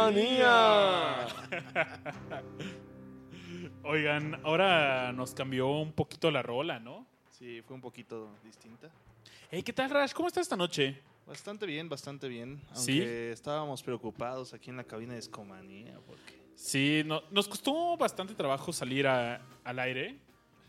Discomanía. Oigan, ahora nos cambió un poquito la rola, ¿no? Sí, fue un poquito distinta. Hey, ¿qué tal, Rash? ¿Cómo estás esta noche? Bastante bien, bastante bien. ¿Sí? Aunque estábamos preocupados aquí en la cabina de Escomanía. Porque Sí, no- nos costó bastante trabajo salir a- al aire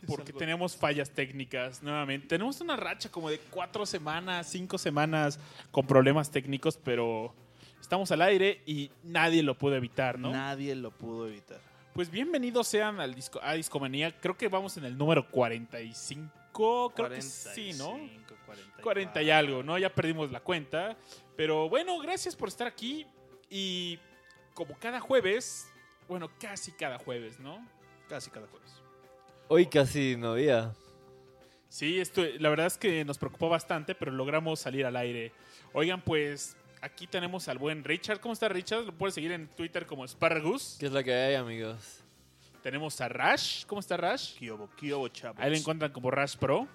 porque tenemos fallas técnicas nuevamente. Tenemos una racha como de cuatro semanas, cinco semanas con problemas técnicos, pero estamos al aire y nadie lo pudo evitar, ¿no? nadie lo pudo evitar. Pues bienvenidos sean al disco, a Discomanía. Creo que vamos en el número 45. Creo que sí, ¿no? 45, 44. 40 y algo, ¿no? Ya perdimos la cuenta. Pero bueno, gracias por estar aquí. Y como cada jueves, bueno, casi cada jueves, ¿no? Casi cada jueves. Hoy casi no había. Sí, esto, la verdad es que nos preocupó bastante, pero logramos salir al aire. Oigan, pues aquí tenemos al buen Richard. ¿Cómo está Richard? Lo puedes seguir en Twitter como Spargus. ¿Qué es la que hay, amigos? Tenemos a Rash. ¿Cómo está Rash? Kiobo, Kiobo, chavos. Ahí lo encuentran como Rash Pro.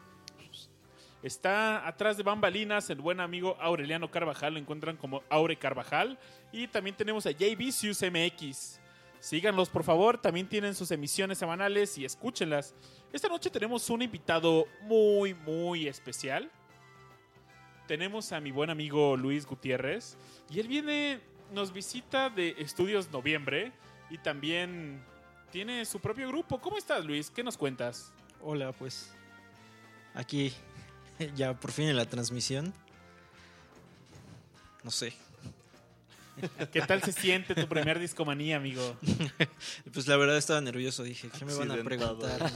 Está atrás de bambalinas el buen amigo Aureliano Carvajal, lo encuentran como Aure Carvajal. Y también tenemos a J Vicious MX. Síganlos, por favor, también tienen sus emisiones semanales y escúchenlas. Esta noche tenemos un invitado muy, muy especial. Tenemos a mi buen amigo Luis Gutiérrez. Y él viene, nos visita de Estudios Noviembre. Y también tiene su propio grupo. ¿Cómo estás, Luis? ¿Qué nos cuentas? Hola, pues aquí ya por fin en la transmisión. No sé, ¿Qué tal se siente tu primer discomanía, amigo? pues la verdad estaba nervioso, dije, ¿qué me van a Accidentado. preguntar?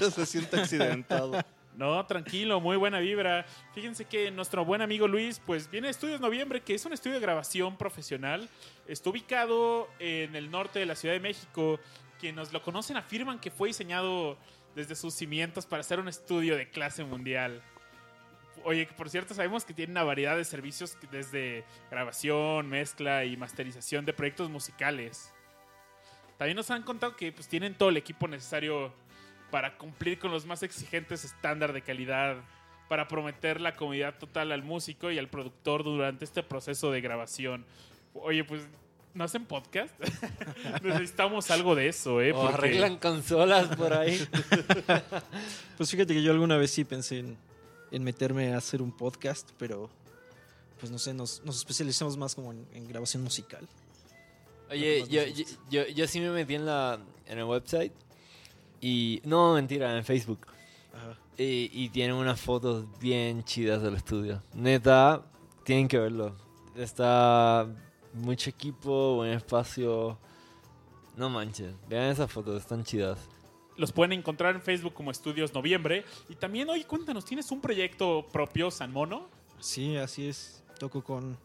no? Se siente accidentado. No, tranquilo, muy buena vibra. Fíjense que nuestro buen amigo Luis, pues viene de Estudios Noviembre, que es un estudio de grabación profesional. Está ubicado en el norte de la Ciudad de México. Quienes nos lo conocen afirman que fue diseñado desde sus cimientos para ser un estudio de clase mundial. Oye, que por cierto, sabemos que tiene una variedad de servicios desde grabación, mezcla y masterización de proyectos musicales. También nos han contado que pues, tienen todo el equipo necesario para cumplir con los más exigentes estándares de calidad, para prometer la comodidad total al músico y al productor durante este proceso de grabación. Oye, pues, ¿no hacen podcast? Necesitamos algo de eso, ¿eh? O Porque- arreglan consolas por ahí. Pues fíjate que yo alguna vez sí pensé en, en meterme a hacer un podcast, pero pues no sé, nos, nos especializamos más como en, en grabación musical. Oye, yo, yo, yo, yo sí me metí en, la, en el website. Y. No, mentira, en Facebook. Ajá. Y, y tienen unas fotos bien chidas del estudio. Neta, tienen que verlo. Está mucho equipo, buen espacio. No manches, vean esas fotos, están chidas. Los pueden encontrar en Facebook como Estudios Noviembre. Y también, oye, cuéntanos, ¿tienes un proyecto propio, San Mono? Sí, así es. Toco con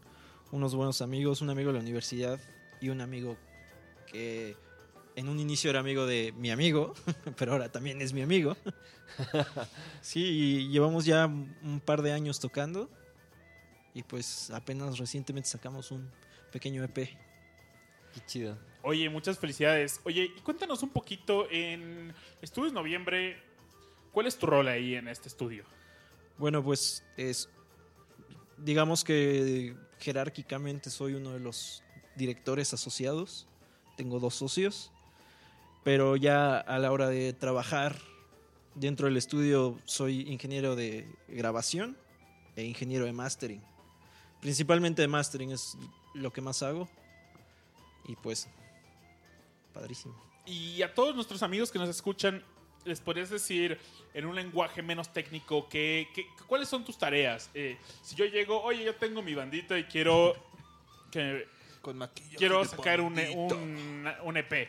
unos buenos amigos, un amigo de la universidad y un amigo que en un inicio era amigo de mi amigo, pero ahora también es mi amigo. Sí, y llevamos ya un par de años tocando y pues apenas recientemente sacamos un pequeño EP. Qué chido. Oye, muchas felicidades. Oye, y cuéntanos un poquito en Estudios Noviembre, ¿cuál es tu rol ahí en este estudio? Bueno, pues es digamos que jerárquicamente soy uno de los directores asociados. Tengo dos socios, pero ya a la hora de trabajar dentro del estudio soy ingeniero de grabación e ingeniero de mastering. Principalmente de mastering es lo que más hago. Y pues padrísimo. Y a todos nuestros amigos que nos escuchan, ¿les podrías decir en un lenguaje menos técnico que, que- cuáles son tus tareas? Eh, si yo llego, oye, yo tengo mi bandita y quiero que Con maquillaje quiero sacar un, un, un EP.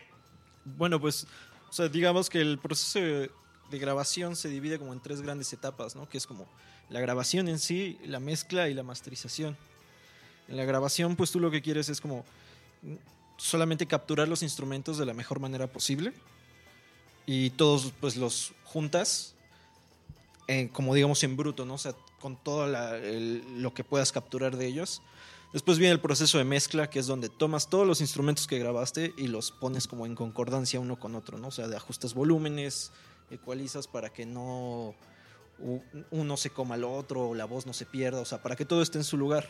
Bueno, pues, o sea, digamos que el proceso de, grabación se divide como en tres grandes etapas, ¿no? Que es como la grabación en sí, la mezcla y la masterización. En la grabación, pues tú lo que quieres es como solamente capturar los instrumentos de la mejor manera posible y todos pues los juntas eh, como digamos en bruto, ¿no? O sea, con todo lo que puedas capturar de ellos. Después viene el proceso de mezcla, que es donde tomas todos los instrumentos que grabaste y los pones como en concordancia uno con otro, ¿no? O sea, de ajustas volúmenes, ecualizas para que no uno se coma al otro o la voz no se pierda, o sea, para que todo esté en su lugar.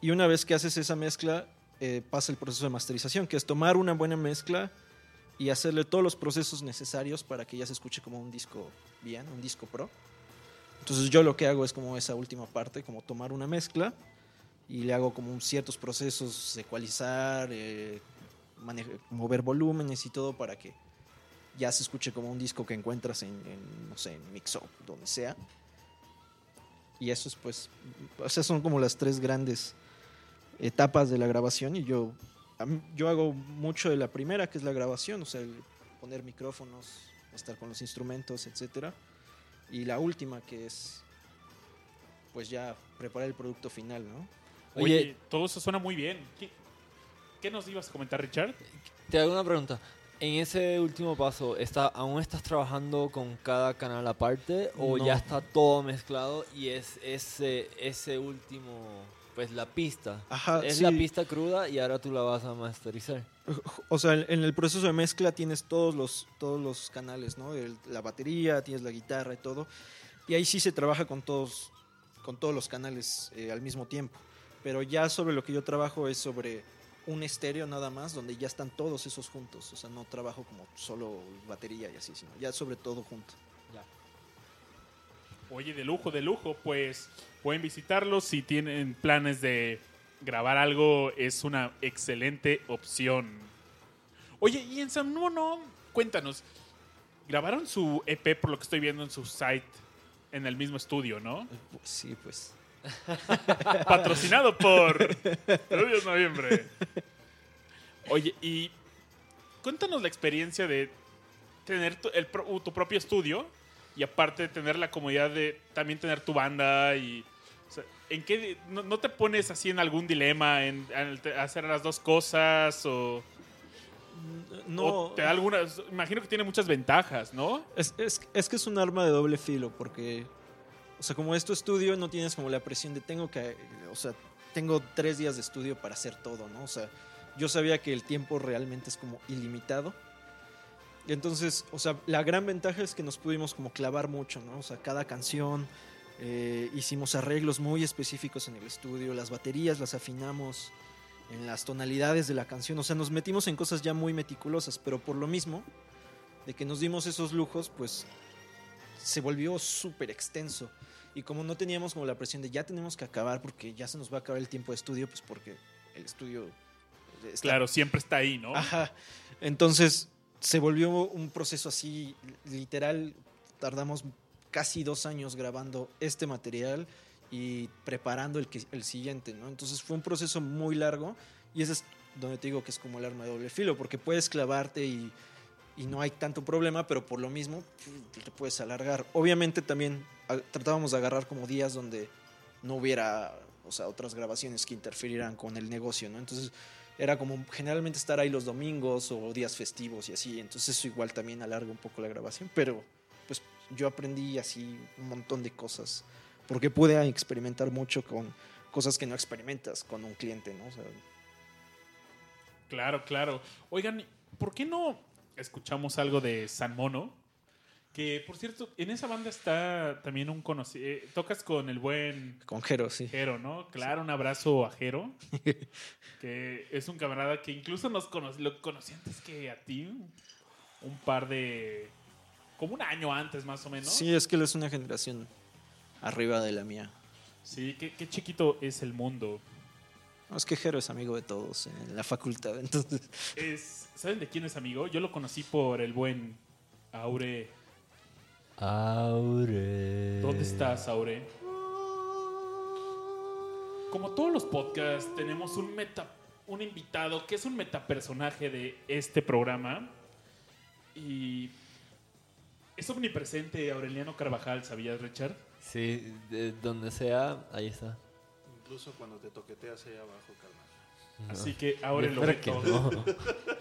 Y una vez que haces esa mezcla, eh, pasa el proceso de masterización, que es tomar una buena mezcla y hacerle todos los procesos necesarios para que ya se escuche como un disco bien, un disco pro. Entonces yo lo que hago es como esa última parte, como tomar una mezcla y le hago como ciertos procesos, ecualizar, eh, mover volúmenes y todo para que ya se escuche como un disco que encuentras en, en, no sé, en Mixup, donde sea. Y eso es pues, o son como las tres grandes etapas de la grabación y yo, yo hago mucho de la primera, que es la grabación, o sea, el poner micrófonos, estar con los instrumentos, etcétera. Y la última, que es pues ya preparar el producto final, ¿no? Oye, Oye- todo eso suena muy bien. ¿Qué, qué nos ibas a comentar, Richard? Te hago una pregunta. En ese último paso, ¿está, ¿aún estás trabajando con cada canal aparte o No. ya está todo mezclado y es ese, ese último, pues la pista? Ajá, es sí. la pista cruda y ahora tú la vas a masterizar. O sea, en el proceso de mezcla tienes todos los, todos los canales, ¿no? El- la batería, tienes la guitarra y todo. Y ahí sí se trabaja con todos, con todos los canales eh, al mismo tiempo. Pero ya sobre lo que yo trabajo es sobre un estéreo nada más, donde ya están todos esos juntos. O sea, no trabajo como solo batería y así, sino ya sobre todo junto. Oye, de lujo, de lujo. Pues pueden visitarlos si tienen planes de grabar algo. Es una excelente opción. Oye, y en San Mono, cuéntanos. Grabaron su EP, por lo que estoy viendo en su site, en el mismo estudio, ¿no? Sí, pues. Patrocinado por Estudios Noviembre. Oye, y cuéntanos la experiencia de tener tu, el pro- tu propio estudio y aparte de tener la comodidad de también tener tu banda y... o sea, ¿En qué no, no te pones así en algún dilema en, hacer las dos cosas o, No, o te da algunas? Imagino que tiene muchas ventajas, ¿no? Es, es- es que es un arma de doble filo, porque, o sea, como es tu estudio, no tienes como la presión de tengo que, o sea, tengo tres días de estudio para hacer todo, ¿no? O sea, yo sabía que el tiempo realmente es como ilimitado. Entonces, o sea, la gran ventaja es que nos pudimos como clavar mucho, ¿no? O sea, cada canción, eh, hicimos arreglos muy específicos en el estudio, las baterías las afinamos en las tonalidades de la canción, o sea, nos metimos en cosas ya muy meticulosas, pero por lo mismo, de que nos dimos esos lujos, pues se volvió súper extenso. Y como no teníamos como la presión de ya tenemos que acabar porque ya se nos va a acabar el tiempo de estudio, pues porque el estudio... está- Claro, siempre está ahí, ¿no? Ajá. Entonces se volvió un proceso así, literal, tardamos casi dos años grabando este material y preparando el, que, el siguiente, ¿no? Entonces fue un proceso muy largo y ese es donde te digo que es como el arma de doble filo, porque puedes clavarte y, y no hay tanto problema, pero por lo mismo pf, te puedes alargar. Obviamente también tratábamos de agarrar como días donde no hubiera, o sea, otras grabaciones que interfirieran con el negocio, ¿no? Entonces era como generalmente estar ahí los domingos o días festivos y así, entonces eso igual también alarga un poco la grabación, pero pues yo aprendí así un montón de cosas, porque pude experimentar mucho con cosas que no experimentas con un cliente, ¿no? Claro, claro. Oigan, ¿por qué no escuchamos algo de San Mono? Que, por cierto, en esa banda está también un conocido. tocas con el buen con Jero, sí. Jero, ¿no? Claro, un abrazo a Jero. que es un camarada que incluso nos cono- lo conocí antes que a ti. Un par de. como un año antes, más o menos. Sí, es que él es una generación arriba de la mía. Sí, qué, qué chiquito es el mundo. No, es que Jero es amigo de todos en la facultad, entonces... Es, ¿Saben de quién es amigo? Yo lo conocí por el buen Aure. Aure. ¿Dónde estás, Aure? Como todos los podcasts, tenemos un meta, un invitado que es un metapersonaje de este programa. Y es omnipresente Aureliano Carvajal, ¿sabías, Richard? Sí, de donde sea, ahí está. Incluso cuando te toqueteas ahí abajo, carnal. No. Así que Aure lo ve todo. no.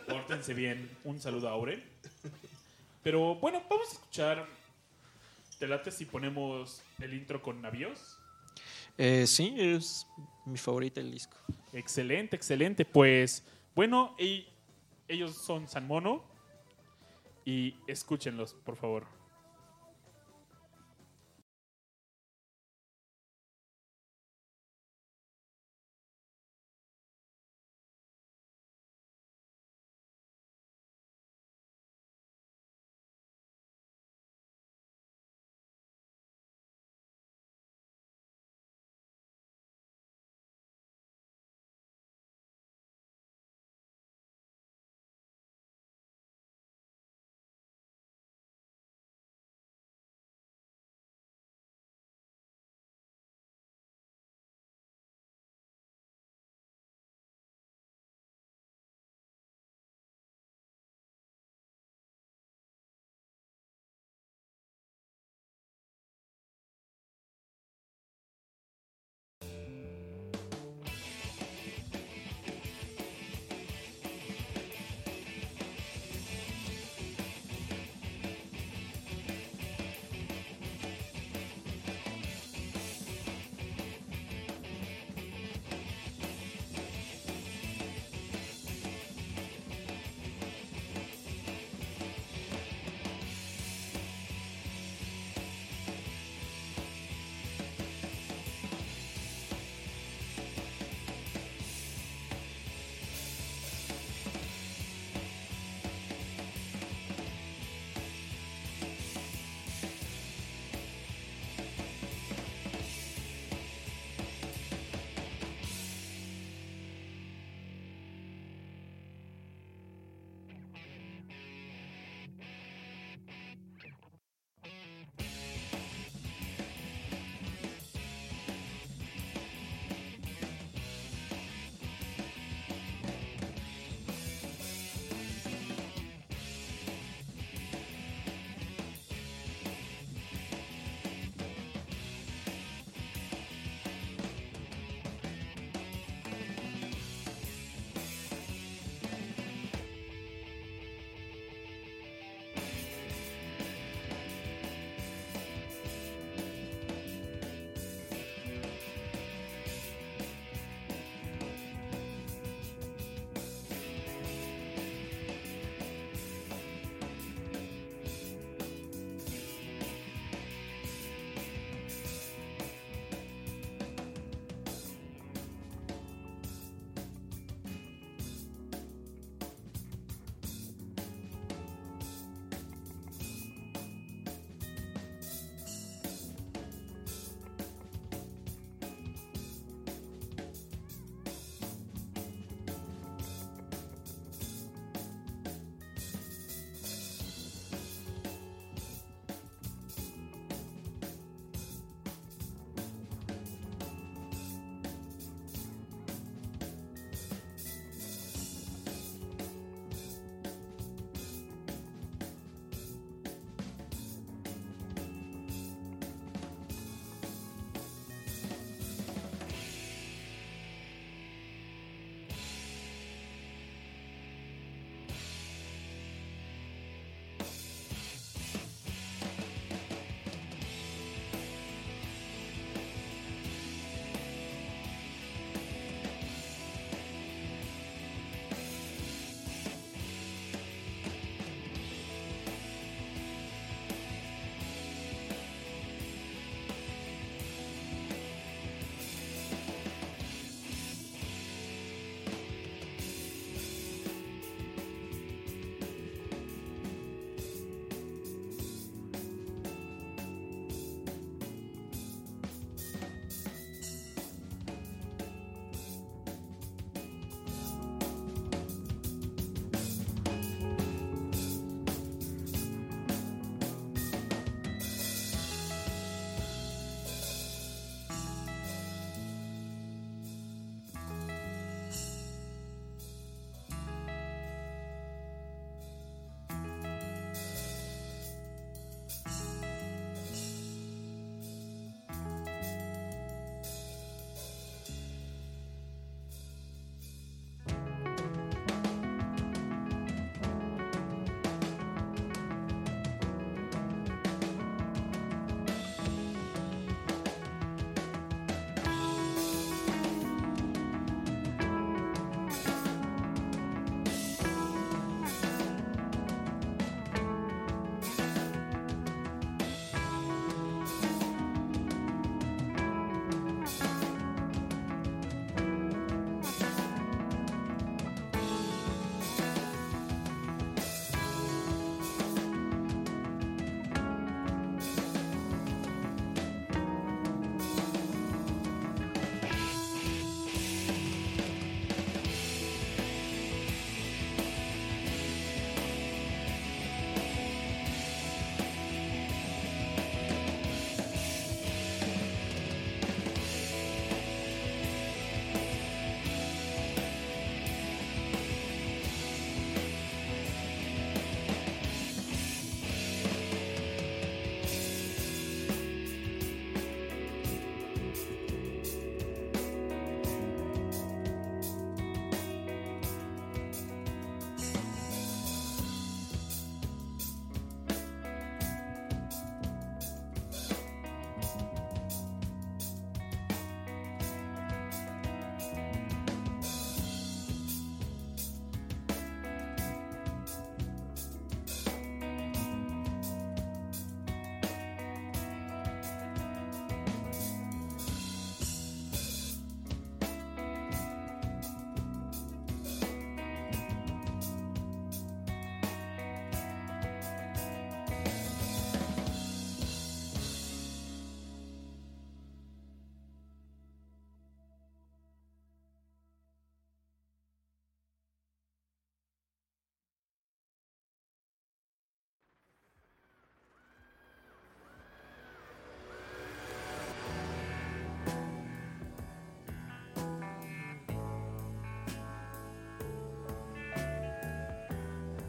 Pórtense bien. Un saludo a Aure. Pero bueno, vamos a escuchar. ¿Te late si ponemos el intro con navíos? Eh, sí, es mi favorita el disco. Excelente, excelente. Pues bueno, y ellos son San Mono. Y escúchenlos, por favor.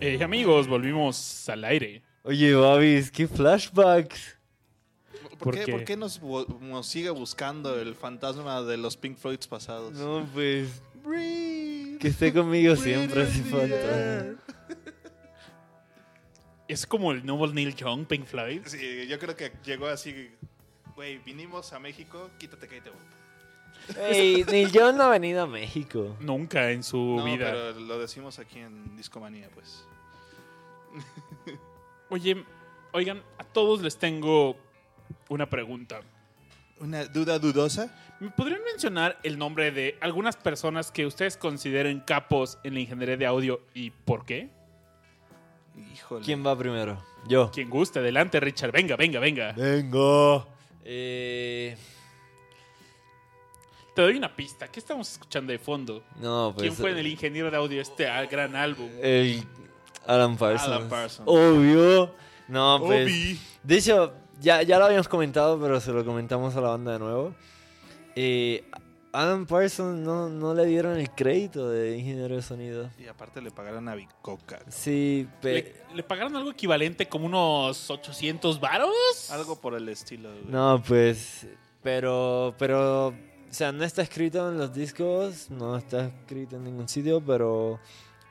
Eh, amigos, volvimos al aire. Oye, Babis, qué flashbacks. ¿Por, ¿Por qué, qué? por qué nos, sigue buscando el fantasma de los Pink Floyds pasados? No, pues, Breathe, que esté conmigo siempre the falta. Es como el nuevo Neil Young, Pink Floyd. Sí, yo creo que llegó así. Güey, vinimos a México, quítate que ahí te voy. Ey, Neil Young no ha venido a México. Nunca en su No, vida. pero lo decimos aquí en Discomanía, pues. Oye, oigan, a todos les tengo una pregunta. ¿Una duda dudosa? ¿Me podrían mencionar el nombre de algunas personas que ustedes consideren capos en la ingeniería de audio y por qué? Híjole. ¿Quién va primero? Yo. Quien guste, adelante, Richard. Venga, venga, venga. Vengo. Eh, Te doy una pista. ¿Qué estamos escuchando de fondo? no, pues. ¿Quién fue el ingeniero de audio de este ah, gran álbum? El Alan Parsons. Alan Parsons. Obvio. No, pues. Obi. De hecho, ya, ya lo habíamos comentado, pero se lo comentamos a la banda de nuevo. Eh, Alan Parsons no, no le dieron el crédito de ingeniero de sonido. Y aparte le pagaron a Bicoca. Sí, ¿Le, pero. le pagaron algo equivalente como unos 800 varos? Algo por el estilo. güey. No, pues. Pero. Pero. O sea, no está escrito en los discos, no está escrito en ningún sitio, pero.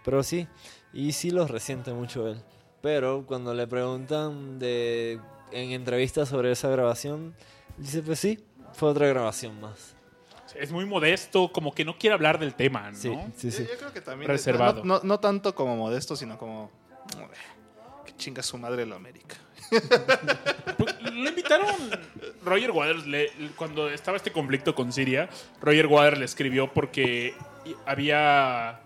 Pero sí. Y sí los resiente mucho él. Pero cuando le preguntan de. En entrevistas sobre esa grabación, dice: Pues sí, fue otra grabación más. Es muy modesto, como que no quiere hablar del tema, ¿no? Sí, sí, sí. Yo, yo creo que también. Reservado. No, no- no tanto como modesto, sino como. Que chinga su madre la América. Pues, lo invitaron Roger Waters le- cuando estaba este conflicto con Siria. Roger Waters le escribió porque había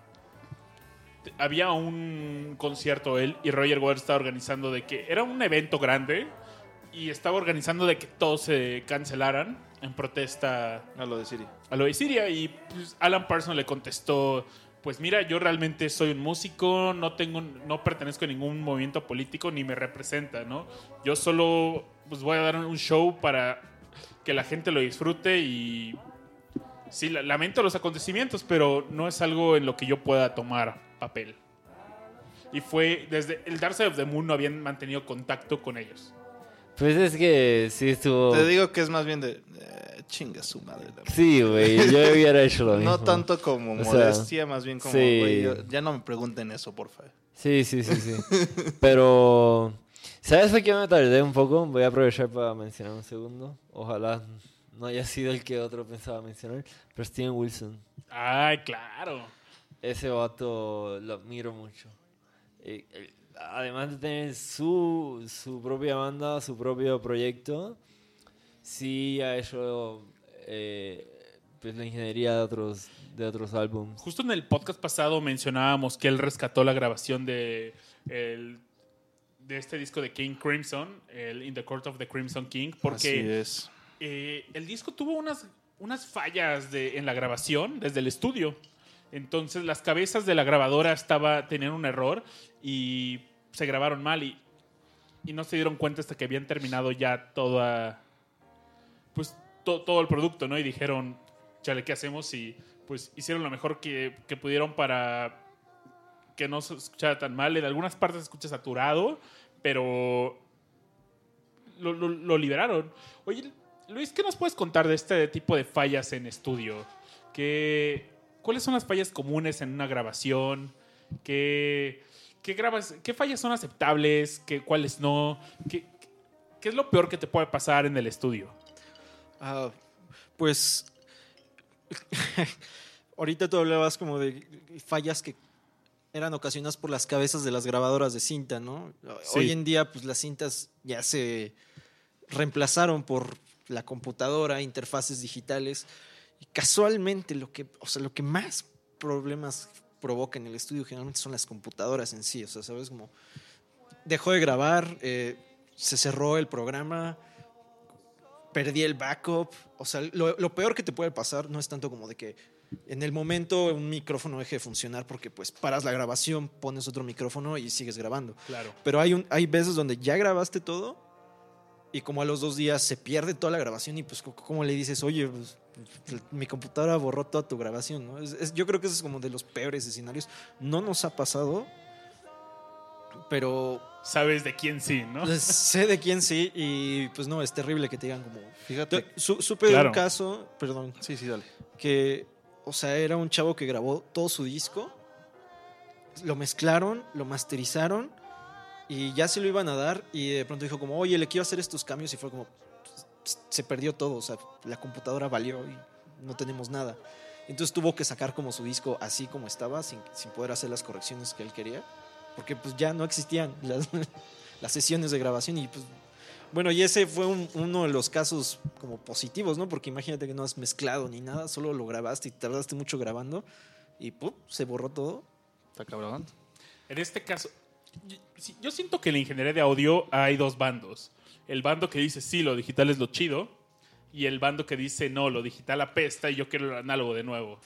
había un concierto él y Roger Waters estaba organizando de que era un evento grande y estaba organizando de que todos se cancelaran en protesta A lo de Siri. a lo de Siria y pues, Alan Parsons le contestó pues mira yo realmente soy un músico no tengo no pertenezco a ningún movimiento político ni me representa no yo solo pues voy a dar un show para que la gente lo disfrute y sí la- lamento los acontecimientos pero no es algo en lo que yo pueda tomar papel y fue desde el Dark Side of the Moon no habían mantenido contacto con ellos Pues es que sí estuvo. Te digo que es más bien de. eh, chinga su madre la. Sí, güey, yo hubiera hecho lo mismo. No tanto como O sea, modestia, más bien como, sí. ya no me pregunten eso, por favor. Sí, sí, sí, sí. Pero, ¿sabes por qué me tardé un poco? Voy a aprovechar para mencionar un segundo. Ojalá no haya sido el que otro pensaba mencionar. Pero Steven Wilson. ay claro Ese vato lo admiro mucho. Eh, eh, además de tener su, su propia banda, su propio proyecto, sí ha hecho eh, pues, la ingeniería de otros, de otros álbumes. Justo en el podcast pasado mencionábamos que él rescató la grabación de, el- de este disco de King Crimson, el In the Court of the Crimson King, Así porque es. eh, el disco tuvo unas, unas fallas de, en la grabación desde el estudio. Entonces las cabezas de la grabadora estaba, tenían un error y se grabaron mal y, y no se dieron cuenta hasta que habían terminado ya toda pues to- todo el producto, ¿no? Y dijeron, chale, ¿qué hacemos? Y pues hicieron lo mejor que, que pudieron para que no se escuchara tan mal. En algunas partes se escucha saturado, pero lo, liberaron. Oye, Luis, ¿qué nos puedes contar de este tipo de fallas en estudio? ¿Qué, ¿Cuáles son las fallas comunes en una grabación? ¿Qué, qué, grabas, qué fallas son aceptables? ¿Qué, ¿Cuáles no? ¿Qué, ¿Qué es lo peor que te puede pasar en el estudio? Ah, pues ahorita tú hablabas como de fallas que eran ocasionadas por las cabezas de las grabadoras de cinta, ¿no? Sí. Hoy en día, pues las cintas ya se reemplazaron por la computadora, interfaces digitales. Y casualmente lo que, o sea, lo que más problemas provoca en el estudio generalmente son las computadoras en sí. O sea, sabes como dejó de grabar, eh, se cerró el programa, perdí el backup. O sea, lo, lo peor que te puede pasar no es tanto como de que en el momento un micrófono deje de funcionar porque pues paras la grabación, pones otro micrófono y sigues grabando. Claro. Pero hay, un, hay veces donde ya grabaste todo y como a los dos días se pierde toda la grabación y pues co- como le dices, oye, pues, pues, mi computadora borró toda tu grabación, ¿no? Es- es- yo creo que ese es como de los peores escenarios. No nos ha pasado, pero Sabes de quién sí, ¿no? sé de quién sí y pues no, es terrible que te digan como... Fíjate. Su- supe de Claro. un caso, perdón, Sí, sí, dale. que, o sea, era un chavo que grabó todo su disco, lo mezclaron, lo masterizaron y ya se lo iban a dar y de pronto dijo como, oye, le quiero hacer estos cambios y fue como, "Pues, se perdió todo, o sea, la computadora valió y no tenemos nada. Entonces tuvo que sacar como su disco así como estaba, sin, sin poder hacer las correcciones que él quería, porque pues ya no existían las, las sesiones de grabación y pues bueno, y ese fue un- uno de los casos como positivos, ¿no? Porque imagínate que no has mezclado ni nada, solo lo grabaste y tardaste mucho grabando y ¡pum! se borró todo. Está cabrón. En este caso, yo, siento que en la ingeniería de audio hay dos bandos. El bando que dice, sí, lo digital es lo chido. Y el bando que dice, no, lo digital apesta y yo quiero el análogo de nuevo.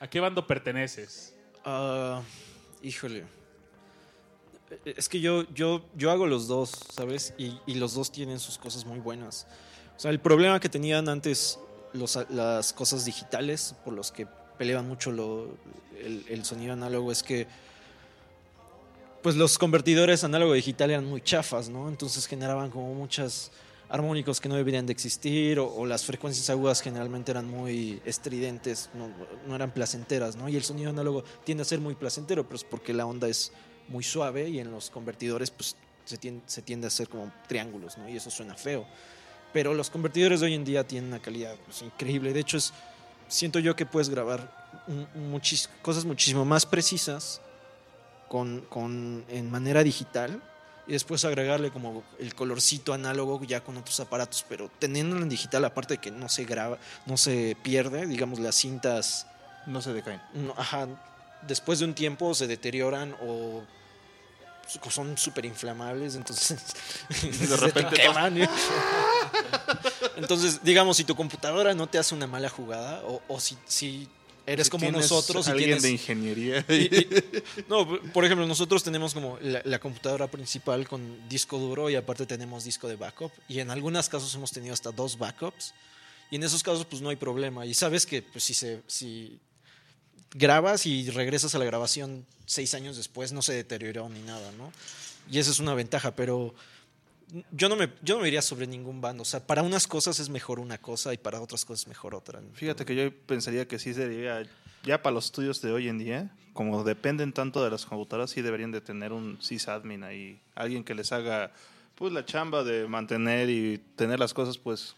¿A qué bando perteneces? Ah, híjole. Es que yo, yo, yo hago los dos, ¿sabes? Y, y los dos tienen sus cosas muy buenas. O sea, el problema que tenían antes los, las cosas digitales, por los que peleaban mucho lo- el, sonido análogo, es que pues los convertidores análogo-digital eran muy chafas, ¿no? Entonces generaban como muchas armónicos que no deberían de existir o, o las frecuencias agudas generalmente eran muy estridentes, no, no eran placenteras, ¿no? Y el sonido análogo tiende a ser muy placentero, pero es porque la onda es muy suave y en los convertidores pues se tiende, se tiende a hacer como triángulos, ¿no? Y eso suena feo. Pero los convertidores de hoy en día tienen una calidad pues, increíble. De hecho, es, siento yo que puedes grabar muchis- cosas muchísimo más precisas con, con- en manera digital y después agregarle como el colorcito análogo ya con otros aparatos, pero teniéndolo en digital, aparte de que no se graba, no se pierde, digamos, las cintas, No se decaen. no, ajá, después de un tiempo se deterioran o son súper inflamables, entonces de repente queman. ¿eh? Entonces, digamos, si tu computadora no te hace una mala jugada o, o si, si eres Si como nosotros y alguien tienes de ingeniería. y- y- no, por ejemplo, nosotros tenemos como la, la computadora principal con disco duro y aparte tenemos disco de backup. Y en algunos casos hemos tenido hasta dos backups. Y en esos casos, pues no hay problema. Y sabes que pues, si, se, si grabas y regresas a la grabación seis años después, no se deterioró ni nada, ¿no? Y esa es una ventaja, pero yo no me, yo no me iría sobre ningún bando. O sea, para unas cosas es mejor una cosa y para otras cosas es mejor otra. Fíjate que yo pensaría que sí sería, ya para los estudios de hoy en día, como dependen tanto de las computadoras, sí deberían de tener un sysadmin ahí, alguien que les haga pues la chamba de mantener y tener las cosas pues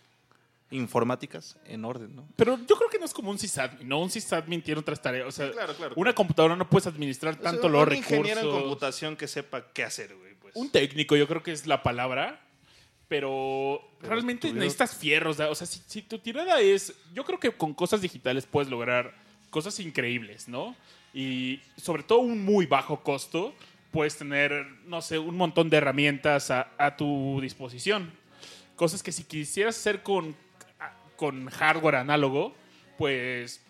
informáticas en orden, ¿no? Pero yo creo que no es como un sysadmin, ¿no? Un sysadmin tiene otras tareas. O sea, Sí, claro, claro. una computadora no puedes administrar O sea, tanto los un ingeniero en recursos. computación que sepa qué hacer, güey. Pues. Un técnico, yo creo que es la palabra. Pero, Pero realmente necesitas fierros. ¿da? O sea, si, si tu tirada es. Yo creo que con cosas digitales puedes lograr cosas increíbles, ¿no? Y sobre todo un muy bajo costo. Puedes tener, no sé, un montón de herramientas a, a tu disposición. Cosas que si quisieras hacer con, con hardware análogo, pues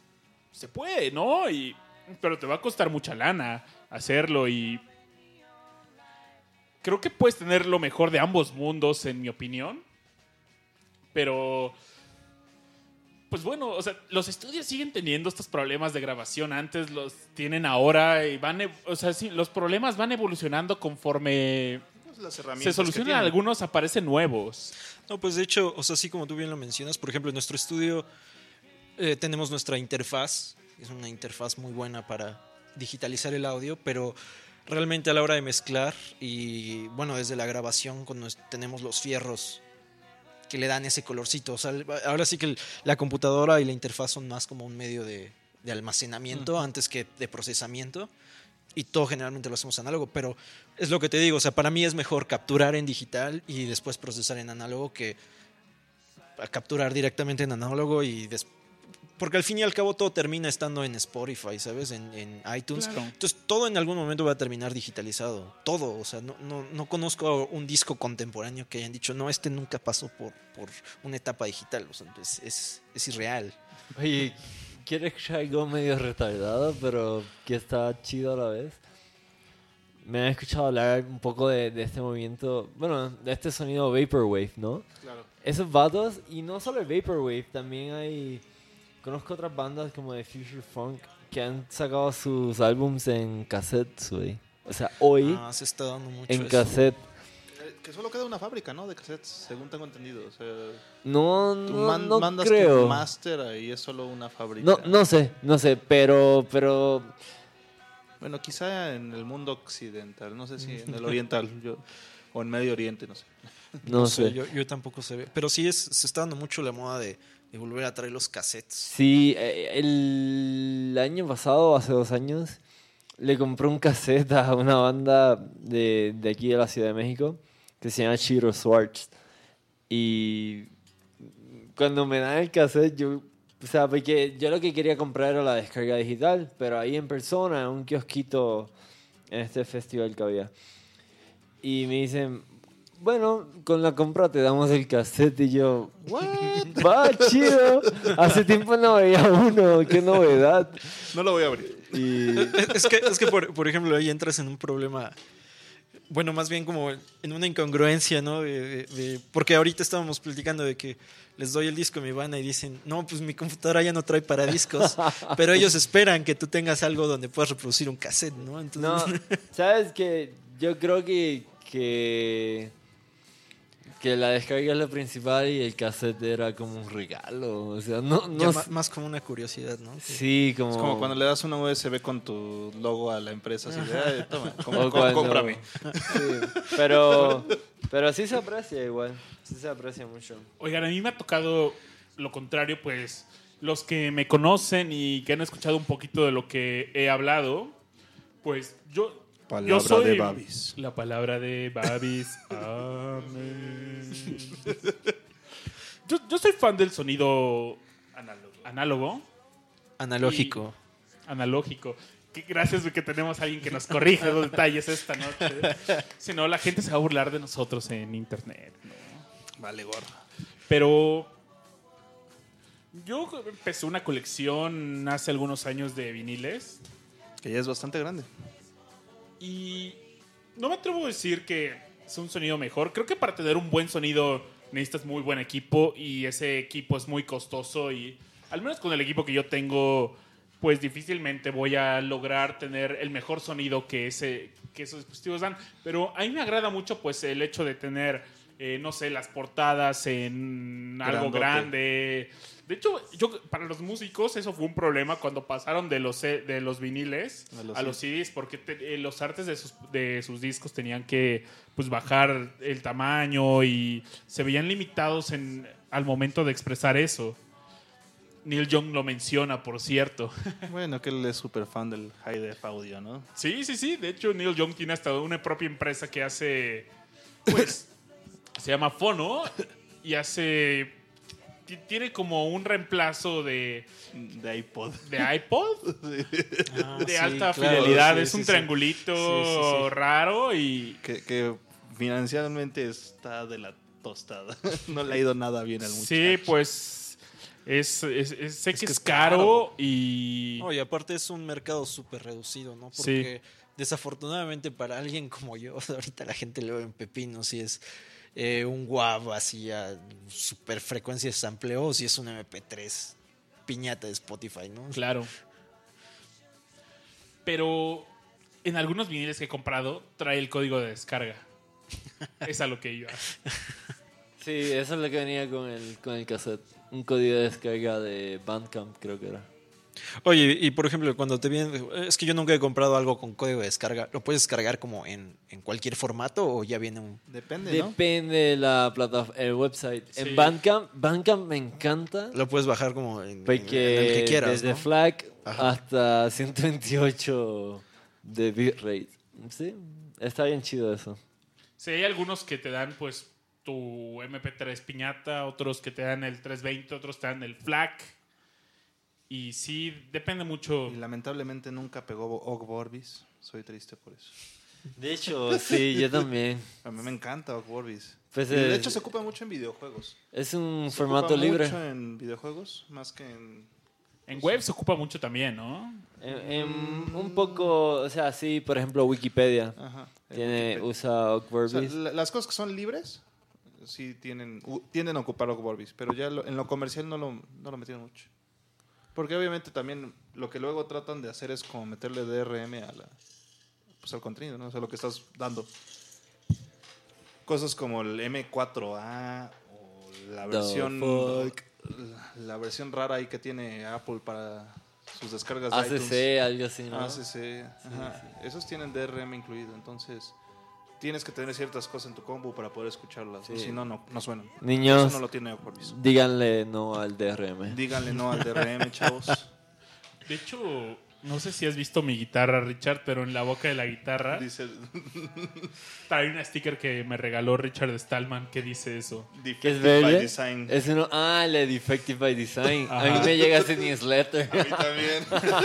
se puede, ¿no? Y, pero te va a costar mucha lana hacerlo y creo que puedes tener lo mejor de ambos mundos, en mi opinión. Pero, pues bueno, o sea, los estudios siguen teniendo estos problemas de grabación. Antes los tienen ahora y van, o sea, sí, los problemas van evolucionando conforme las se herramientas que solucionan algunos, aparecen nuevos. No, pues de hecho, o sea, así como tú bien lo mencionas, por ejemplo, en nuestro estudio eh, tenemos nuestra interfaz, es una interfaz muy buena para digitalizar el audio, pero realmente a la hora de mezclar y bueno, desde la grabación nues- tenemos los fierros que le dan ese colorcito. O sea, ahora sí que el- la computadora y la interfaz son más como un medio de, de almacenamiento antes que de procesamiento. Y todo generalmente lo hacemos análogo, pero es lo que te digo, o sea, para mí es mejor capturar en digital y después procesar en análogo que capturar directamente en análogo y des- porque al fin y al cabo todo termina estando en Spotify, ¿sabes? En, en iTunes. Claro. Entonces todo en algún momento va a terminar digitalizado. Todo. O sea, no, no, no conozco un disco contemporáneo que hayan dicho, no, este nunca pasó por, por una etapa digital. O sea, es, es, es irreal. Oye, quiero escuchar algo medio retardado, pero que está chido a la vez. Me han escuchado hablar un poco de, de este movimiento, bueno, de este sonido Vaporwave, ¿no? Claro. Esos vatos, y no solo el Vaporwave, también hay. Conozco otras bandas como de Future Funk que han sacado sus álbums en cassettes, güey. O sea, hoy Ah, se está dando mucho en eso. cassette. Que solo queda una fábrica, ¿no? De cassettes, según tengo entendido. O sea, No, tú no, man- no mandas creo. tu master ahí es solo una fábrica. No, no sé, no sé, pero, pero Bueno, quizá en el mundo occidental, no sé si en el oriental yo, o en Medio Oriente, no sé. no, sé. Yo, yo tampoco sé. Pero sí es, se está dando mucho la moda de, de volver a traer los cassettes. Sí, eh, el año pasado, hace dos años, le compré un cassette a una banda de, de aquí de la Ciudad de México que se llama Chiro Swartz. Y cuando me dan el cassette, yo, o sea, porque yo lo que quería comprar era la descarga digital, pero ahí en persona, en un kiosquito en este festival que había. Y me dicen, bueno, con la compra te damos el cassette y yo, ¿what? Va, chido. Hace tiempo no veía uno, qué novedad. No lo voy a abrir. Y Es que, es que por, por ejemplo, ahí entras en un problema. Bueno, más bien como en una incongruencia, ¿no? De- de- de- porque ahorita estábamos platicando de que les doy el disco a mi banda y dicen, no, pues mi computadora ya no trae para discos. pero ellos esperan que tú tengas algo donde puedas reproducir un cassette, ¿no? Entonces, no, sabes que yo creo que, que que la descarga es lo principal y el cassette era como un regalo, o sea, no no más como una curiosidad, ¿no? Sí, como Es como cuando le das una USB con tu logo a la empresa, así de, "Ay, toma, com- o com- cuando- cómprame. Sí, pero pero sí se aprecia igual, sí se aprecia mucho. Oigan, a mí me ha tocado lo contrario, pues los que me conocen y que han escuchado un poquito de lo que he hablado, pues yo, Palabra yo soy de Babis. La palabra de Babis. Amén. Yo, yo soy fan del sonido análogo, Analógico. analógico. Que gracias de que tenemos a alguien que nos corrige los detalles esta noche. Si no, la gente se va a burlar de nosotros en internet. ¿no? Vale, gorro. Pero yo empecé una colección hace algunos años de viniles Que ya es bastante grande. Y no me atrevo a decir que es un sonido mejor. Creo que para tener un buen sonido necesitas muy buen equipo y ese equipo es muy costoso y al menos con el equipo que yo tengo pues difícilmente voy a lograr tener el mejor sonido que, ese, que esos dispositivos dan. Pero a mí me agrada mucho pues el hecho de tener, eh, no sé, las portadas en algo Grandote. grande. De hecho, yo para los músicos eso fue un problema cuando pasaron de los, de los viniles A los a los CDs, porque te- eh, los artes de sus, de sus discos tenían que pues, bajar el tamaño y se veían limitados en, al momento de expresar eso. Neil Young lo menciona, por cierto. Bueno, que él es súper fan del high def audio, ¿no? Sí, sí, sí. De hecho, Neil Young tiene hasta una propia empresa que hace, pues, se llama Fono y hace, tiene como un reemplazo de, De iPod. de iPod Ah, de sí, alta claro, fidelidad. sí, es sí, un sí. triangulito Sí, sí, sí. raro y Que, que financieramente está de la tostada. no le ha ido nada bien al muchacho. sí, pues es, es- es- sé que que es, es caro, caro. y No, y aparte es un mercado súper reducido, ¿no? Porque desafortunadamente para alguien como yo, ahorita la gente lo ve en pepinos y es eh, un guav así a super frecuencia de sampleo o si es un MP3 piñata de Spotify, ¿no? claro. Pero en algunos viniles que he comprado trae el código de descarga. es a lo que iba. Sí, eso es lo que venía con el con el cassette, un código de descarga de Bandcamp, creo que era. Oye, y por ejemplo, cuando te viene, es que yo nunca he comprado algo con código de descarga, ¿lo puedes descargar como en, en cualquier formato o ya viene un... Depende, ¿no? Depende de la plataforma, el website. Sí. En Bandcamp, Bandcamp me encanta Lo puedes bajar como en, en- porque en el que quieras, desde ¿no? FLAC Ajá. hasta 128 de bitrate. Sí, está bien chido eso. Sí, hay algunos que te dan pues tu MP3 piñata, otros que te dan el 320, otros te dan el FLAC. Y sí, depende mucho. Y lamentablemente nunca pegó Og Borbis. Soy triste por eso. De hecho, sí, yo también. A mí me encanta Og Borbis. Pues de es- hecho se ocupa mucho en videojuegos. Es un Se formato ocupa libre. mucho en videojuegos más que en... En web se ocupa mucho también, ¿no? En- en un poco, o sea, sí, por ejemplo, Wikipedia. Ajá. en Tiene, Wikipedia. usa O sea, Ogvorbis. la- las cosas que son libres sí tienen, tienden a ocupar Og Borbis, pero ya lo- en lo comercial no lo, no lo metieron mucho. Porque obviamente también lo que luego tratan de hacer es como meterle DRM a la, pues, al contenido, ¿no? O sea, lo que estás dando. Cosas como el M4A o la versión la versión rara ahí que tiene Apple para sus descargas de iTunes. ACC, algo así, ¿no? ACC, ajá. Esos tienen DRM incluido, entonces tienes que tener ciertas cosas en tu combo para poder escucharlas, Sí. si no, no, no suenan. Niños, Eso no lo tiene díganle no al DRM. Díganle no al DRM, chavos. De hecho, no sé si has visto mi guitarra, Richard, pero en la boca de la guitarra Dice trae una sticker que me regaló Richard Stallman que dice eso. ¿Qué es Defective by? Design. Es uno, ah, la Defective by Design. A mí me llega ese newsletter. A mí también.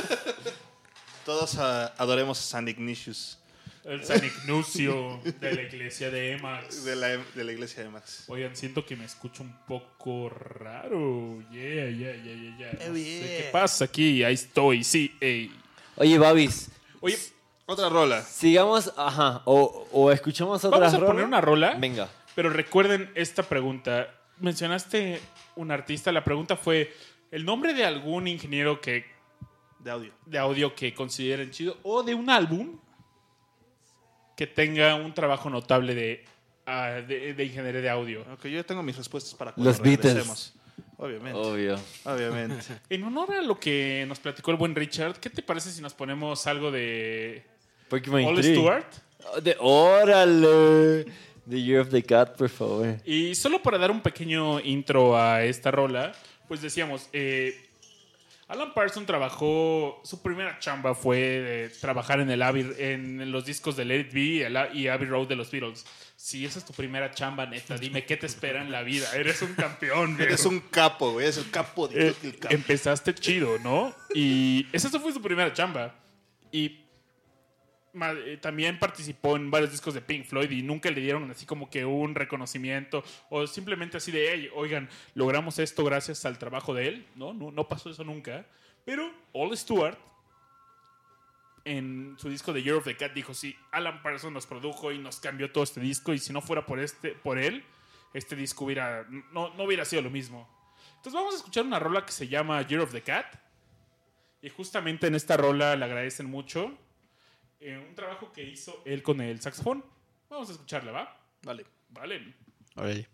Todos ah, adoremos a San Ignatius El San Ignacio de la iglesia de Emax. de la, de la iglesia de Max. Oigan, siento que me escucho un poco raro. Yeah, yeah, yeah, yeah, yeah. No Oh, sé. ¿Qué pasa aquí? Ahí estoy, sí, ey. Oye, Babis, Oye, Otra rola. sigamos, ajá, o, o escuchamos otra vamos a poner una rola. Venga. Pero recuerden esta pregunta. Mencionaste un artista. La pregunta fue el nombre de algún ingeniero que De audio. de audio que consideren chido o de un álbum que tenga un trabajo notable de, ah, de, de ingeniería de audio. Ok, yo ya tengo mis respuestas para cuando Los Beatles. Obviamente. Obvio. Obviamente. En honor a lo que nos platicó el buen Richard, ¿qué te parece si nos ponemos algo de Porcupine All. Stewart? Oh, de, órale. The Year of the Cat, por favor. Y solo para dar un pequeño intro a esta rola, pues decíamos, eh, Alan Parsons trabajó, su primera chamba fue eh, trabajar en el Abbey, en los discos de Let It Be el- y Abbey Road de los Beatles. Si esa es tu primera chamba, neta, dime qué te espera en la vida. Eres un campeón. Eres viejo. un capo, güey. Eres el capo de Eh, el capo. empezaste chido, ¿no? Y esa fue su primera chamba. Y también participó en varios discos de Pink Floyd y nunca le dieron así como que un reconocimiento o simplemente así de, hey, oigan, logramos esto gracias al trabajo de él. No, no, no pasó eso nunca. Pero All Stewart en su disco de Year of the Cat dijo, sí, Alan Parsons nos produjo y nos cambió todo este disco y si no fuera por, este, por él, este disco hubiera, no, no hubiera sido lo mismo. Entonces vamos a escuchar una rola que se llama Year of the Cat. Y justamente en esta rola le agradecen mucho eh, un trabajo que hizo él con el saxofón. Vamos a escucharla, ¿va? Vale. Vale.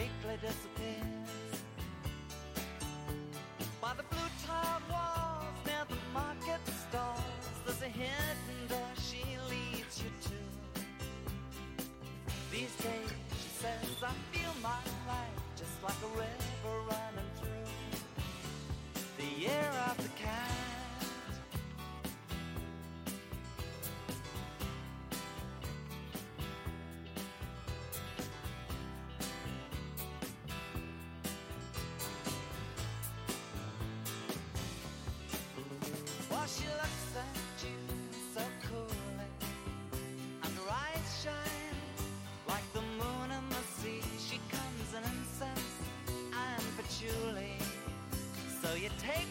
Completely disappears. By the blue tiled walls near the market stalls, there's a hidden door she leads you to. These days, she says, I feel my life just like a river she looks at you so coolly, eh? and her eyes shine like the moon in the sea. She comes in incense and patchouli. So you take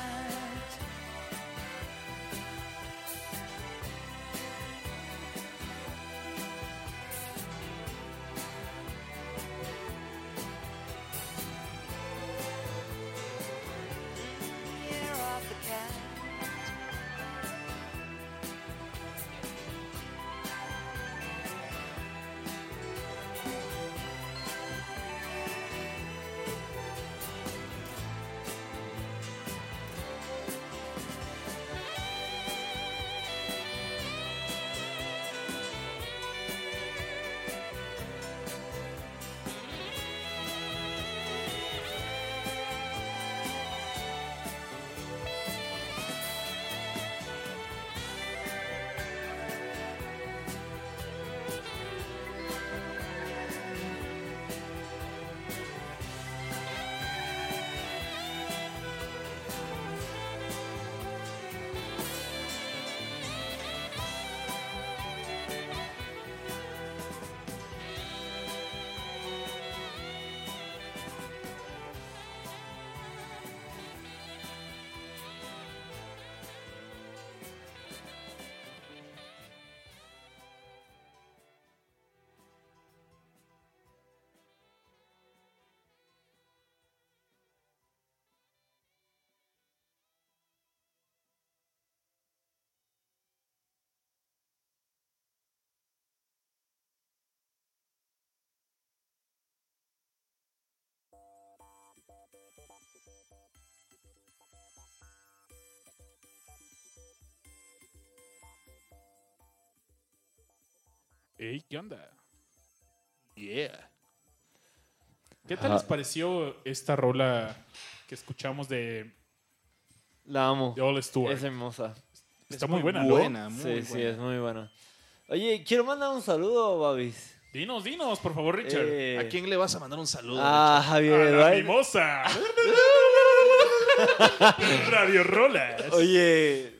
Ey, ¿qué onda? Yeah. ¿Qué tal les pareció esta rola que escuchamos de, La amo. de All Stewart? Es hermosa. Está Es muy buena, ¿no? buena, muy sí, sí, buena. es muy buena. Oye, quiero mandar un saludo, Babis. Dinos, dinos, por favor, Richard. Eh, ¿A quién le vas a mandar un saludo? Ah, Javier A la Eduardo. mimosa. Radio Rolas. Oye,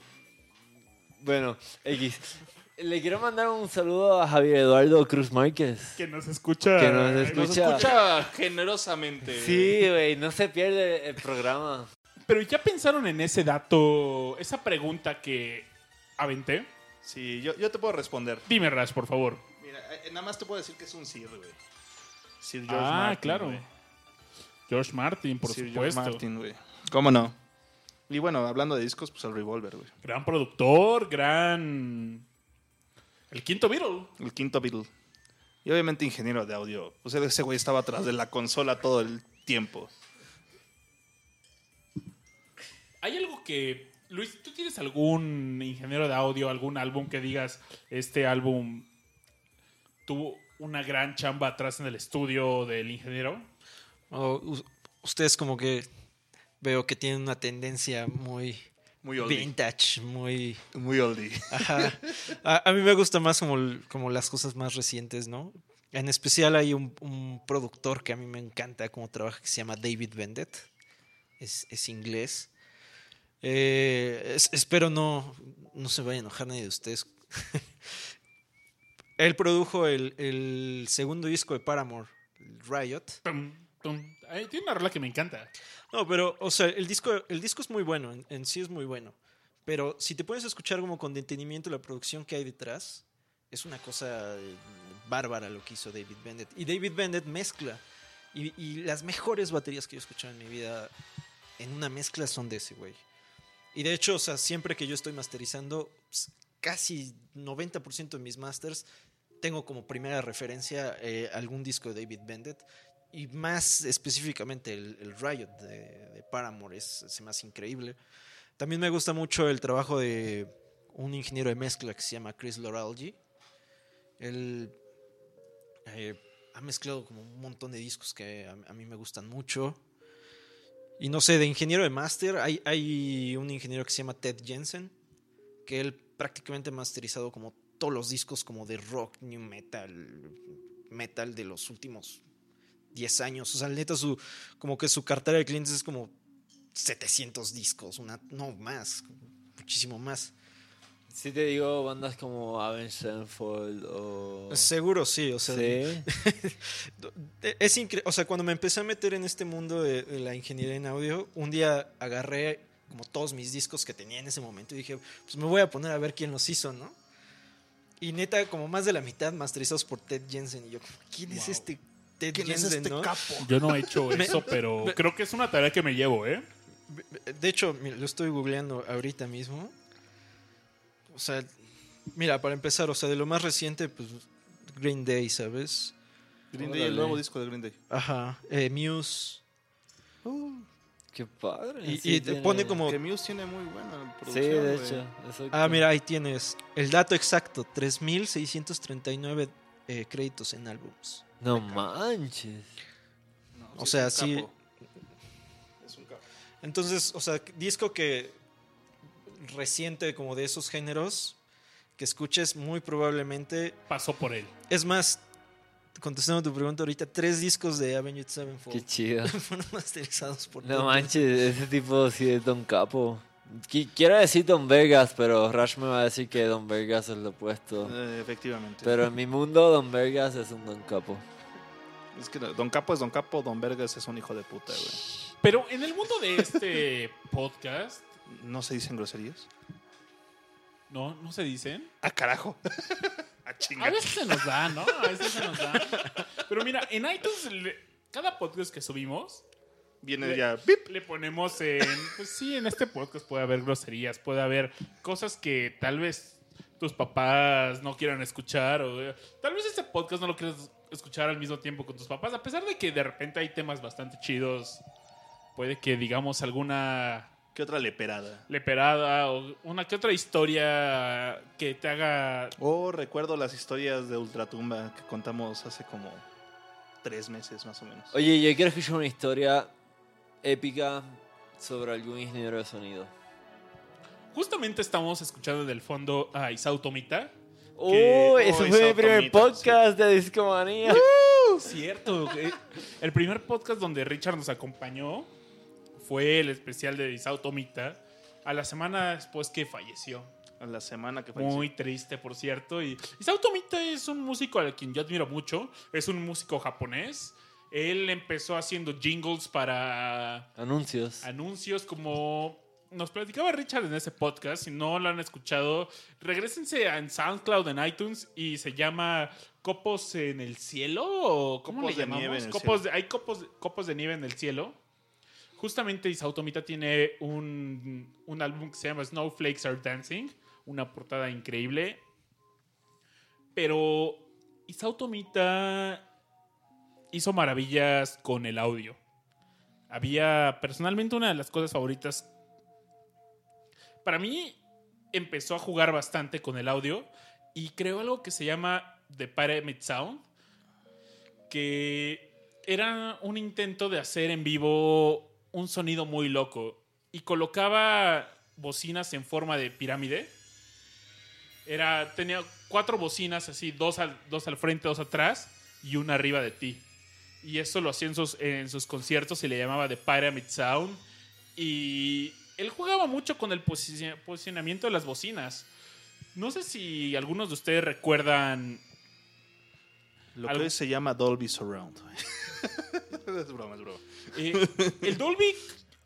bueno, X. Le quiero mandar un saludo a Javier Eduardo Cruz Márquez. Que nos escucha. Que nos Nos escucha. escucha generosamente. Sí, güey, no se pierde el programa. Pero ya pensaron en ese dato, esa pregunta que aventé. Sí, yo, yo te puedo responder. Dime, Rash, por favor. Mira, eh, nada más te puedo decir que es un Sir, güey. Sir George ah, Martin, claro. güey. George Martin, por Sir George supuesto. Martin, güey. ¿Cómo no? Y bueno, hablando de discos, pues el Revolver, güey. Gran productor, gran. El quinto Beatle. El quinto Beatle. Y obviamente ingeniero de audio. Pues ese güey estaba atrás de la consola todo el tiempo. ¿Hay algo que. Luis, ¿tú tienes algún ingeniero de audio, algún álbum que digas, este álbum tuvo una gran chamba atrás en el estudio del ingeniero? O u- ustedes como que veo que tienen una tendencia muy Muy oldie. vintage, muy... Muy oldie. Ajá. A, a mí me gusta más como, como las cosas más recientes, ¿no? En especial hay un, un productor que a mí me encanta cómo trabaja, que se llama David Bennett. Es, es inglés. Eh, es- espero no, no se vaya a enojar nadie de ustedes. Él produjo el, el segundo disco de Paramore, Riot. Tum, tiene una rola que me encanta. No, pero, o sea, el disco, el disco es muy bueno, en, sí es muy bueno. Pero si te a escuchar como con detenimiento la producción que hay detrás, es una cosa eh, bárbara lo que hizo David Bennett. Y David Bennett mezcla. Y, las mejores baterías que yo he escuchado en mi vida en una mezcla son de ese güey. Y de hecho, o sea, siempre que yo estoy masterizando, s- casi 90% de mis masters tengo como primera referencia eh, algún disco de David Bennett. Y más específicamente el, el Riot de, de Paramore es, hace increíble. También me gusta mucho el trabajo de un ingeniero de mezcla que se llama Chris Loralgi. Él eh, ha mezclado como un montón de discos que a, a mí me gustan mucho. Y no sé, de ingeniero de máster, hay, hay un ingeniero que se llama Ted Jensen, que él prácticamente ha masterizado como todos los discos como de rock, new metal, metal de los últimos 10 años. O sea, neta, su, como que su cartera de clientes es como 700 discos, una, no más, muchísimo más. Si te digo bandas como Avenged Sevenfold o... Seguro sí, o sea, Sí. es increíble. O sea, cuando me empecé a meter en este mundo de, de la ingeniería en audio, un día agarré como todos mis discos que tenía en ese momento y dije, pues me voy a poner a ver quién los hizo, ¿no? Y neta, como más de la mitad masterizados por Ted Jensen. Y yo, ¿quién es este Ted ¿Quién es Jensen, este no? capo? Yo no he hecho eso, pero creo que es una tarea que me llevo, ¿eh? De hecho, lo estoy googleando ahorita mismo. O sea, mira, para empezar, o sea, de lo más reciente, pues Green Day, ¿sabes? Green Day, el nuevo disco de Green Day. Ajá, eh, Muse. Qué padre. Y, sí y te tiene- pone como... Que Muse tiene muy buena Sí, producción. de güey. hecho. exacto. Ah, mira, ahí tienes el dato exacto, 3.639 eh, créditos en álbums. No manches. No, O es sea, un sí. capo. Es un capo. Entonces, o sea, disco que reciente como de esos géneros que escuches muy probablemente, Pasó por él. es más, contestando tu pregunta ahorita, tres discos de Avenged Qué Sevenfold chido. fueron masterizados por No manches, ese tipo sí es Don Capo. Qui- Quiero decir Don Vegas, pero Rush me va a decir que Don Vegas es lo opuesto. Eh, efectivamente. Pero en mi mundo, Don Vegas es un Don Capo. Es que Don Capo es Don Capo, Don Vergas es un hijo de puta, güey. Pero en el mundo de este podcast, ¿No se dicen groserías? no, no se dicen. ¡Ah, carajo! ¡A A chingar! veces se nos da, ¿no? A veces se nos da. Pero mira, en iTunes, cada podcast que subimos, Viene Le- ya... ¡Bip! le ponemos en. Pues sí, en este podcast puede haber groserías, puede haber cosas que tal vez tus papás no quieran escuchar, o tal vez este podcast no lo quieras escuchar al mismo tiempo con tus papás, a pesar de que de repente hay temas bastante chidos. Puede que digamos alguna ¿Qué otra leperada? leperada o una que otra historia que te haga Oh, recuerdo las historias de Ultratumba que contamos hace como tres meses más o menos. Oye, yo quiero escuchar una historia épica sobre algún ingeniero de sonido. Justamente estamos escuchando del fondo a Isao Tomita. ¡Oh! Que- ese fue mi primer podcast de Discomanía. Cierto. eh, El primer podcast donde Richard nos acompañó fue el especial de Isao Tomita a la semana después que falleció. A la semana que falleció. Muy triste, por cierto. Y Isao Tomita es un músico al quien yo admiro mucho. Es un músico japonés. Él empezó haciendo jingles para Anuncios. anuncios como nos platicaba Richard en ese podcast. Si no lo han escuchado, regresense a- en SoundCloud, en iTunes y se llama Copos en el cielo o cómo Copos le de nieve llamamos? en el Copos cielo. de- hay copos, copos de nieve en el cielo. Justamente Isao Tomita tiene un, un álbum que se llama Snowflakes Are Dancing, una portada increíble. Pero Isao Tomita hizo maravillas con el audio. Había personalmente una de las cosas favoritas. Para mí empezó a jugar bastante con el audio y creó algo que se llama The Pyramid Sound, que era un intento de hacer en vivo un sonido muy loco y colocaba bocinas en forma de pirámide. Era, tenía cuatro bocinas así, dos al, dos al frente, dos atrás y una arriba de ti. Y eso lo hacía en sus, en sus conciertos y le llamaba The Pyramid Sound. Y él jugaba mucho con el posi- posicionamiento de las bocinas. No sé si algunos de ustedes recuerdan. Lo que Algo- se llama Dolby Surround. es broma, es broma. eh, ¿El Dolby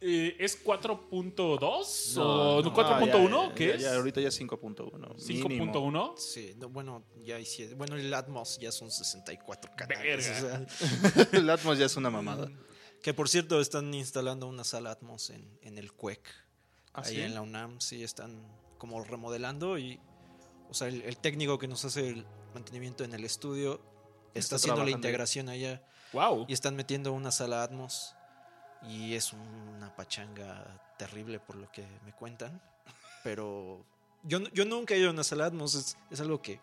eh, es 4.2 o No, no. 4.1? Ah, ya, ¿Qué ya, es? ya, ahorita ya es 5.1. mínimo. 5.1. Sí, no, bueno, ya hicieron. Bueno, el Atmos ya son 64 canales. O sea, El Atmos ya es una mamada. que por cierto, están instalando una sala Atmos en, en el CUEC. ¿Ah, ahí sí? en la UNAM, sí, están como remodelando y. O sea, el, el técnico que nos hace el mantenimiento en el estudio está, Está haciendo la integración allá Wow. y están metiendo una sala Atmos y es una pachanga terrible por lo que me cuentan. Pero yo, yo nunca he ido a una sala Atmos, es, es algo que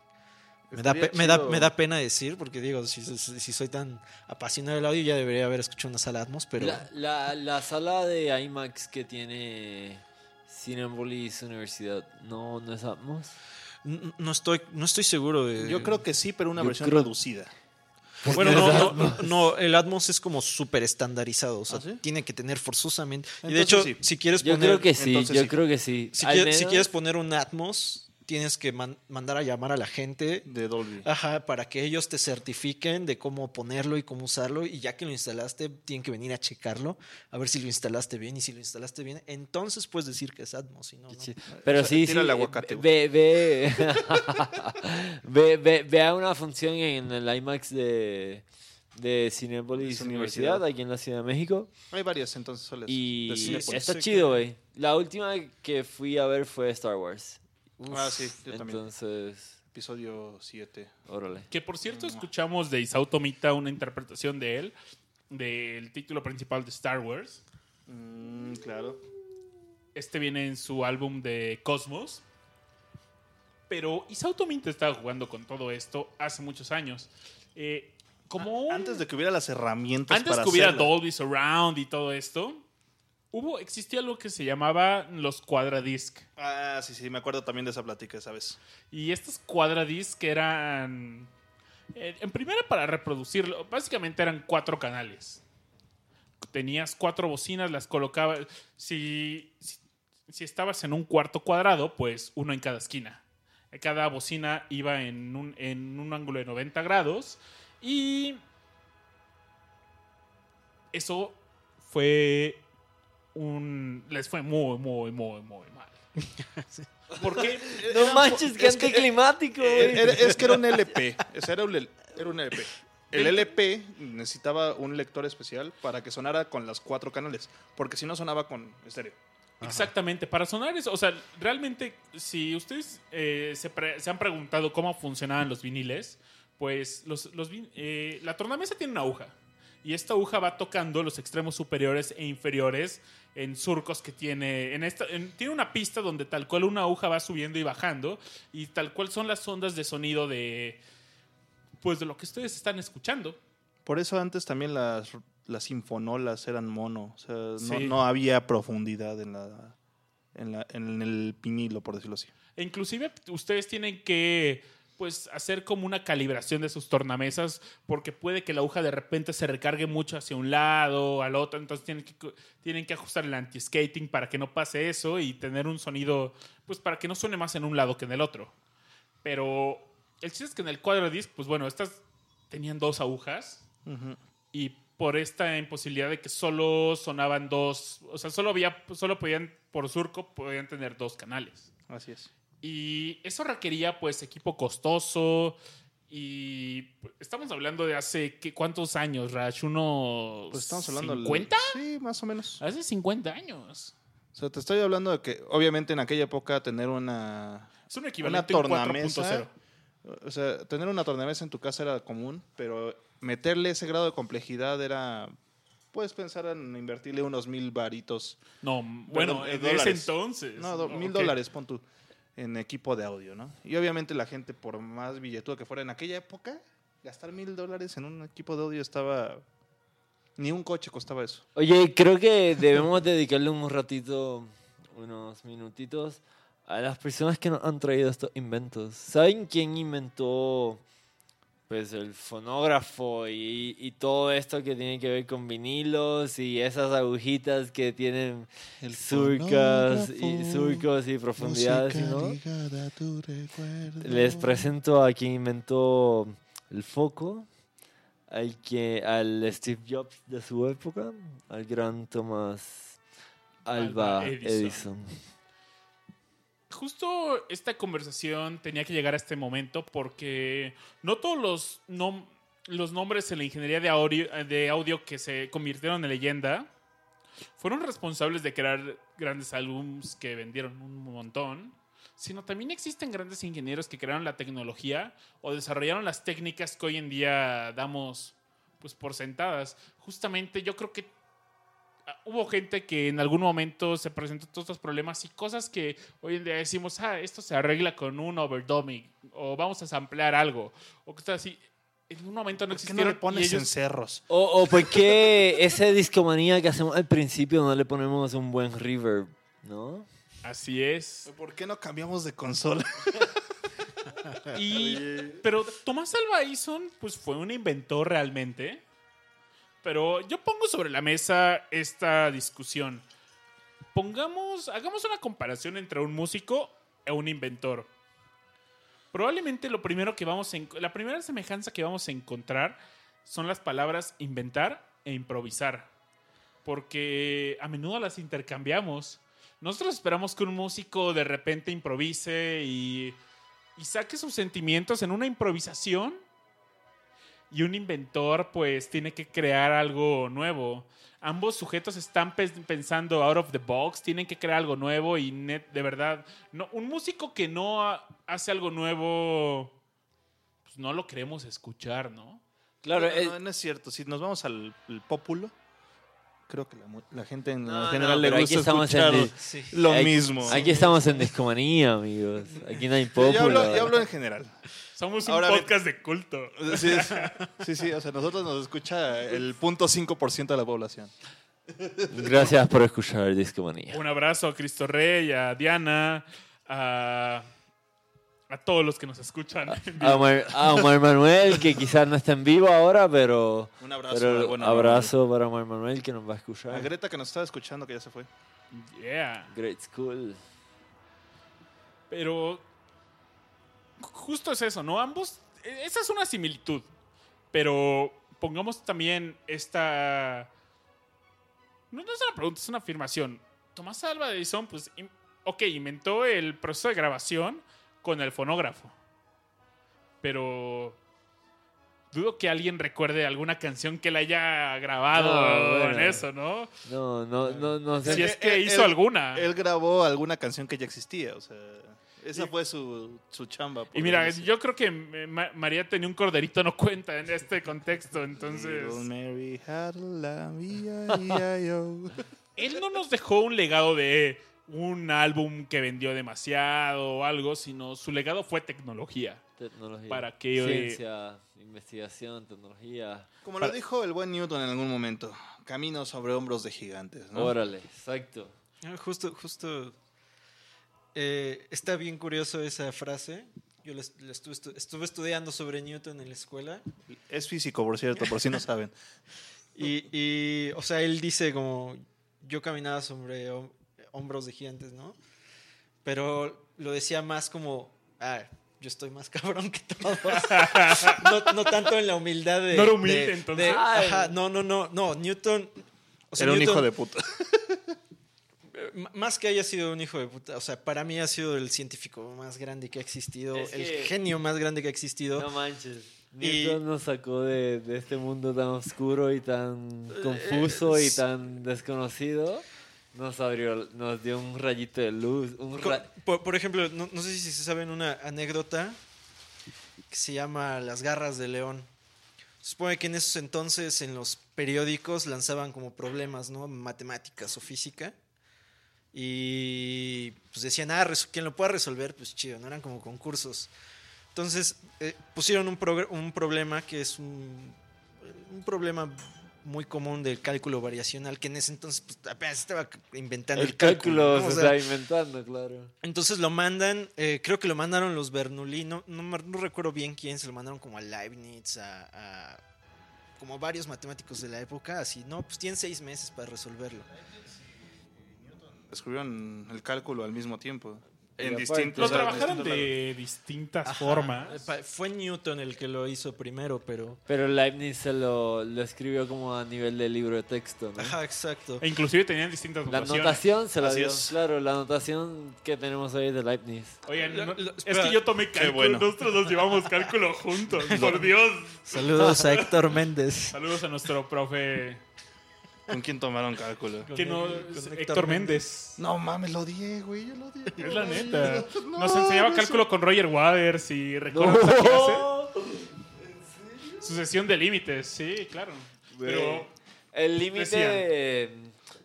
me da, me, da, me da pena decir, porque digo, si, si- si soy tan apasionado del audio ya debería haber escuchado una sala Atmos, pero... La, la, la sala de IMAX que tiene Cinepolis Universidad, ¿no, no es Atmos? No estoy, no estoy seguro de... Yo creo que sí, pero una Yo versión creo- reducida. Bueno, no, no, no, no, el Atmos es como súper estandarizado. O sea, ¿Ah, sí? tiene que tener forzosamente. y de hecho, sí. si quieres Yo poner. creo que sí, yo sí. creo que sí. Si, quieres poner un Atmos, tienes que man- mandar a llamar a la gente. De Dolby. Ajá, para que ellos te certifiquen de cómo ponerlo y cómo usarlo. Y ya que lo instalaste, tienen que venir a checarlo, a ver si lo instalaste bien. Y si lo instalaste bien, entonces puedes decir que es Atmos. Si no, no. Sí. Pero O sea, sí, sí. el aguacate, Ve, ve, ve, ve, vea una función en el IMAX de, de Cinepolis Universidad, Universidad. aquí en la Ciudad de México. Hay varias entonces soles. Y está Sí, chido, que- güey. La última que fui a ver fue Star Wars. Ah, sí, yo también. Entonces, Episodio 7. órale. Que por cierto, escuchamos de Isao Tomita una interpretación de él, del título principal de Star Wars. Mm, claro. Este viene en su álbum de Cosmos. Pero Isao Tomita estaba jugando con todo esto hace muchos años. Eh, como un- Antes de que hubiera las herramientas antes para que hubiera hacerla. Dolby Surround y todo esto, hubo, existía algo que se llamaba los cuadradisc. Ah, sí, sí, me acuerdo también de esa plática, ¿sabes? Y estos cuadradisc eran. eh, En primera, para reproducirlo, básicamente eran cuatro canales. Tenías cuatro bocinas, las colocabas. Si, si, si estabas en un cuarto cuadrado, pues uno en cada esquina. Cada bocina iba en un, en un ángulo de 90 grados. Y. Eso fue un. Les fue muy, muy, muy, muy mal. Porque No manches, qué es que- anticlimático, güey. era- es que era un LP. era un, era un LP. El LP necesitaba un lector especial para que sonara con las cuatro canales. Porque si no sonaba con estéreo. Exactamente, para sonar eso, o sea, realmente, si ustedes eh, se, pre- se han preguntado cómo funcionaban los viniles, pues los, los eh, la tornamesa tiene una aguja y esta aguja va tocando los extremos superiores e inferiores en surcos que tiene, en esta, en- tiene una pista donde tal cual una aguja va subiendo y bajando y tal cual son las ondas de sonido de, pues de lo que ustedes están escuchando. Por eso antes también las, las sinfonolas eran mono. O sea, no, Sí. no había profundidad en, la, en, la, en el vinilo, por decirlo así. E inclusive ustedes tienen que pues hacer como una calibración de sus tornamesas porque puede que la aguja de repente se recargue mucho hacia un lado, al otro, entonces tienen que, tienen que ajustar el anti-skating para que no pase eso y tener un sonido, pues para que no suene más en un lado que en el otro. Pero el chiste es que en el cuadro disc, pues bueno, estas tenían dos agujas Ujú. y por esta imposibilidad de que solo sonaban dos, o sea, solo había, solo podían, por surco, podían tener dos canales. Así es. Y eso requería pues equipo costoso y pues, estamos hablando de hace ¿qué, cuántos años, Rash, unos Pues estamos hablando... del- 50? Sí, más o menos. Hace 50 años. O sea, te estoy hablando de que, obviamente, en aquella época tener una... Es un Una equivalente a un tornamesa. 4.0. O sea, tener una tornamesa en tu casa era común, pero meterle ese grado de complejidad era... Puedes pensar en invertirle unos mil varitos. No, bueno, eh, en ese entonces. No, mil dólares, pon tú, en equipo de audio, ¿no? Y obviamente la gente, por más billetuda que fuera en aquella época, gastar mil dólares en un equipo de audio estaba... Ni un coche costaba eso. Oye, creo que debemos dedicarle un ratito, unos minutitos, a las personas que nos han traído estos inventos. ¿Saben quién inventó pues el fonógrafo y, y todo esto que tiene que ver con vinilos y esas agujitas que tienen surcas y surcos y profundidades. Les presento a quien inventó el foco, al que al Steve Jobs de su época, al gran Thomas Alba. Edison. Justo esta conversación tenía que llegar a este momento porque no todos los, nom- los nombres en la ingeniería de audio, de audio que se convirtieron en leyenda fueron responsables de crear grandes álbums que vendieron un montón, sino también existen grandes ingenieros que crearon la tecnología o desarrollaron las técnicas que hoy en día damos pues por sentadas. Justamente yo creo que hubo gente que en algún momento se presentó todos estos problemas y cosas que hoy en día decimos, ah, esto se arregla con un overdubbing o vamos a samplear algo o cosas así. En un momento no ¿Por qué no existieron le pones ellos- en cerros? O, o por qué ese discomanía que hacemos al principio no le ponemos un buen reverb, ¿no? Así es. ¿Por qué no cambiamos de consola? Y, pero Tomás Alva Edison pues fue un inventor realmente. Pero yo pongo sobre la mesa esta discusión. Pongamos, hagamos una comparación entre un músico e un inventor. Probablemente lo primero que vamos a la primera semejanza que vamos a encontrar son las palabras inventar e improvisar. Porque a menudo las intercambiamos. Nosotros esperamos que un músico de repente improvise y, y saque sus sentimientos en una improvisación. Y un inventor pues tiene que crear algo nuevo. Ambos sujetos están pe- pensando out of the box, tienen que crear algo nuevo y net, de verdad, no, un músico que no ha- hace algo nuevo, pues no lo queremos escuchar, ¿no? Claro, no, eh, no, no es cierto. Si nos vamos al al pópulo, creo que la, gente en No, general no, le gusta estamos en escuchar Sí. lo aquí- mismo. Aquí estamos en discomanía, amigos. Aquí no hay yo, hablo, popular. yo hablo en general. Somos un Ahora bien- podcast de culto. Sí, sí, sí, o sea, nosotros nos escucha el punto 5% de la población. Gracias por escuchar discomanía. Un abrazo a Cristo Rey, a Diana, a, a todos los que nos escuchan. A Omar, a Omar Manuel, que quizás no está en vivo ahora, pero, Un abrazo. pero al buen abrazo para Omar Manuel que nos va a A escuchar. Greta que nos estaba escuchando, que ya se fue. Yeah. Great School. Pero justo es eso, ¿no? Ambos, e- esa es una similitud. Pero pongamos también esta... No, no es una pregunta, es una afirmación. Tomás Alva Edison, pues, ok, inventó el proceso de grabación con el fonógrafo. Pero dudo que alguien recuerde alguna canción que él haya grabado No, bueno. en eso, ¿no? No, no, no, no sé. Si es que él- hizo él- alguna. Él grabó alguna canción que ya existía, o sea, esa fue su, su chamba. Y mira, yo creo que eh, Ma- María tenía un corderito, no cuenta en este contexto. Entonces, Mary had él no nos dejó un legado de un álbum que vendió demasiado o algo, sino su legado fue tecnología. Tecnología. Para que, eh, Ciencia, investigación, tecnología. Como Para- lo dijo el buen Newton en algún momento, camino sobre hombros de gigantes, ¿no? Órale, exacto. Ah, Justo, justo. Eh, está bien curioso esa frase. Yo les- le estuve, estu- estuve estudiando sobre Newton en la escuela. Es físico, por cierto, por si no saben. Y, y, o sea, él dice como, yo caminaba sobre hom- hombros de gigantes, ¿no? Pero lo decía más como, ah, yo estoy más cabrón que todos. no, no tanto en la humildad de... No era humilde, de- entonces. de- ajá, no, no, no, no, Newton... o sea, Era un Newton- hijo de puta. Más que haya sido un hijo de puta, o sea, para mí ha sido el científico más grande que ha existido, Es el que- genio más grande que ha existido. No manches. Y- Newton nos sacó de, de este mundo tan oscuro y tan confuso y tan desconocido. Nos abrió, nos dio un rayito de luz. Un Co- ra- Por, por ejemplo, no, no sé si se saben una anécdota que se llama Las garras de león. Se supone que en esos entonces en los periódicos lanzaban como problemas, ¿no? Matemáticas o física. Y pues decían, ah, quien lo pueda resolver, pues chido, no eran como concursos. Entonces eh, pusieron un, un problema que es un, un problema muy común del cálculo variacional, que en ese entonces pues, apenas estaba inventando el, el cálculo ¿no? O se sea, está inventando, claro. entonces lo mandan, eh, creo que lo mandaron los Bernoulli, no, no recuerdo bien quién, se lo mandaron como a Leibniz, a, a- como varios matemáticos de la época, así, no, pues tienen seis meses para resolverlo. Descubrieron el cálculo al mismo tiempo. En distintos. Lo trabajaron distintos de distintas Ajá, formas. Fue Newton el que lo hizo primero, pero... Pero Leibniz se lo, lo escribió como a nivel de libro de texto, ¿no? Ajá, exacto. E inclusive tenían distintas La notaciones. notación se la Así dio. es. Claro, la notación que tenemos hoy de Leibniz. Oigan, no- es que yo tomé cálculo. bueno. Nosotros nos llevamos cálculo juntos. Por Dios. Saludos a Héctor Méndez. Saludos a nuestro profe. ¿Con quién tomaron cálculo? Que no, es Héctor Héctor Méndez. No mames, lo odié, güey. Yo lo odié. Es la neta. Nos enseñaba cálculo con Roger Waters y recuerdas esa clase? Sucesión de límites, sí, claro. Pero El límite de-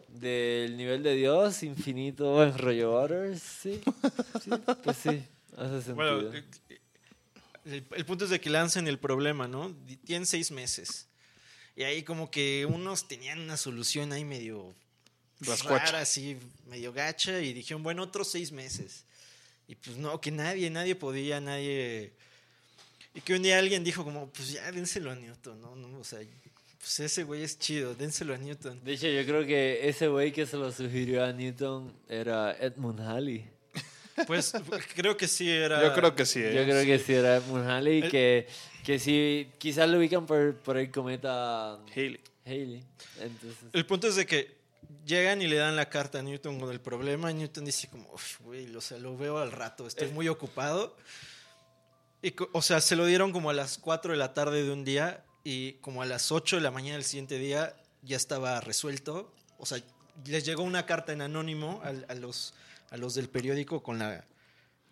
del nivel de Dios infinito en Roger Waters, sí. sí pues sí, hace sentido. Bueno, eh, el, el punto es de que lancen el problema, ¿no? Tienen seis meses. Y ahí como que unos tenían una solución ahí medio Rascuacha. rara, así, medio gacha, y dijeron, bueno, otros seis meses. Y pues no, que nadie, nadie podía, nadie... Y que un día alguien dijo como, pues ya, dénselo a Newton, ¿no? no o sea, pues ese güey es chido, dénselo a Newton. de hecho, yo creo que ese güey que se lo sugirió a Newton era Edmund Halley. Pues creo que sí era... Yo creo que sí. ¿eh? Yo creo que sí era El- que, que sí, quizás lo ubican por, por el cometa Haley. Halley. Entonces, El punto es de que llegan y le dan la carta a Newton con el problema y Newton dice como, "Uf, güey, o sea, lo veo al rato, estoy muy ocupado. Y, o sea, se lo dieron como a las 4 de la tarde de un día y como a las 8 de la mañana del siguiente día ya estaba resuelto. O sea, les llegó una carta en anónimo al- a, los, a los del periódico con la,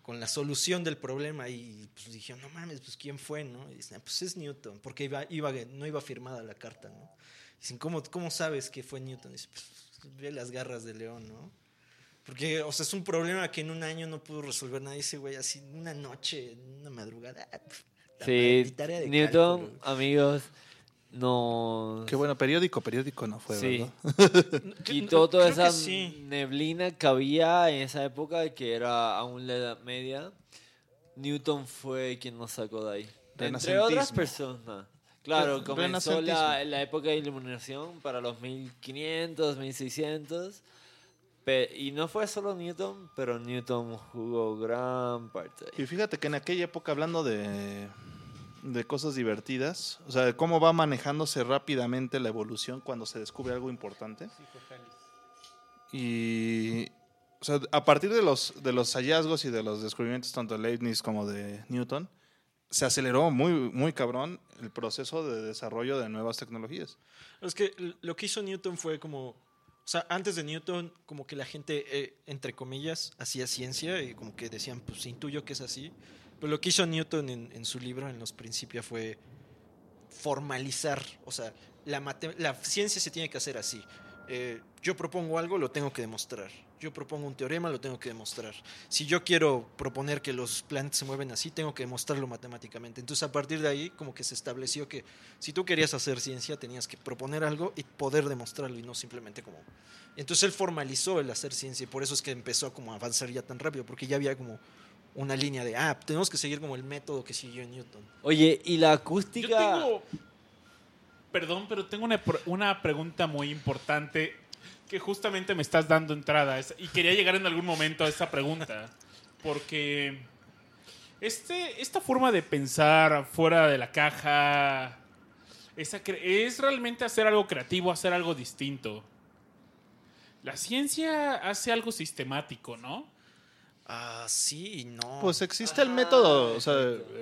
con la solución del problema y pues dijeron, no mames, pues quién fue, ¿no? Y dicen, "Ah, pues es Newton, porque iba, iba, no iba firmada la carta, ¿no? Dicen, ¿cómo, cómo sabes que fue Newton? Dice, pues ve las garras de león, ¿no? Porque, o sea, es un problema que en un año no pudo resolver nadie ese güey, así una noche, una madrugada. ah, sí, Newton, cálculo. amigos, no... Qué bueno, periódico, periódico no fue, Sí. ¿verdad? Quitó toda Creo que esa sí. neblina que había en esa época, que era aún la Edad Media. Newton fue quien nos sacó de ahí. Entre otras personas. Claro, comenzó la, la época de iluminación para los 1500, 1600. pe- y no fue solo Newton, pero Newton jugó gran parte. ahí. Y fíjate que en aquella época, hablando de, de cosas divertidas, o sea, de cómo va manejándose rápidamente la evolución cuando se descubre algo importante. Y, o sea, a partir de los, de los hallazgos y de los descubrimientos tanto de Leibniz como de Newton, se aceleró muy, muy cabrón el proceso de desarrollo de nuevas tecnologías. Es que lo que hizo Newton fue como, o sea, antes de Newton, como que la gente, eh, entre comillas, hacía ciencia y como que decían, pues intuyo que es así. Pero lo que hizo Newton en, su libro, en los principios, fue formalizar, o sea, la ciencia se tiene que hacer así. Eh, yo propongo algo, lo tengo que demostrar. Yo propongo un teorema, lo tengo que demostrar. Si yo quiero proponer que los planetas se mueven así, tengo que demostrarlo matemáticamente. Entonces, a partir de ahí, como que se estableció que si tú querías hacer ciencia, tenías que proponer algo y poder demostrarlo y no simplemente como... Entonces, él formalizó el hacer ciencia y por eso es que empezó como a avanzar ya tan rápido, porque ya había como una línea de, ah, tenemos que seguir como el método que siguió Newton. Oye, y la Yo acústica. tengo. Perdón, pero tengo una, una pregunta muy importante que justamente me estás dando entrada. es- Y quería llegar en algún momento a esa pregunta. Porque. Este, esta forma de pensar fuera de la caja. esa cre- es realmente hacer algo creativo, hacer algo distinto. La ciencia hace algo sistemático, ¿no? Ah, sí y no. Pues existe el método, o sea,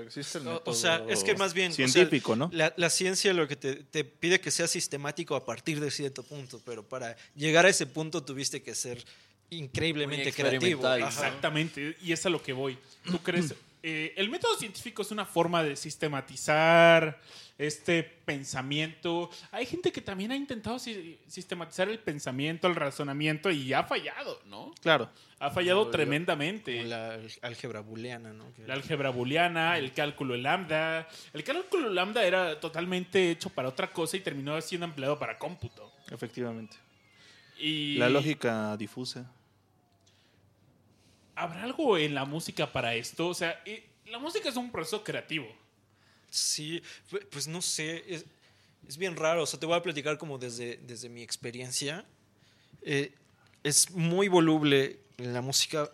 existe el método o sea, es que más bien, o sea, científico, ¿no? La, la ciencia lo que te, te pide que sea sistemático a partir de cierto punto, pero para llegar a ese punto tuviste que ser increíblemente creativo. Ajá. Exactamente, y es a lo que voy. ¿Tú crees? eh, el método científico es una forma de sistematizar este pensamiento. Hay gente que también ha intentado si- sistematizar el pensamiento, el razonamiento y ha fallado, ¿no? Claro. Ha fallado Como tremendamente. La álgebra booleana, ¿no? La álgebra booleana, el cálculo lambda. El cálculo lambda era totalmente hecho para otra cosa y terminó siendo empleado para cómputo. Efectivamente. Y La lógica difusa. ¿Habrá algo en la música para esto? O sea, eh, la música es un proceso creativo. Sí, pu- pues no sé, es, es bien raro, o sea, te voy a platicar como desde, desde mi experiencia. Eh, es muy voluble la música.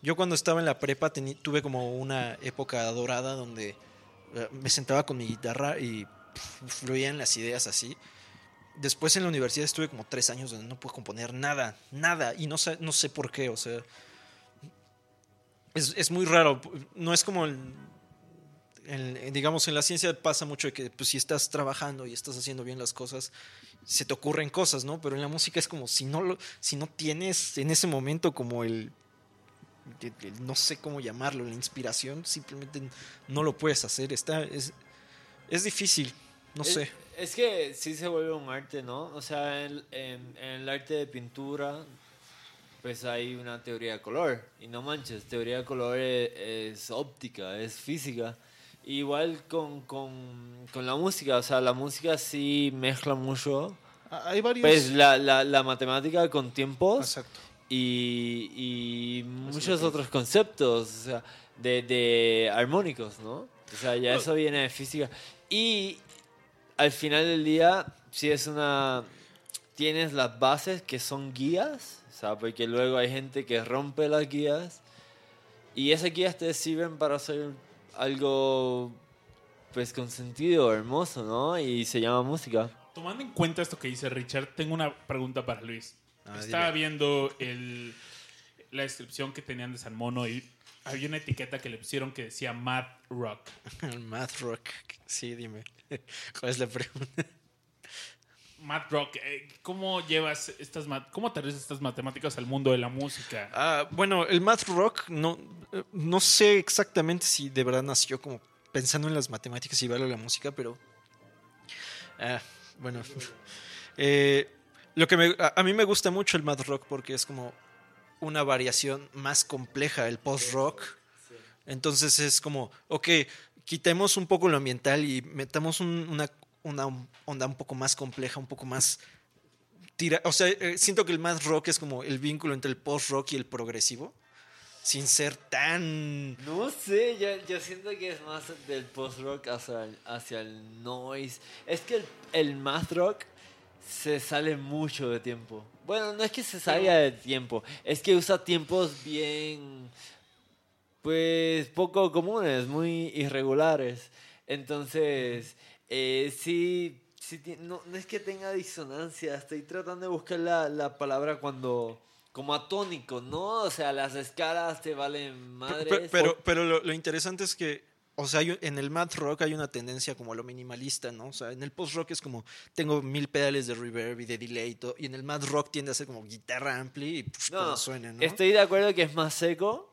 Yo cuando estaba en la prepa tuve como una época dorada donde eh, me sentaba con mi guitarra y fluían las ideas así. Después en la universidad estuve como tres años donde no pude componer nada, nada, y no sé, no sé por qué, o sea, es, es muy raro, no es como el, en- digamos, en la ciencia pasa mucho de que pues, si estás trabajando y estás haciendo bien las cosas, se te ocurren cosas, ¿no? Pero en la música es como si no, lo, si no tienes en ese momento como el, el- el- no sé cómo llamarlo, la inspiración, simplemente no lo puedes hacer. Está, es, es difícil, no es, sé. Es que sí se vuelve un arte, ¿no? O sea, en, en- en el arte de pintura, pues hay una teoría de color. Y no manches, teoría de color es, es óptica, es física. Igual con, con, con la música, o sea, la música sí mezcla mucho. Ah, Hay varios. Pues la, la, la matemática con tiempos Exacto. y, y muchos otros conceptos, o sea, de, de armónicos, ¿no? O sea, ya eso viene de física. Y al final del día, si es una... Tienes las bases que son guías, o sea, porque luego hay gente que rompe las guías y esas guías te sirven para hacer algo, pues, con sentido, hermoso, ¿no? Y se llama música. Tomando en cuenta esto que dice Richard, tengo una pregunta para Luis. Ah, Estaba dile. viendo el, la descripción que tenían de San Mono y había una etiqueta que le pusieron que decía Mad Rock. Math rock, sí, dime. ¿Cuál es la pregunta? Mad Rock, eh, ¿cómo llevas estas cómo aterrizas estas matemáticas al mundo de la música? Ah, bueno, el math rock no, eh, no sé exactamente si de verdad nació como pensando en las matemáticas y a la música, pero ah, bueno, Eh, lo que me- a, a mí me gusta mucho el math rock porque es como una variación más compleja, el post rock. Entonces es como, ok, quitemos un poco lo ambiental y metamos un- una, una onda un poco más compleja, un poco más tira, o sea, eh, siento que el math rock es como el vínculo entre el post rock y el progresivo, sin ser tan No sé, yo, yo siento que es más del post-rock hacia el, hacia el noise. Es que el, el math rock se sale mucho de tiempo. Bueno, no es que se salga de tiempo, es que usa tiempos bien, pues, poco comunes, muy irregulares. Entonces, eh, sí, no, no es que tenga disonancia, estoy tratando de buscar la, la palabra cuando... Como atónico, ¿no? O sea, las escalas te valen madres. Pero, pero, pero lo, lo interesante es que, o sea, hay en el math rock hay una tendencia como a lo minimalista, ¿no? O sea, en el post rock es como, tengo mil pedales de reverb y de delay y todo, y en el math rock tiende a ser como guitarra ampli y pff, No, suene, ¿no? Estoy de acuerdo que es más seco,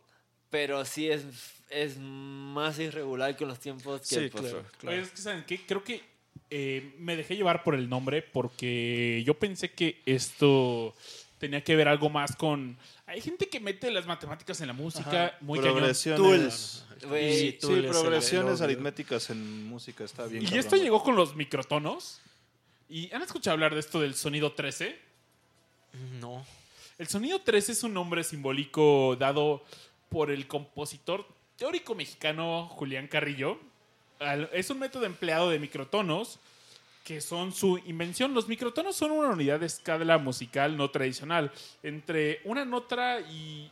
pero sí es, es más irregular con los tiempos que Sí, el post claro. Oye, es que ¿saben qué? Creo que eh, me dejé llevar por el nombre porque yo pensé que esto tenía que ver algo más con... Hay gente que mete las matemáticas en la música muy cañón. Progresiones. Güey, Sí, Sí, el- progresiones aritméticas en música está bien. Y cabrón. esto llegó con los microtonos. ¿Y han escuchado hablar de esto del sonido 13? No. El sonido 13 es un nombre simbólico dado por el compositor teórico mexicano Julián Carrillo. Es un método empleado de microtonos que son su invención. Los microtonos son una unidad de escala musical no tradicional. Entre una nota y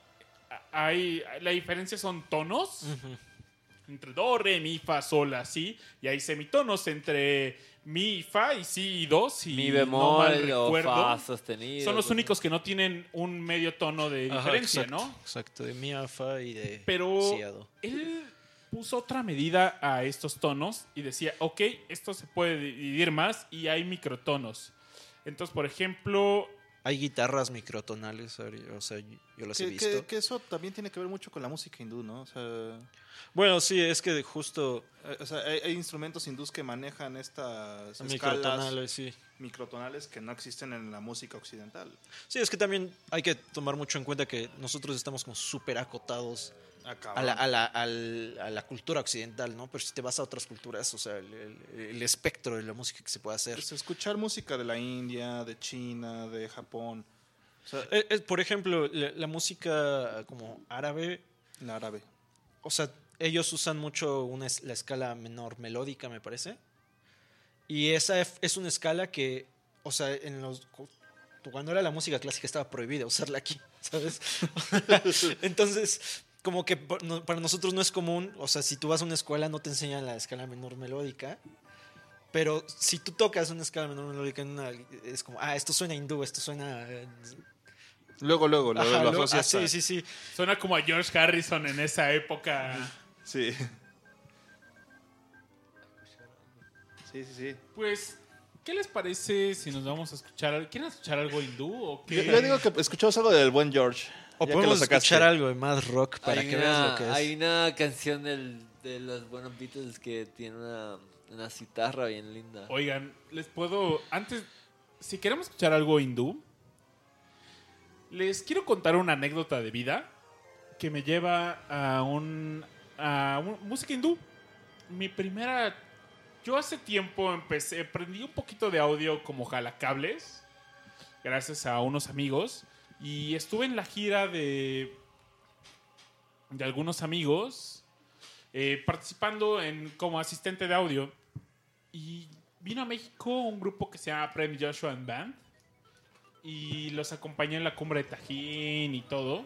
hay la diferencia son tonos entre do, re, mi, fa, sol, la, si, y hay semitonos entre mi, fa y si y do, si Mi no mal bemol o recuerdo. fa sostenido. son los únicos que no tienen un medio tono de Ajá, diferencia, exacto, ¿no? Exacto, de mi a fa y de Pero si a do. él puso otra medida a estos tonos y decía, ok, esto se puede dividir más y hay microtonos. Entonces, por ejemplo, Hay guitarras microtonales, o sea, yo las he Que, visto. que- que eso también tiene que ver mucho con la música hindú, ¿no? O sea, Bueno, sí, es que justo eh, o sea, hay, hay instrumentos hindús que manejan estas escalas microtonales, sí. microtonales que no existen en la música occidental. Sí, es que también hay que tomar mucho en cuenta que nosotros estamos como súper acotados A la, a, la, al- a la cultura occidental, ¿no? Pero si te vas a otras culturas, o sea, el, el- el espectro de la música que se puede hacer. Pues, escuchar música de la India, de China, de Japón, o sea, Eh, eh, por ejemplo, la, la música como árabe, en árabe. o sea, ellos usan mucho una, es- la escala menor melódica, me parece. Y esa es, es una escala que, o sea, en los cu- cuando era la música clásica estaba prohibida usarla aquí, ¿sabes? Entonces, como que por- no- para nosotros no es común, o sea, si tú vas a una escuela no te enseñan la escala menor melódica. Pero si tú tocas una escala menor melódica, en una- es como, ah, esto suena hindú, esto suena... eh, Luego, luego, lo, ajá, lo lo- asocias ah, sí, sí, sí. suena como a George Harrison en esa época. Sí. Sí, sí, sí. Pues, ¿qué les parece si nos vamos a escuchar? ¿Quieren escuchar algo hindú o qué? Yo, yo digo que escuchamos algo del buen George. O ya que podemos escuchar algo de Mad Rock para hay que una, veas lo que es. Hay una canción del, de los buenos Beatles que tiene una, una citarra bien linda. Oigan, les puedo. Antes, si queremos escuchar algo hindú, les quiero contar una anécdota de vida que me lleva a un. a un- música hindú. Mi primera. Yo hace tiempo empecé. Aprendí un poquito de audio como jalacables. Gracias a unos amigos. Y estuve en la gira de. de algunos amigos. eh, participando en, como asistente de audio. Y vino a México un grupo que se llama Prem Joshua and Band. Y los acompañé en la cumbre de Tajín y todo.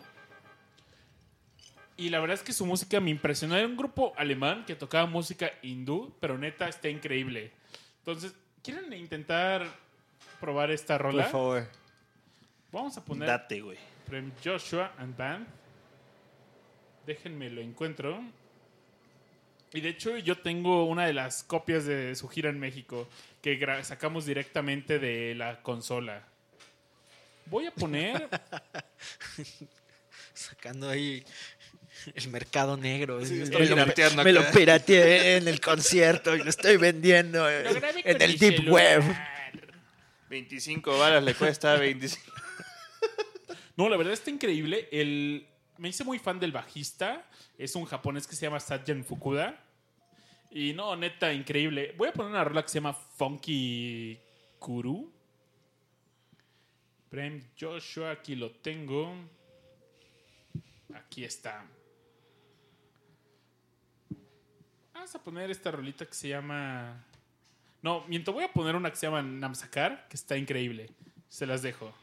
Y la verdad es que su música me impresionó. Era un grupo alemán que tocaba música hindú, pero neta está increíble. Entonces, ¿quieren intentar probar esta Por rola? favor. Vamos a poner Date, güey. Prem Joshua and Band. Déjenme lo encuentro. Y de hecho yo tengo una de las copias de su gira en México que sacamos directamente de la consola. Voy a poner... Sacando ahí el mercado negro. Sí, me, lo, me pirateé en el concierto y lo estoy vendiendo en, grabé en el Deep celular. Web. 25 balas le cuesta 25. No, la verdad está increíble. El... Me hice muy fan del bajista. Es un japonés que se llama Sajan Fukuda. Y no, neta, increíble. Voy a poner una rola que se llama Funky Kuru. Prem Joshua, aquí lo tengo. Aquí está. Vamos a poner esta rolita que se llama. No, miento, voy a poner una que se llama Namsakar, que está increíble. Se las dejo.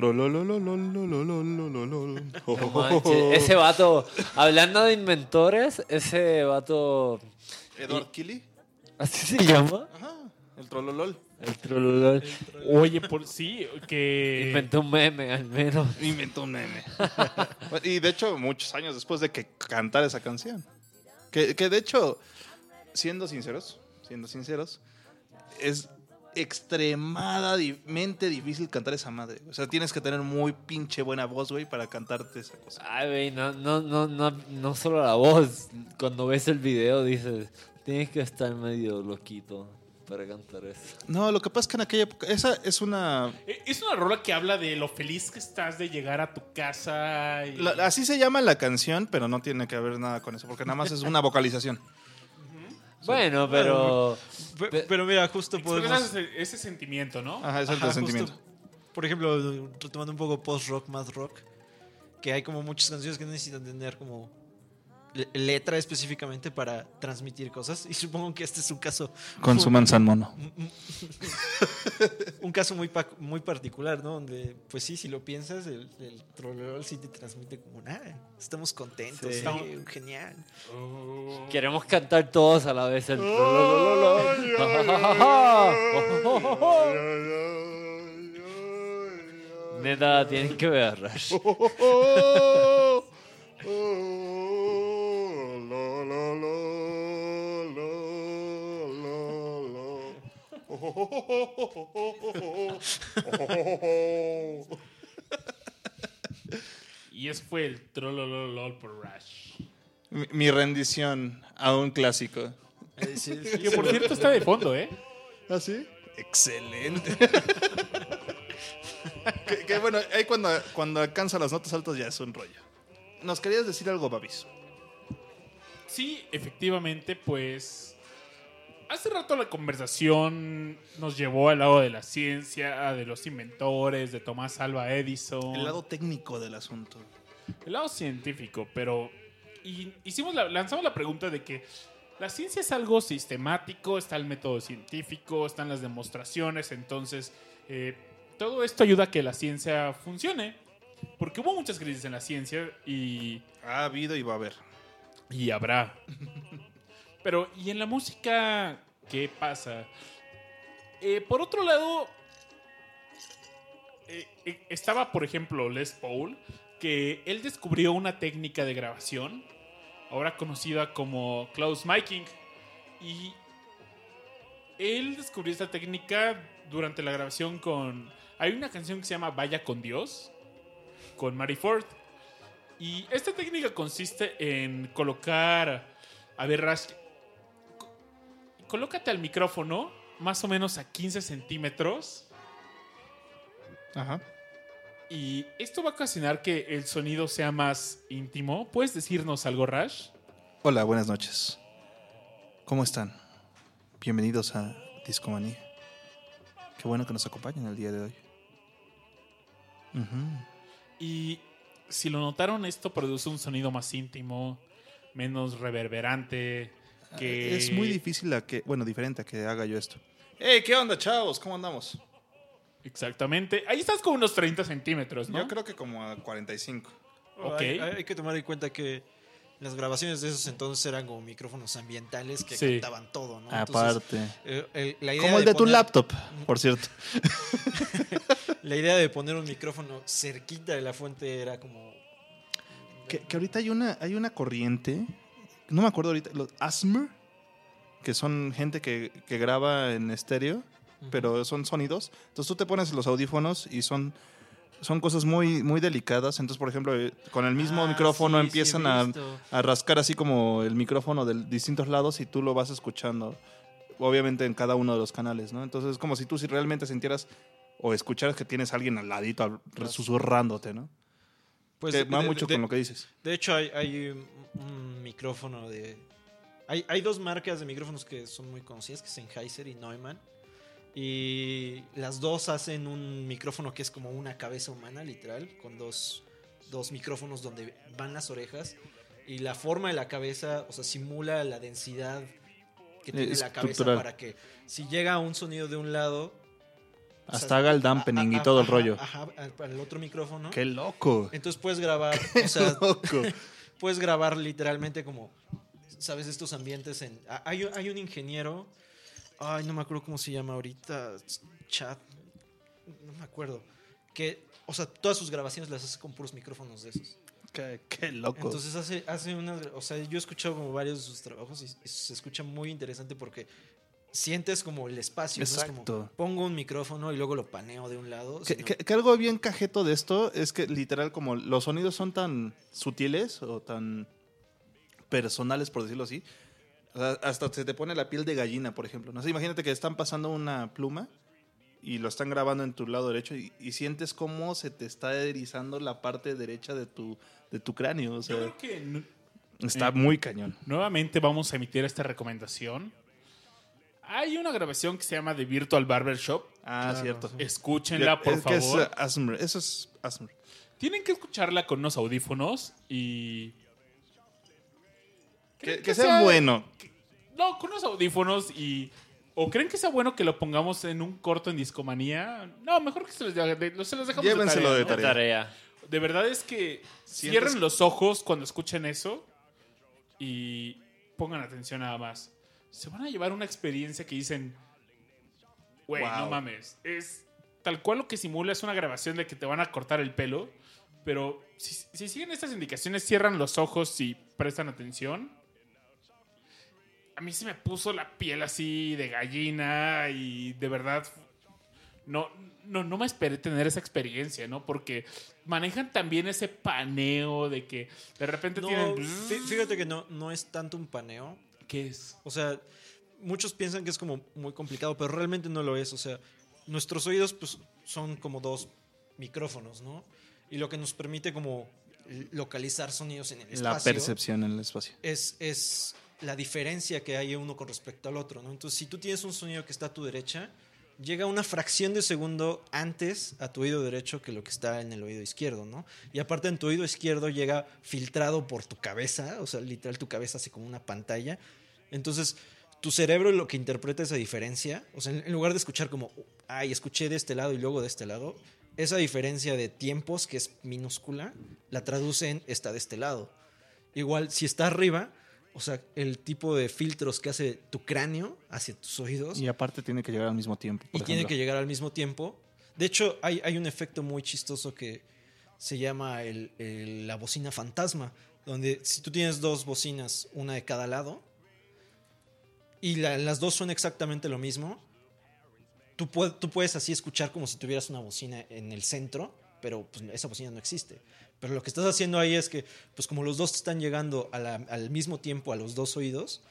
No ese vato, hablando de inventores, ese vato, Edward Kelly. ¿así se llama? Ajá, el trololol. El trololol. Oye, por sí, que. Inventó un meme, al menos. Inventó un meme. y de hecho, muchos años después de que cantara esa canción. Que, que de hecho, siendo sinceros, siendo sinceros, es extremadamente difícil cantar esa madre. O sea, tienes que tener muy pinche buena voz, güey, para cantarte esa cosa. Ay, güey, no, no, no, no, no solo la voz. Cuando ves el video dices, tienes que estar medio loquito para cantar eso. No, lo que pasa es que en aquella época, esa es una... Eh, Es una rola que habla de lo feliz que estás de llegar a tu casa. Y... la- así se llama la canción, pero no tiene que ver nada con eso, porque nada más es una vocalización. Bueno, pero... Pe- Pe- Pero mira, justo podemos... Ese, sentimiento, ¿no? Ajá, es el Ajá, de sentimiento. justo, por ejemplo, retomando un poco post-rock, más rock, que hay como muchas canciones que necesitan tener como letra específicamente para transmitir cosas. Y supongo que este es un caso, Consuman San Mono. un caso muy, pa- muy particular, ¿no? Donde, pues sí, si lo piensas, el, el trololol sí te transmite como, nada, estamos contentos, Sí. sí, genial. Oh. Queremos cantar todos a la vez el... Neta, tienen que ver. Y eso fue el Trollololol por Rush. Mi, mi rendición a un clásico. Eh, sí, sí, Que por cierto está de fondo, ¿eh? ¿Ah, sí? Excelente. que, que bueno, ahí cuando, cuando alcanza las notas altas ya es un rollo. ¿Nos querías decir algo, Babis? Sí, efectivamente, pues. Hace rato la conversación nos llevó al lado de la ciencia, de los inventores, de Tomás Alba Edison. El lado técnico del asunto. El lado científico, pero y hicimos la- lanzamos la pregunta de que la ciencia es algo sistemático, está el método científico, están las demostraciones, entonces eh, todo esto ayuda a que la ciencia funcione, porque hubo muchas crisis en la ciencia y, Ha habido y va a haber. y habrá. Pero, ¿y en la música qué pasa? Eh, por otro lado, eh, eh, estaba, por ejemplo, Les Paul, que él descubrió una técnica de grabación, ahora conocida como close miking, y él descubrió esta técnica durante la grabación con... Hay una canción que se llama Vaya con Dios, con Mary Ford, y esta técnica consiste en colocar... A ver, Rash, co- colócate al micrófono más o menos a 15 centímetros Ajá. y esto va a ocasionar que el sonido sea más íntimo. ¿Puedes decirnos algo, Rash? Hola, buenas noches. ¿Cómo están? Bienvenidos a Discomanía. Qué bueno que nos acompañen el día de hoy. Ujú. Y si lo notaron, esto produce un sonido más íntimo, menos reverberante. Que Es muy difícil a que, bueno, diferente a que haga yo esto. ¡Hey, qué onda, chavos! ¿Cómo andamos? Exactamente. Ahí estás con unos 30 centímetros, ¿no? Yo creo que como a 45. Ok. Hay, hay que tomar en cuenta que las grabaciones de esos entonces eran como micrófonos ambientales que Sí. captaban todo, ¿no? Entonces, Aparte. eh, el- la idea Como el de tu poner- laptop, por cierto. La idea de poner un micrófono cerquita de la fuente era como. Que, que ahorita hay una, hay una corriente, no me acuerdo ahorita, los ASMR, que son gente que, que graba en estéreo, pero son sonidos. Entonces tú te pones los audífonos y son, son cosas muy, muy delicadas. Entonces, por ejemplo, eh, con el mismo Ah, micrófono sí, sí, he empiezan a, a rascar así como el micrófono de distintos lados y tú lo vas escuchando, obviamente en cada uno de los canales, ¿no? Entonces es como si tú si realmente sintieras o escucharas que tienes a alguien al ladito susurrándote, ¿no? Pues que va de- mucho de- con lo que dices. De hecho, hay, hay un, un micrófono de. Hay, hay dos marcas de micrófonos que son muy conocidas, que es Sennheiser y Neumann. Y las dos hacen un micrófono que es como una cabeza humana, literal, con dos, dos micrófonos donde van las orejas. y la forma de la cabeza, o sea, simula la densidad que tiene la cabeza para que si llega un sonido de un lado... o Hasta sea, haga el dampening y todo el rollo. Ajá, para el otro micrófono. ¡Qué loco! Entonces puedes grabar, o sea, loco! puedes grabar literalmente como, ¿sabes? Estos ambientes en... Hay, un- hay un ingeniero, ay, no me acuerdo cómo se llama ahorita, chat, no me acuerdo, que, o sea, todas sus grabaciones las hace con puros micrófonos de esos. ¡Qué, qué loco! Entonces hace, hace unas, o sea, yo he escuchado como varios de sus trabajos y, y se escucha muy interesante porque sientes como el espacio, ¿no? Es como, Exacto. pongo un micrófono y luego lo paneo de un lado. Que, sino- que- que algo bien cajeto de esto es que literal como los sonidos son tan sutiles o tan personales, por decirlo así, hasta se te pone la piel de gallina, por ejemplo. No sé, imagínate que están pasando una pluma y lo están grabando en tu lado derecho y, y sientes cómo se te está erizando la parte derecha de tu, de tu cráneo. O Yo sea, creo que está eh, muy cañón. nuevamente vamos a emitir esta recomendación. Hay una grabación que se llama The Virtual Barber Shop. Ah, Claro, cierto. sí. Escúchenla, por Es que es, favor. uh, ASMR, Eso es ASMR. Tienen que escucharla con unos audífonos y... Que, ¿Creen que sea bueno. No, con unos audífonos y... ¿O creen que sea bueno que lo pongamos en un corto en discomanía? No, mejor que se los, de- se los dejamos Llévenselo de de tarea. ¿no? tarea. Tarea. De verdad es que Sientes- cierren los ojos cuando escuchen eso y pongan atención nada más. Se van a llevar una experiencia que dicen, güey, Wow. no mames. Es tal cual lo que simula es una grabación de que te van a cortar el pelo, pero si, si siguen estas indicaciones, cierran los ojos y prestan atención. A mí se me puso la piel así de gallina y de verdad no, no, no me esperé tener esa experiencia, ¿no? Porque manejan también ese paneo de que de repente No, tienen... fí- fíjate que no, no es tanto un paneo. ¿Qué es? O sea, muchos piensan que es como muy complicado, pero realmente no lo es. O sea, nuestros oídos pues, son como dos micrófonos, ¿no? Y lo que nos permite como localizar sonidos en el espacio La percepción en el espacio. es, es la diferencia que hay uno con respecto al otro, ¿no? Entonces, si tú tienes un sonido que está a tu derecha, llega una fracción de segundo antes a tu oído derecho que lo que está en el oído izquierdo, ¿no? Y aparte en tu oído izquierdo llega filtrado por tu cabeza, o sea, literal tu cabeza hace como una pantalla. Entonces, tu cerebro lo que interpreta esa diferencia, o sea, en lugar de escuchar como, ay, escuché de este lado y luego de este lado, esa diferencia de tiempos, que es minúscula, la traduce en está de este lado. Igual, si está arriba, o sea, el tipo de filtros que hace tu cráneo hacia tus oídos Y aparte tiene que llegar al mismo tiempo. y tiene que llegar al mismo tiempo. De hecho, hay, hay un efecto muy chistoso que se llama el- el- la bocina fantasma, donde si tú tienes dos bocinas, una de cada lado, y la- las dos son exactamente lo mismo, tú, pued- tú puedes así escuchar como si tuvieras una bocina en el centro, pero pues, esa bocina no existe. Pero lo que estás haciendo ahí es que, pues como los dos te están llegando a la- al mismo tiempo a los dos oídos,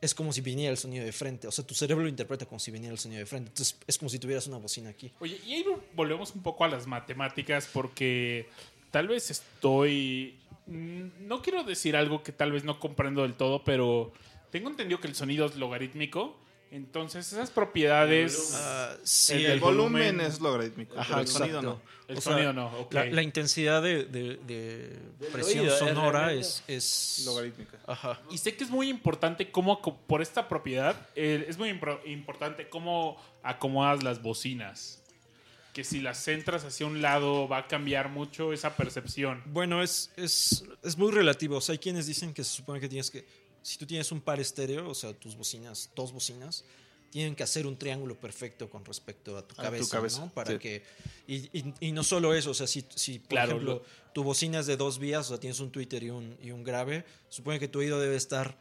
es como si viniera el sonido de frente. O sea, tu cerebro lo interpreta como si viniera el sonido de frente. Entonces, es como si tuvieras una bocina aquí. Oye, y ahí volvemos un poco a las matemáticas porque tal vez estoy... mm, No quiero decir algo que tal vez no comprendo del todo, pero tengo entendido que el sonido es logarítmico. Entonces esas propiedades... Ah, sí, El El, volumen, volumen. es logarítmico, Ajá, pero el sonido exacto. no. el o sea, sonido no, ok. La, la intensidad de, de- de presión oído, sonora es, es... Logarítmica. Ajá. Y sé que es muy importante cómo, por esta propiedad, eh, es muy impro- importante cómo acomodas las bocinas. Que si las centras hacia un lado va a cambiar mucho esa percepción. Bueno, es, es, es muy relativo. O sea, hay quienes dicen que se supone que tienes que... Si tú tienes un par estéreo, o sea, tus bocinas, dos bocinas, tienen que hacer un triángulo perfecto con respecto a tu A tu cabeza, cabeza, ¿no? Para sí. que... Y, y- y no solo eso, o sea, si, si por Claro, ejemplo, lo- tu bocina es de dos vías, o sea, tienes un Twitter y un, y un grave, supone que tu oído debe estar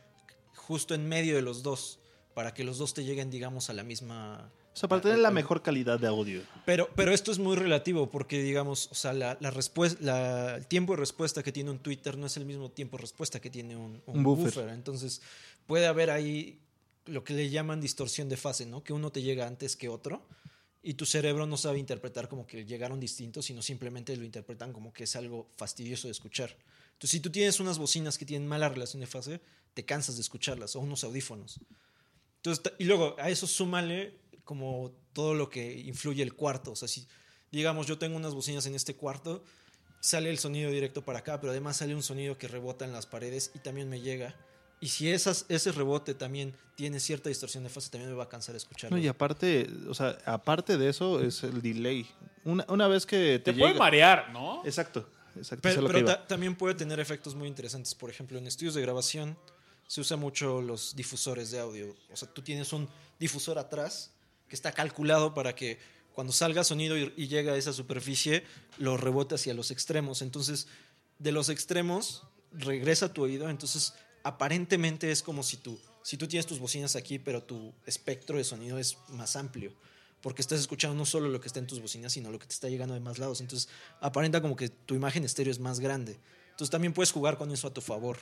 justo en medio de los dos, para que los dos te lleguen, digamos, a la misma... O sea, para tener la mejor calidad de audio. Pero, pero esto es muy relativo porque, digamos, o sea, la, la respuesta, la- el tiempo de respuesta que tiene un Twitter no es el mismo tiempo de respuesta que tiene un, un Un buffer. buffer. Entonces, puede haber ahí lo que le llaman distorsión de fase, ¿no? Que uno te llega antes que otro y tu cerebro no sabe interpretar como que llegaron distintos, sino simplemente lo interpretan como que es algo fastidioso de escuchar. Entonces, si tú tienes unas bocinas que tienen mala relación de fase, te cansas de escucharlas, o unos audífonos. Entonces, y luego a eso súmale como todo lo que influye el cuarto. O sea, si digamos yo tengo unas bocinas en este cuarto sale el sonido directo para acá, pero además sale un sonido que rebota en las paredes y también me llega. Y si esas, ese rebote también tiene cierta distorsión de fase, también me va a cansar escucharlo. No, y aparte, o sea, aparte de eso es el delay. Una, una vez que te, Te puede llega- marear, ¿no? Exacto, exacto. Pero, pero ta- también puede tener efectos muy interesantes. Por ejemplo, en estudios de grabación se usa mucho los difusores de audio. O sea, tú tienes un difusor atrás que está calculado para que cuando salga sonido y, y llega a esa superficie, lo rebote hacia los extremos. Entonces, de los extremos regresa a tu oído. Entonces, aparentemente es como si tú, si tú tienes tus bocinas aquí, pero tu espectro de sonido es más amplio. Porque estás escuchando no solo lo que está en tus bocinas, sino lo que te está llegando de más lados. Entonces, aparenta como que tu imagen estéreo es más grande. Entonces, también puedes jugar con eso a tu favor.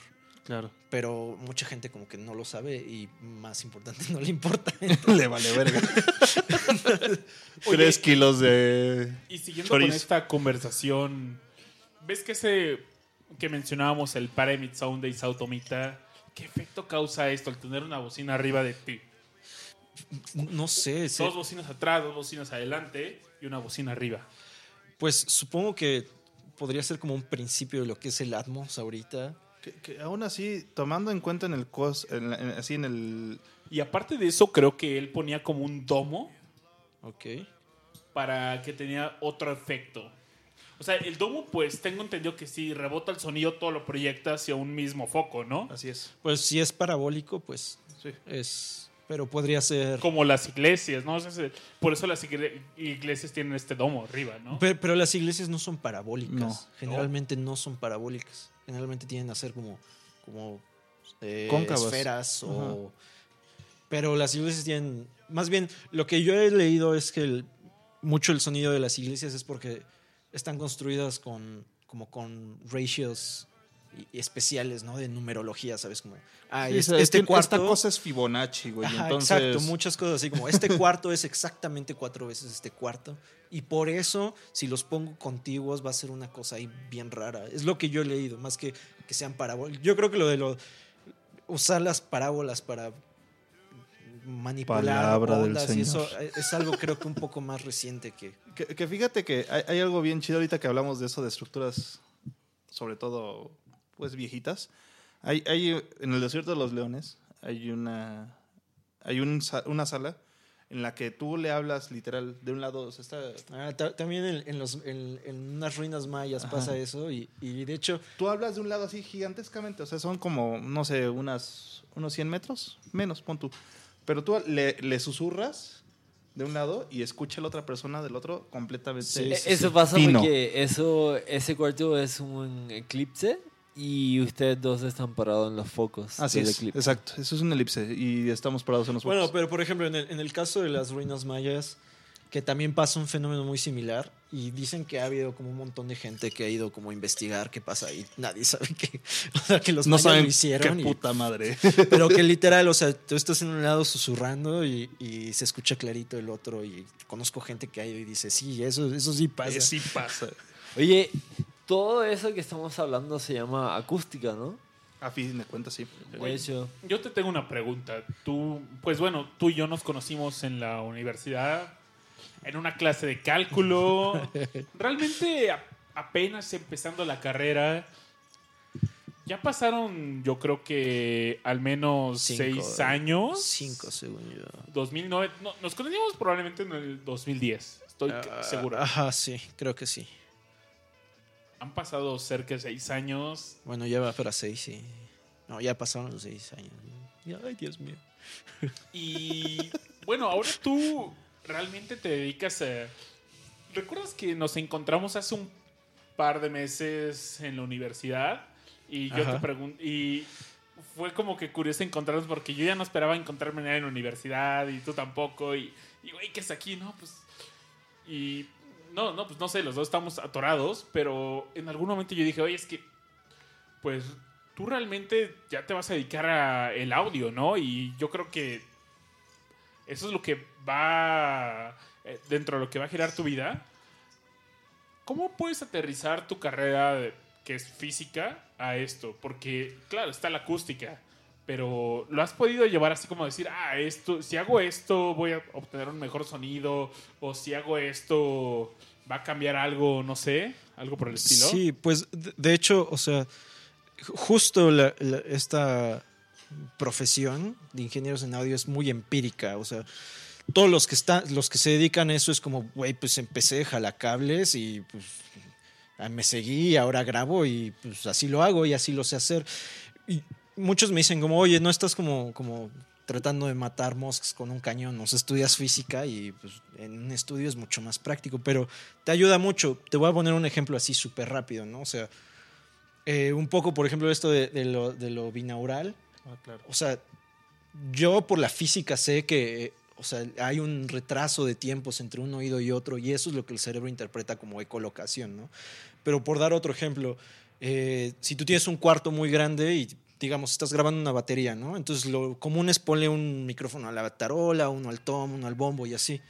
Claro. Pero mucha gente como que no lo sabe y más importante, no le importa. Le vale verga. Oye, Tres kilos de. Y siguiendo Chorizo. con esta conversación, ¿ves que ese que mencionábamos, el Paramit Sound de Isautomita, qué efecto causa esto al tener una bocina arriba de ti? No sé, Dos bocinas atrás, dos bocinas adelante y una bocina arriba. pues supongo que podría ser como un principio de lo que es el Atmos ahorita. Que, que aún así, tomando en cuenta en el cos, en la- en- así en el. Y aparte de eso, creo que él ponía como un domo Ok. para que tenía otro efecto. O sea, el domo, pues tengo entendido que si rebota el sonido, todo lo proyecta hacia un mismo foco, ¿no? Así es. Pues si es parabólico, pues Sí. es... Pero podría ser... Como las iglesias, ¿no? O sea, se- por eso las igle- iglesias tienen este domo arriba, ¿no? Pero, pero las iglesias no son parabólicas. No. Generalmente no. son parabólicas. Generalmente tienden a ser como, como eh, esferas o... Pero las iglesias tienen... Más bien, lo que yo he leído es que el- mucho el sonido de las iglesias es porque están construidas con como con ratios especiales, ¿no? De numerología, ¿sabes? Como, ah, Sí, es- o sea, es este que cuarto... Esta cosa es Fibonacci, güey. Ajá, entonces, Exacto, muchas cosas así como este cuarto es exactamente cuatro veces este cuarto y por eso si los pongo contiguos va a ser una cosa ahí bien rara. Es lo que yo he leído, más que que sean parábolas. Yo creo que lo de lo, usar las parábolas para manipular Palabra del y eso Señor. es algo creo que un poco más reciente que Que, que fíjate que hay, hay algo bien chido ahorita que hablamos de eso, de estructuras, sobre todo, pues viejitas. Hay, hay en el desierto de los leones, hay una, hay un una sala en la que tú le hablas literal de un lado, o sea, está, Ah, ta- también en, en los, en, en unas ruinas mayas Ajá. pasa eso y, y de hecho tú hablas de un lado así gigantescamente, o sea, son como, no sé, unas, unos 100 metros, menos, pon tú. Pero tú le, le susurras de un lado y escucha a la otra persona del otro completamente. Sí, sí, Eso sí. pasa porque eso, ese cuarto es un eclipse y ustedes dos están parados en los focos Así del es, eclipse. exacto. Eso es un elipse y estamos parados en los Bueno, focos. pero por ejemplo, en el, en el caso de las ruinas mayas, que también pasa un fenómeno muy similar, y dicen que ha habido como un montón de gente que ha ido como a investigar qué pasa y nadie sabe qué. O sea, que los no mayas saben lo hicieron. qué y- puta madre. pero que literal, o sea, tú estás en un lado susurrando y, y se escucha clarito el otro, y conozco gente que ha ido y dice, sí, eso, eso sí pasa. Sí pasa. Oye, todo eso que estamos hablando se llama acústica, ¿no? A fin de cuentas, sí. Yo te tengo una pregunta. Tú, pues bueno, tú y yo nos conocimos en la universidad, en una clase de cálculo. Realmente a- apenas empezando la carrera. Ya pasaron, yo creo que al menos Cinco, seis años. Cinco, según yo. 2009. no, nos conocimos probablemente en el 2010. Estoy Ah, seguro. Ajá, sí, creo que sí. Han pasado cerca de seis años. Bueno, ya va para seis, sí. No, ya pasaron los seis años. Ay, Dios mío. Y bueno, ahora tú realmente te dedicas a... ¿Recuerdas que nos encontramos hace un par de meses en la universidad? Y yo Ajá. te pregunto... Y fue como que curioso encontrarnos porque yo ya no esperaba encontrarme en la universidad y tú tampoco. Y, y güey, ¿qué es aquí? No, pues... Y... No, no, pues no sé, los dos estamos atorados, pero en algún momento yo dije, oye, es que... Pues tú realmente ya te vas a dedicar a el audio, ¿no? Y yo creo que eso es lo que va eh, dentro de lo que va a girar tu vida. ¿Cómo puedes aterrizar tu carrera que es física a esto? Porque, claro, está la acústica, pero lo has podido llevar así como decir, ah, esto, si hago esto voy a obtener un mejor sonido, o si hago esto va a cambiar algo, no sé, algo por el estilo. Sí, pues de, hecho, o sea, ju- justo esta profesión de ingenieros en audio es muy empírica, o sea, todos los que están, los que se dedican a eso es como, güey, pues empecé, jalacables y pues ah, me seguí, ahora grabo y pues así lo hago y así lo sé hacer. Muchos me dicen como, oye, no estás como, como tratando de matar moscas con un cañón, o sea, estudias física y pues, en un estudio es mucho más práctico, pero te ayuda mucho. Te voy a poner un ejemplo así súper rápido, ¿no? O sea, eh, un poco, por ejemplo, esto de, de lo, de lo binaural. Ah, claro. O sea, yo por la física sé que, eh, o sea, hay un retraso de tiempos entre un oído y otro y eso es lo que el cerebro interpreta como ecolocación, ¿no? Pero por dar otro ejemplo, eh, si tú tienes un cuarto muy grande y digamos, estás grabando una batería, ¿no? Entonces lo común es ponle un micrófono a la tarola, uno al tom, uno al bombo y así.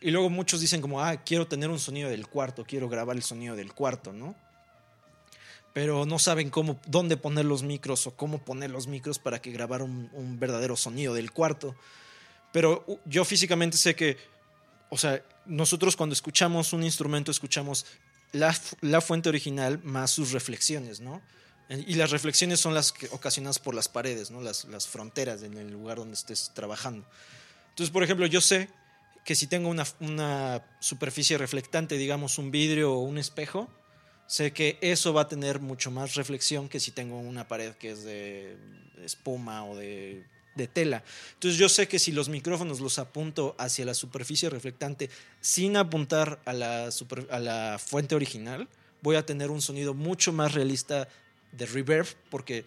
Y luego muchos dicen como, ah, quiero tener un sonido del cuarto, quiero grabar el sonido del cuarto, ¿no? Pero no saben cómo, dónde poner los micros o cómo poner los micros para que grabar un, un verdadero sonido del cuarto. Pero yo físicamente sé que, o sea, nosotros cuando escuchamos un instrumento escuchamos la, la fuente original más sus reflexiones, ¿no? Eh, Y las reflexiones son las que, ocasionadas por las paredes, ¿no? Las, las fronteras en el lugar donde estés trabajando. Entonces, por ejemplo, yo sé que si tengo una, una superficie reflectante, digamos un vidrio o un espejo, sé que eso va a tener mucho más reflexión que si tengo una pared que es de espuma o de, de tela. Entonces yo sé que si los micrófonos los apunto hacia la superficie reflectante sin apuntar a la, super- a la fuente original, voy a tener un sonido mucho más realista de reverb porque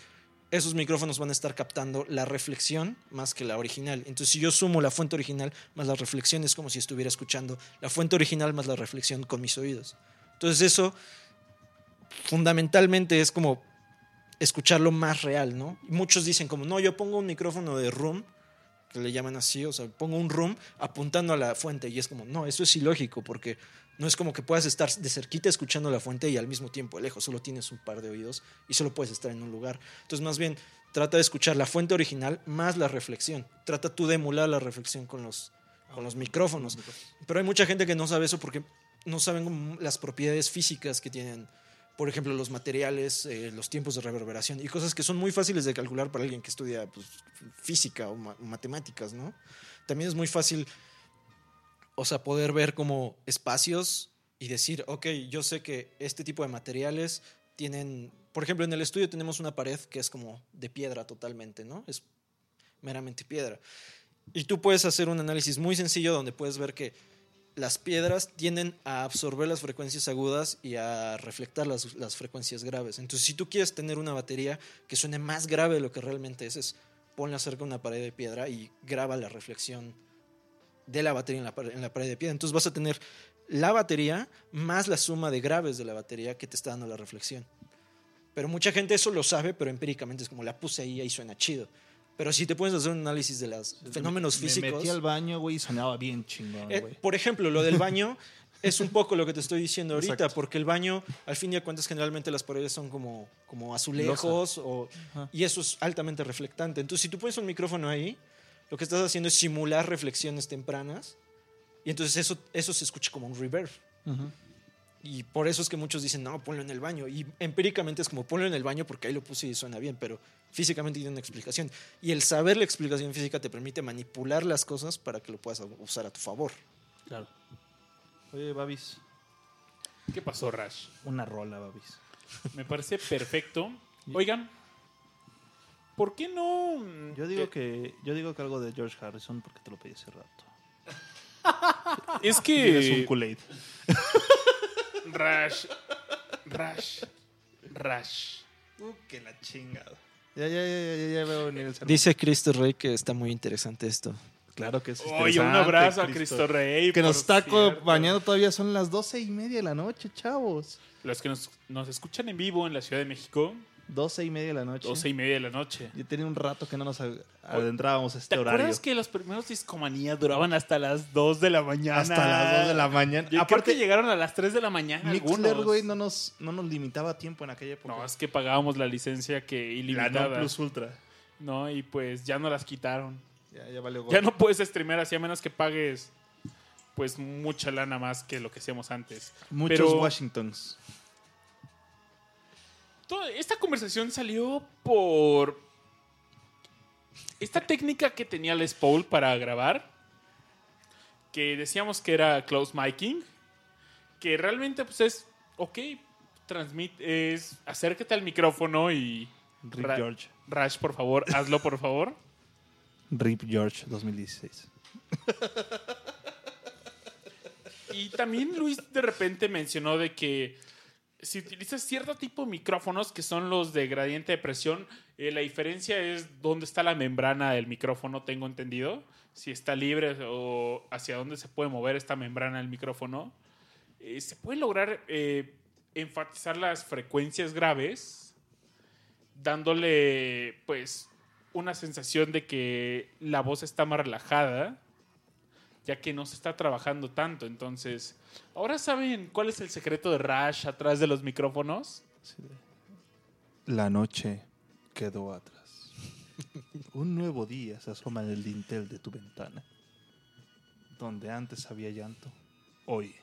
esos micrófonos van a estar captando la reflexión más que la original. Entonces, si yo sumo la fuente original más la reflexión, es como si estuviera escuchando la fuente original más la reflexión con mis oídos. Entonces, eso fundamentalmente es como escucharlo más real, ¿no? Muchos dicen como, no, yo pongo un micrófono de room, que le llaman así, o sea, pongo un room apuntando a la fuente y es como, no, eso es ilógico porque no es como que puedas estar de cerquita escuchando la fuente y al mismo tiempo de lejos, solo tienes un par de oídos y solo puedes estar en un lugar. Entonces, más bien, trata de escuchar la fuente original más la reflexión. Trata tú de emular la reflexión con los, con los micrófonos. Pero hay mucha gente que no sabe eso porque no saben las propiedades físicas que tienen, por ejemplo, los materiales, eh, los tiempos de reverberación y cosas que son muy fáciles de calcular para alguien que estudia pues, física o ma- matemáticas, ¿no? También es muy fácil, o sea, poder ver como espacios y decir, ok, yo sé que este tipo de materiales tienen, por ejemplo, en el estudio tenemos una pared que es como de piedra totalmente, ¿no? Es meramente piedra. Y tú puedes hacer un análisis muy sencillo donde puedes ver que las piedras tienden a absorber las frecuencias agudas y a reflectar las, las frecuencias graves. Entonces, si tú quieres tener una batería que suene más grave de lo que realmente es, es ponla cerca de una pared de piedra y graba la reflexión de la batería en la, pared- en la pared de piedra. Entonces vas a tener la batería más la suma de graves de la batería que te está dando la reflexión. Pero mucha gente eso lo sabe, pero empíricamente es como la puse ahí y suena chido. Pero si te puedes hacer un análisis de los fenómenos Me físicos... metí al baño, güey, y sonaba bien chingón, Eh, güey. por ejemplo, lo del baño es un poco lo que te estoy diciendo ahorita, Exacto. porque el baño, al fin y al cuentas, generalmente las paredes son como, como azulejos o, y eso es altamente reflectante. Entonces, si tú pones un micrófono ahí, lo que estás haciendo es simular reflexiones tempranas y entonces eso, eso se escucha como un reverb. Ujú. Y por eso es que muchos dicen, no, ponlo en el baño. Y empíricamente es como ponlo en el baño porque ahí lo puse y suena bien, pero físicamente tiene una explicación. Y el saber la explicación física te permite manipular las cosas para que lo puedas usar a tu favor. Claro. Oye, Babis, ¿Qué pasó, Rash? una rola, Babis. Me parece perfecto. Oigan, ¿por qué no? Yo digo que yo digo que algo de George Harrison porque te lo pedí hace rato. Es Tienes un que. Kool-Aid. Rash. Rash. Rash. Uh, que la chingada. Ya, ya, ya, ya, ya, ya veo venir el sermón. Dice Cristo Rey que está muy interesante esto. Claro que es Oye, un interesante, abrazo a Cristo Rey. Que por nos está cierto. acompañando todavía son las doce y media de la noche, chavos. Los que nos, nos escuchan en vivo en la Ciudad de México, Doce y media de la noche. 12 y media de la noche. Yo tenía un rato que no nos ad- adentrábamos a este ¿Te horario. acuerdas que los primeros discomanías duraban hasta las 2 de la mañana? Hasta las 2 de la mañana. Yo creo Aparte, que llegaron a las 3 de la mañana Mixler, güey, no nos, no nos limitaba tiempo en aquella época. No, es que pagábamos la licencia que la ilimitada. No Plus Ultra. No, y pues ya no las quitaron. Ya, ya valió Ya no puedes streamear así a menos que pagues pues mucha lana más que lo que hacíamos antes. Muchos Pero- Washingtons. Toda esta conversación salió por esta técnica que tenía Les Paul para grabar, que decíamos que era close miking, que realmente pues es, ok, transmite, es acércate al micrófono y Rip Ra- George. Rash, por favor, hazlo por favor. Rip George 2016. Y también Luis de repente mencionó de que si utilizas cierto tipo de micrófonos que son los de gradiente de presión, eh, la diferencia es dónde está la membrana del micrófono, tengo entendido. Si está libre o hacia dónde se puede mover esta membrana del micrófono. Eh, se puede lograr eh, enfatizar las frecuencias graves, dándole pues una sensación de que la voz está más relajada ya que no se está trabajando tanto. Entonces, ¿ahora saben cuál es el secreto de Rush atrás de los micrófonos? La noche quedó atrás. Un nuevo día se asoma en el dintel de tu ventana. Donde antes había llanto, hoy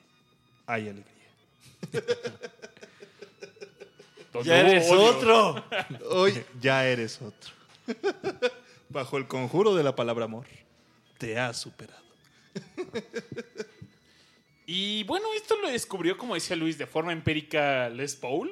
hay alegría. ¡Ya eres Odio. otro! Hoy ya eres otro. Bajo el conjuro de la palabra amor, te has superado. Y bueno, esto lo descubrió, como decía Luis, de forma empírica Les Paul.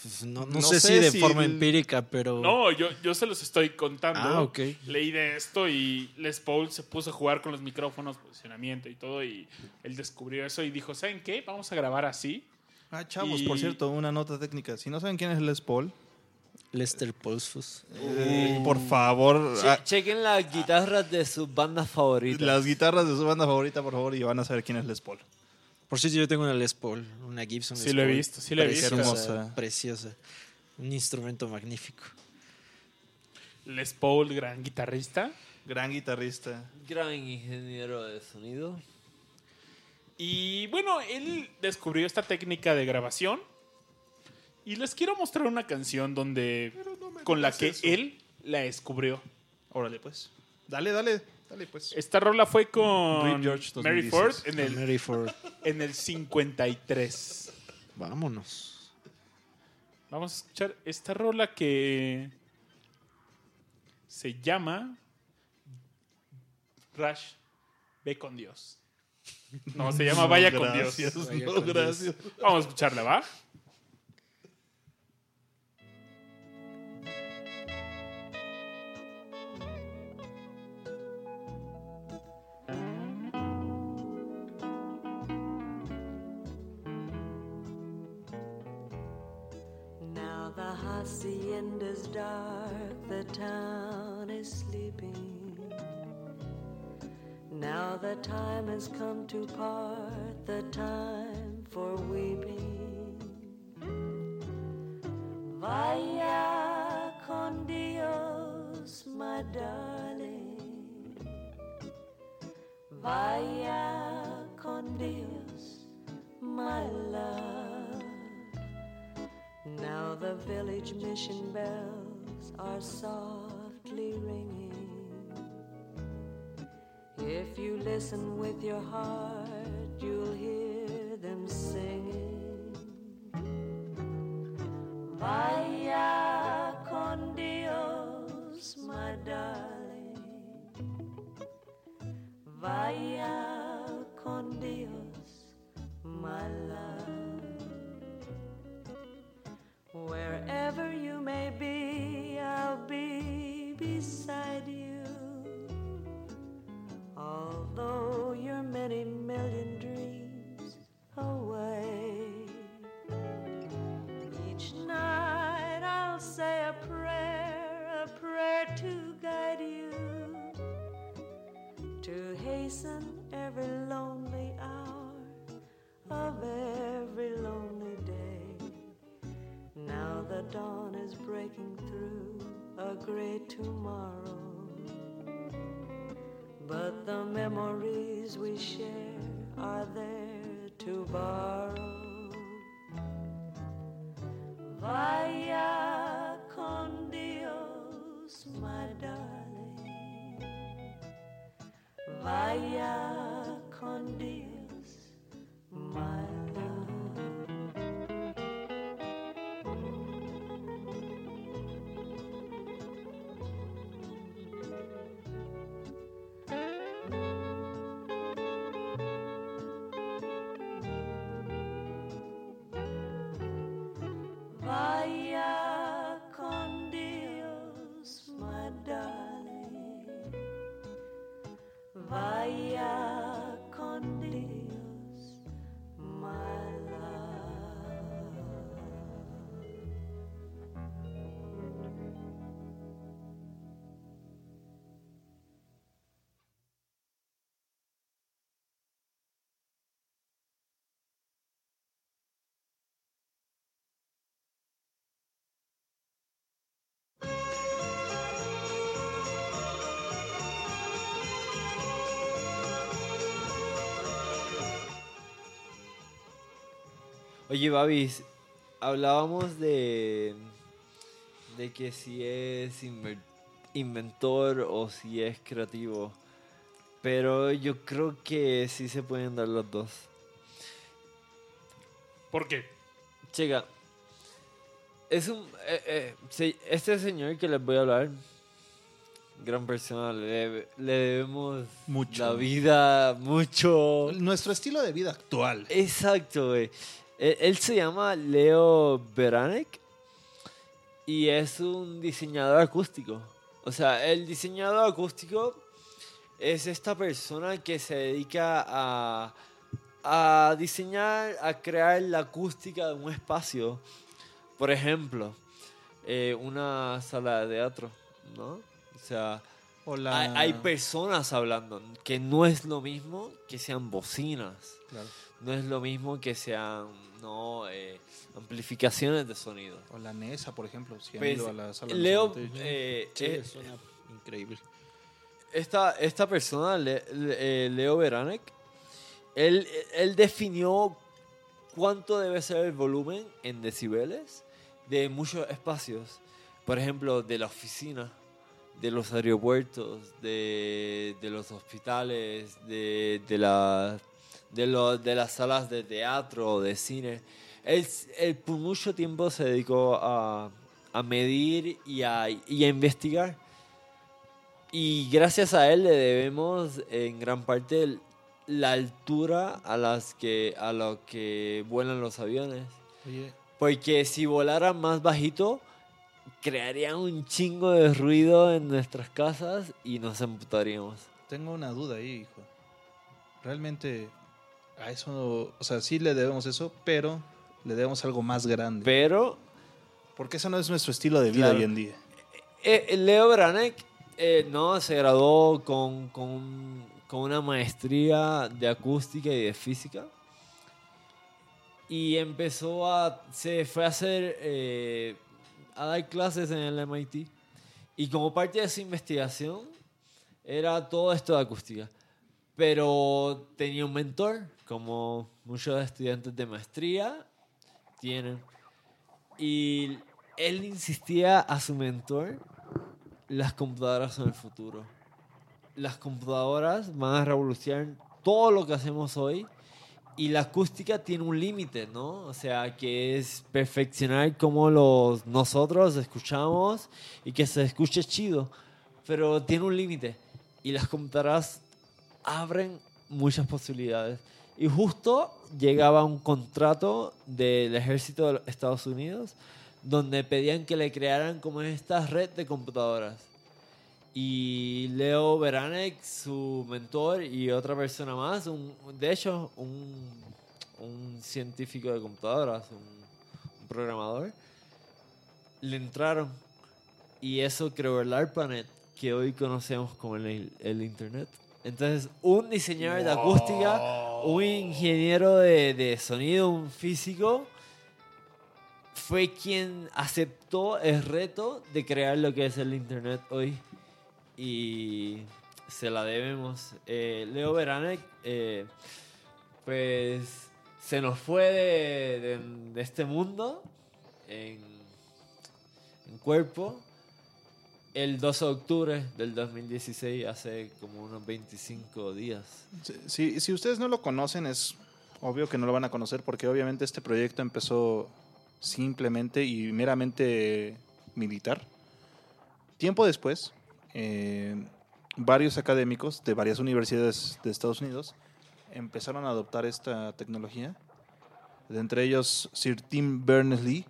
Pues no, no No sé, sé si de si forma el- empírica, pero... No, yo, yo se los estoy contando. Ah, ok. Leí de esto y Les Paul se puso a jugar con los micrófonos, posicionamiento y todo. Y él descubrió eso y dijo, ¿saben qué? Vamos a grabar así. Ah, chavos, Y- por cierto, una nota técnica. Si no saben quién es Les Paul, Lester Polsfus. eh, por favor, Che- ah, chequen las guitarras de sus bandas favoritas. las guitarras de su banda favorita, por favor, y van a saber quién es Les Paul. Por cierto, yo tengo una Les Paul, una Gibson Sí Les lo he Paul. visto, sí lo he visto. Preciosa, Hermosa. Preciosa. Un instrumento magnífico. Les Paul, gran guitarrista. Gran guitarrista. Gran ingeniero de sonido. Y bueno, él descubrió esta técnica de grabación. Y les quiero mostrar una canción donde con la que eso. él la descubrió. Órale, pues. Dale, dale, dale, pues. Esta rola fue con George Mary 2016. Ford en el, Mary Ford. en el 53. Vámonos. Vamos a escuchar esta rola que se llama Rush, ve con Dios. No, se llama Vaya con Dios. gracias, Vaya no, con Dios. gracias. Vamos a escucharla, ¿va? The hacienda's dark, the town is sleeping. Now the time has come to part, the time for weeping. Vaya con Dios, my darling. Vaya con Dios, my love. Now the village mission bells are softly ringing. If you listen with your heart, you'll hear them singing. Vaya con Dios, my darling. Vaya con Dios, my love. Wherever you may be, I'll be beside you. Although you're many million dreams away, each night I'll say a prayer, a prayer to guide you, to hasten every lonely hour of every lonely the dawn is breaking through a great tomorrow. But the memories we share are there to borrow. Vaya con Dios, my darling. Vaya con Dios, my Oye, Babis, hablábamos de, de que si es inventor o si es creativo, pero yo creo que sí se pueden dar los dos. ¿Por qué? Checa, es un, eh, eh, este señor que les voy a hablar, gran persona, le, le debemos Mucho. la vida, mucho. Nuestro estilo de vida actual. Exacto, güey. Él, él se llama Leo Beranek y es un diseñador acústico. O sea, el diseñador acústico es esta persona que se dedica a, a diseñar, a crear la acústica de un espacio. Por ejemplo, eh, una sala de teatro, ¿no? O sea, la- hay, hay personas hablando, que no es lo mismo que sean bocinas. Claro. No es lo mismo que sean no eh, amplificaciones de sonido. O la NESA, por ejemplo. Si han Pues, ido a la sala de Leo, Sonido. eh, Sí, eh, suena increíble. esta, esta persona, Le- Le- eh, Leo Beranek, él, él definió cuánto debe ser el volumen en decibeles de muchos espacios. Por ejemplo, de la oficina, de los aeropuertos, de, de los hospitales, de, de, la- de, lo- de las salas de teatro, de cine. Él, él por mucho tiempo se dedicó a, a medir y a, y a investigar. Y gracias a él le debemos en gran parte la altura a las que a lo que vuelan los aviones. Oye, Porque si volaran más bajito, crearían un chingo de ruido en nuestras casas y nos emputaríamos. tengo una duda ahí, hijo. Realmente a eso, o sea, sí le debemos eso, pero le debemos algo más grande. Pero Porque eso no es nuestro estilo de vida Claro. hoy en día. eh, Leo Branek eh, no, se graduó con, con, con una maestría de acústica y de física. Y empezó a. Se fue a hacer. eh, a dar clases en el MIT. Y como parte de su investigación, era todo esto de acústica. Pero tenía un mentor, como muchos estudiantes de maestría tienen. Y él insistía a su mentor, las computadoras son el futuro. Las computadoras van a revolucionar todo lo que hacemos hoy y la acústica tiene un límite, ¿no? O sea, que es perfeccionar cómo los, nosotros escuchamos y que se escuche chido, pero tiene un límite y las computadoras abren muchas posibilidades. Y justo llegaba un contrato del ejército de los Estados Unidos donde pedían que le crearan como esta red de computadoras. Y Leo Beranek, su mentor, y otra persona más, un, de hecho, un, un científico de computadoras, un, programador, le entraron. Y eso creó el ARPANET, que hoy conocemos como el Internet. Entonces, un diseñador de acústica, un ingeniero de, de sonido, un físico, fue quien aceptó el reto de crear lo que es el Internet hoy. Y se la debemos. Eh, Leo Beranek, eh, pues se nos fue de, de- de este mundo en, en cuerpo, el 12 de octubre del 2016, hace como unos 25 días. Si, si ustedes no lo conocen, es obvio que no lo van a conocer porque obviamente este proyecto empezó simplemente y meramente militar. Tiempo después, eh, varios académicos de varias universidades de Estados Unidos empezaron a adoptar esta tecnología. De entre ellos, Sir Tim Berners-Lee,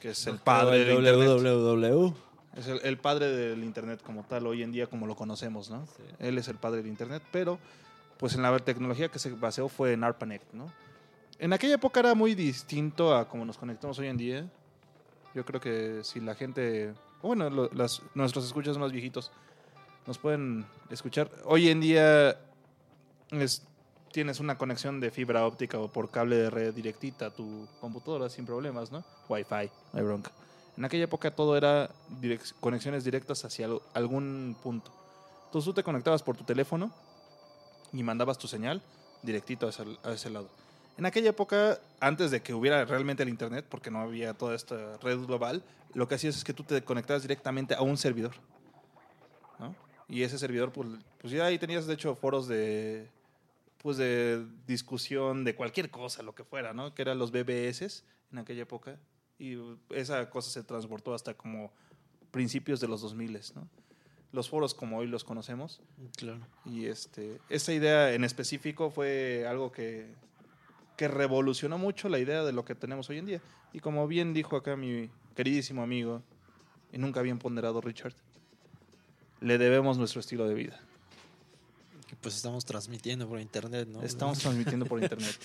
que es el padre Internet. www. Es el, el padre del Internet como tal, hoy en día como lo conocemos, ¿no? Sí. Él es el padre del Internet, pero pues en la tecnología que se basó fue en ARPANET, ¿no? En aquella época era muy distinto a como nos conectamos hoy en día. Yo creo que si la gente, bueno, lo- las, nuestros escuchas más viejitos nos pueden escuchar. Hoy en día es- tienes una conexión de fibra óptica o por cable de red directita a tu computadora sin problemas, ¿no? Wi-Fi, no hay bronca. En aquella época todo era direc- conexiones directas hacia al- algún punto. Entonces tú te conectabas por tu teléfono y mandabas tu señal directito a ese, a ese lado. En aquella época, antes de que hubiera realmente el Internet, porque no había toda esta red global, lo que hacías es que tú te conectabas directamente a un servidor. ¿no? Y ese servidor, pues, pues ya ahí tenías, de hecho, foros de, pues de discusión de cualquier cosa, lo que fuera, ¿no? Que eran los BBS en aquella época. Y esa cosa se transportó hasta como principios de los 2000, ¿no? Los foros como hoy los conocemos. Claro. Y este, esa idea en específico fue algo que, que revolucionó mucho la idea de lo que tenemos hoy en día. Y como bien dijo acá mi queridísimo amigo, y nunca bien ponderado Richard, le debemos nuestro estilo de vida. Que pues estamos transmitiendo por internet, ¿no? Estamos transmitiendo por internet.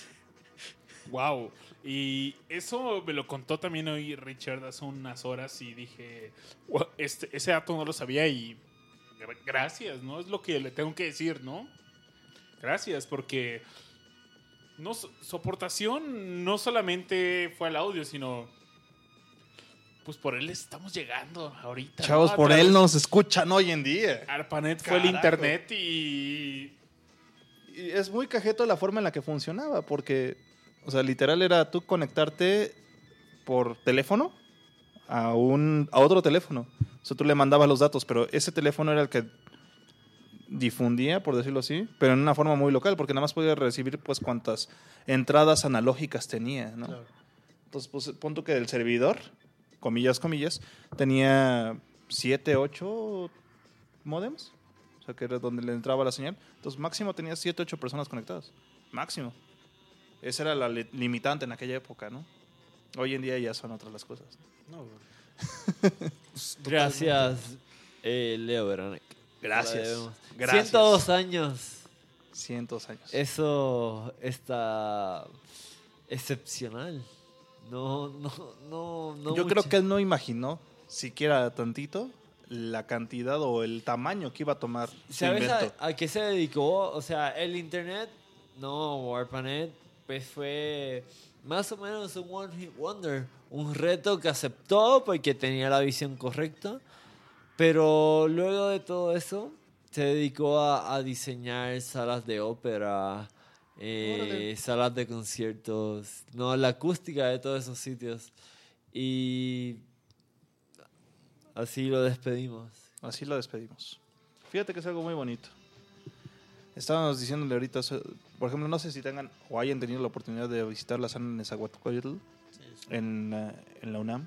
Wow. Y eso me lo contó también hoy Richard hace unas horas y dije, "Wow, este, ese dato no lo sabía y gra- gracias, ¿no? Es lo que le tengo que decir, ¿no? Gracias, porque no, su aportación no solamente fue al audio, sino pues por él estamos llegando ahorita. Chavos, por él nos escuchan hoy en día. ARPANET fue el internet y Y es muy cajeto la forma en la que funcionaba, porque, o sea, literal era tú conectarte por teléfono a, un, a otro teléfono. O sea, tú le mandabas los datos, pero ese teléfono era el que difundía, por decirlo así, pero en una forma muy local, porque nada más podía recibir, pues, cuantas entradas analógicas tenía, ¿no? Claro. Entonces, pues, pon tú que el servidor, comillas, comillas, tenía 7, 8 modems. O sea, que era donde le entraba la señal. Entonces, máximo tenía 7, 8 personas conectadas. Máximo. Esa era la li- limitante en aquella época, ¿no? Hoy en día ya son otras las cosas. No, Gracias, eh, Leo Verónica. Gracias. Gracias. 102 años. Cientos años. Eso está excepcional. No, no, no, no. Yo creo mucho. que él no imaginó siquiera tantito la cantidad o el tamaño que iba a tomar su ¿Sabes a, a qué se dedicó? O sea, el internet, no, Warpanet, pues fue más o menos un one hit wonder. Un reto que aceptó porque tenía la visión correcta. Pero luego de todo eso, se dedicó a, a diseñar salas de ópera, eh, salas de conciertos, no, la acústica de todos esos sitios. Y así lo despedimos. Así lo despedimos. Fíjate que es algo muy bonito. Estábamos diciéndole ahorita, por ejemplo, no sé si tengan o hayan tenido la oportunidad de visitar la sala Nezahualcóyotl en, la- en la UNAM.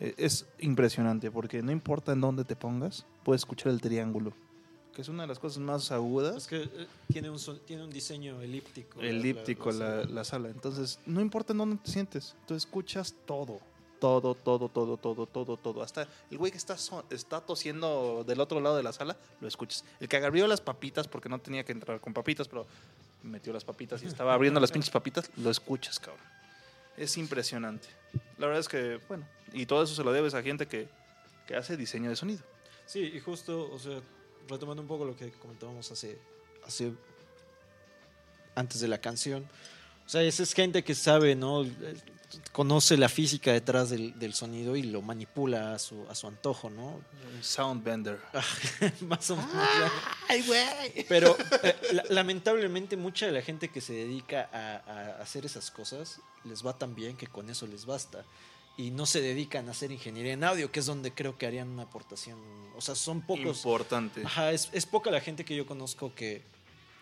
Eh, Es impresionante porque no importa en dónde te pongas, puedes escuchar el triángulo, que es una de las cosas más agudas. Es que eh, tiene un, tiene un diseño elíptico. la- elíptico la- la, la sala. Entonces, no importa en dónde te sientes, tú escuchas todo. Todo, todo, todo, todo, todo, todo. Hasta el güey que está, so- está tosiendo del otro lado de la sala, lo escuchas. El que abrió las papitas, porque no tenía que entrar con papitas, pero metió las papitas y estaba abriendo las pinches papitas, lo escuchas, cabrón. Es impresionante. La verdad es que, bueno, y todo eso se lo debes a gente que, que hace diseño de sonido. Sí, y justo, o sea, retomando un poco lo que comentábamos hace, hace antes de la canción. O sea, esa es gente que sabe, ¿no? Conoce la física detrás del, del sonido y lo manipula a su, a su antojo, ¿no? Un Soundbender. Más o menos. ¡Ay, güey! Pero eh, la- lamentablemente mucha de la gente que se dedica a, a hacer esas cosas les va tan bien que con eso les basta. y no se dedican a hacer ingeniería en audio, que es donde creo que harían una aportación. O sea, son pocos. Importante. Ajá, es, es poca la gente que yo conozco que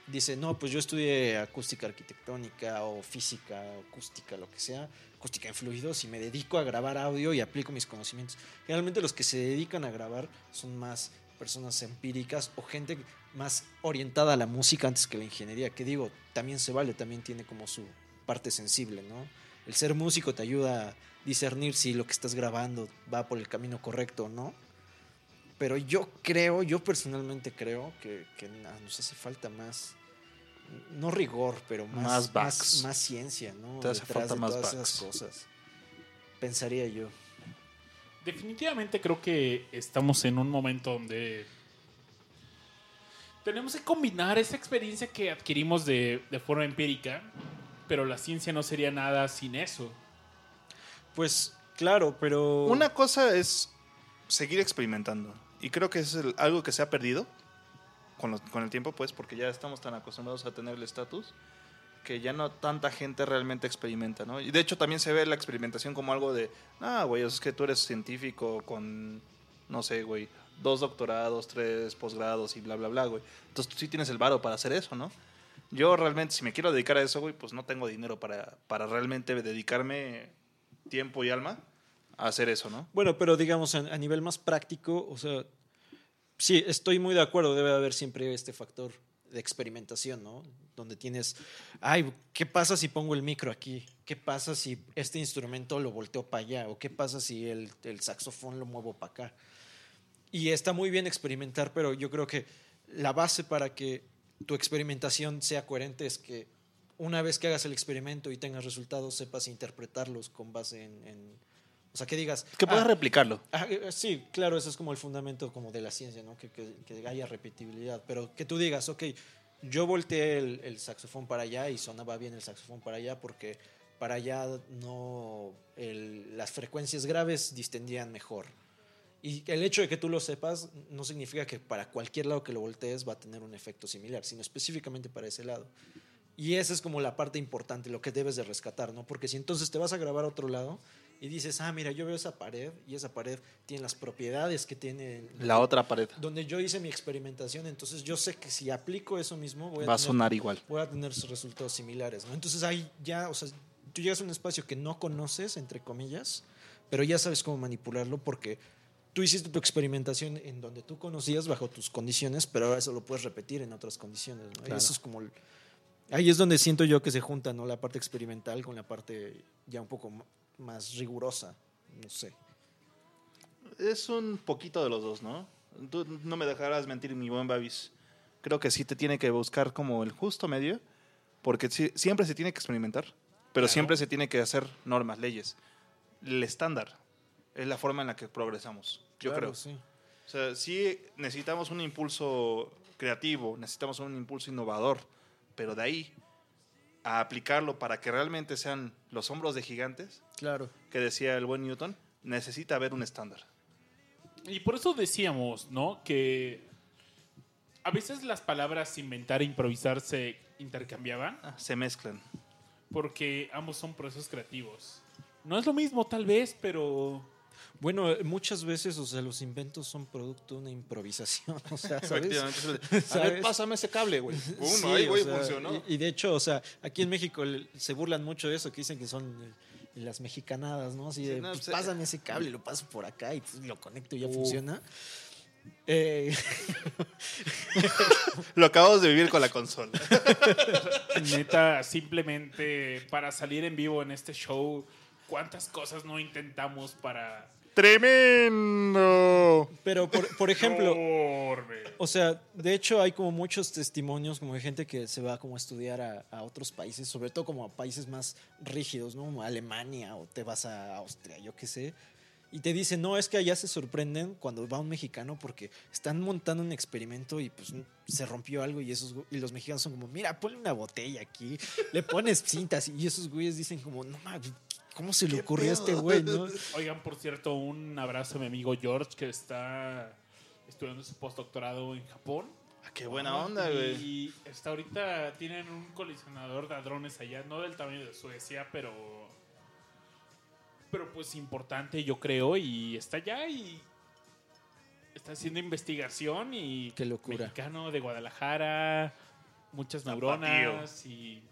dice, no, pues yo estudié acústica arquitectónica o física, acústica, lo que sea, acústica en fluidos y me dedico a grabar audio y aplico mis conocimientos. Generalmente los que se dedican a grabar son más personas empíricas o gente más orientada a la música antes que la ingeniería, que digo, también se vale, también tiene como su parte sensible, ¿no? El ser músico te ayuda a discernir si lo que estás grabando va por el camino correcto o no. Pero yo creo, yo personalmente creo que, nos hace falta más, no rigor, pero más, Más más, más ciencia, ¿no? Te hace Detrás falta de más todas backs. esas cosas. Pensaría yo. Definitivamente creo que estamos en un momento donde tenemos que combinar esa experiencia que adquirimos de, de forma empírica, pero la ciencia no sería nada sin eso. Pues claro, pero... Una cosa es seguir experimentando. Y creo que es algo que se ha perdido con el tiempo, pues, porque ya estamos tan acostumbrados a tener el estatus que ya no tanta gente realmente experimenta, ¿no? Y de hecho también se ve la experimentación como algo de, ah, güey, es que tú eres científico con, no sé, güey, dos doctorados, tres posgrados y bla, bla, bla, güey. Entonces tú sí tienes el varo para hacer eso, ¿no? Yo realmente, si me quiero dedicar a eso, güey, pues no tengo dinero para, para realmente dedicarme tiempo y alma hacer eso, ¿no? Bueno, pero digamos a, nivel más práctico, o sea, sí, estoy muy de acuerdo, debe haber siempre este factor de experimentación, ¿no? Donde tienes, ay, ¿qué pasa si pongo el micro aquí? ¿Qué pasa si este instrumento lo volteo para allá? ¿O qué pasa si el, saxofón lo muevo para acá? Y está muy bien experimentar, pero yo creo que la base para que tu experimentación sea coherente es que una vez que hagas el experimento y tengas resultados, sepas interpretarlos con base en- o sea, que digas... Que puedas "Ah, replicarlo. Ah, sí, claro, eso es como el fundamento como de la ciencia, ¿no? Que, que- que haya repetibilidad. Pero que tú digas, ok, yo volteé el, el saxofón para allá y sonaba bien el saxofón para allá porque para allá no el- las frecuencias graves distendían mejor. Y el hecho de que tú lo sepas no significa que para cualquier lado que lo voltees va a tener un efecto similar, sino específicamente para ese lado. Y esa es como la parte importante, lo que debes de rescatar, ¿no? Porque si entonces te vas a grabar a otro lado y dices, ah, mira, yo veo esa pared y esa pared tiene las propiedades que tiene La otra pared donde yo hice mi experimentación, entonces yo sé que si aplico eso mismo voy a, va a tener, sonar igual. voy a tener resultados similares, ¿no? Entonces ahí ya, o sea, tú llegas a un espacio que no conoces, entre comillas, pero ya sabes cómo manipularlo porque tú hiciste tu experimentación en donde tú conocías bajo tus condiciones, pero ahora eso lo puedes repetir en otras condiciones, ¿no? Claro. eso es como... ahí es donde siento yo que se junta, ¿no? La parte experimental con la parte ya un poco más rigurosa, no sé. Es un poquito de los dos, ¿no? Tú no me dejarás mentir, mi buen Babis. Creo que sí te tiene que buscar como el justo medio, porque sí- siempre se tiene que experimentar, pero siempre se tiene que hacer normas, leyes. El estándar es la forma en la que progresamos, yo Claro, creo. sí. O sea, sí necesitamos un impulso creativo, necesitamos un impulso innovador, pero de ahí a aplicarlo para que realmente sean los hombros de gigantes, Claro. que decía el buen Newton, necesita haber un estándar. Y por eso decíamos, ¿no? Que a veces las palabras inventar e improvisar se intercambiaban Ah, se mezclan. porque ambos son procesos creativos. No es lo mismo, tal vez, pero Bueno, eh, muchas veces, o sea, los inventos son producto de una improvisación, o sea, ¿sabes? Efectivamente. A ver, pásame ese cable, güey. Sí, ahí, güey, funcionó. Y, y de hecho, o sea, aquí en México el- se burlan mucho de eso, que dicen que son eh, las mexicanadas, ¿no? Así Sí, de, no, pues, pues, pásame ese cable, lo paso por acá y pues, lo conecto y ya Uh. funciona. Eh, Lo acabamos de vivir con la consola. neta, simplemente para salir en vivo en este show, ¿cuántas cosas no intentamos para... ¡Tremendo! pero, por, por ejemplo? O sea, de hecho hay como muchos testimonios como de gente que se va como a estudiar a, a otros países, sobre todo como a países más rígidos, ¿no? Como Alemania o te vas a Austria, yo qué sé. Y te dicen, no, es que allá se sorprenden cuando va un mexicano porque están montando un experimento y pues se rompió algo y esos y los mexicanos son como, mira, ponle una botella aquí, le pones cintas y esos güeyes dicen como, no mames, ¿cómo se le ocurrió a este güey, no? Oigan, por cierto, un abrazo a mi amigo George que está estudiando su postdoctorado en Japón. Ah, ¡Qué buena onda, güey! Y está ahorita tienen un colisionador de hadrones allá, no del tamaño de Suecia, pero pero pues importante, yo creo, y está allá y está haciendo investigación y Qué locura. mexicano de Guadalajara, muchas neuronas y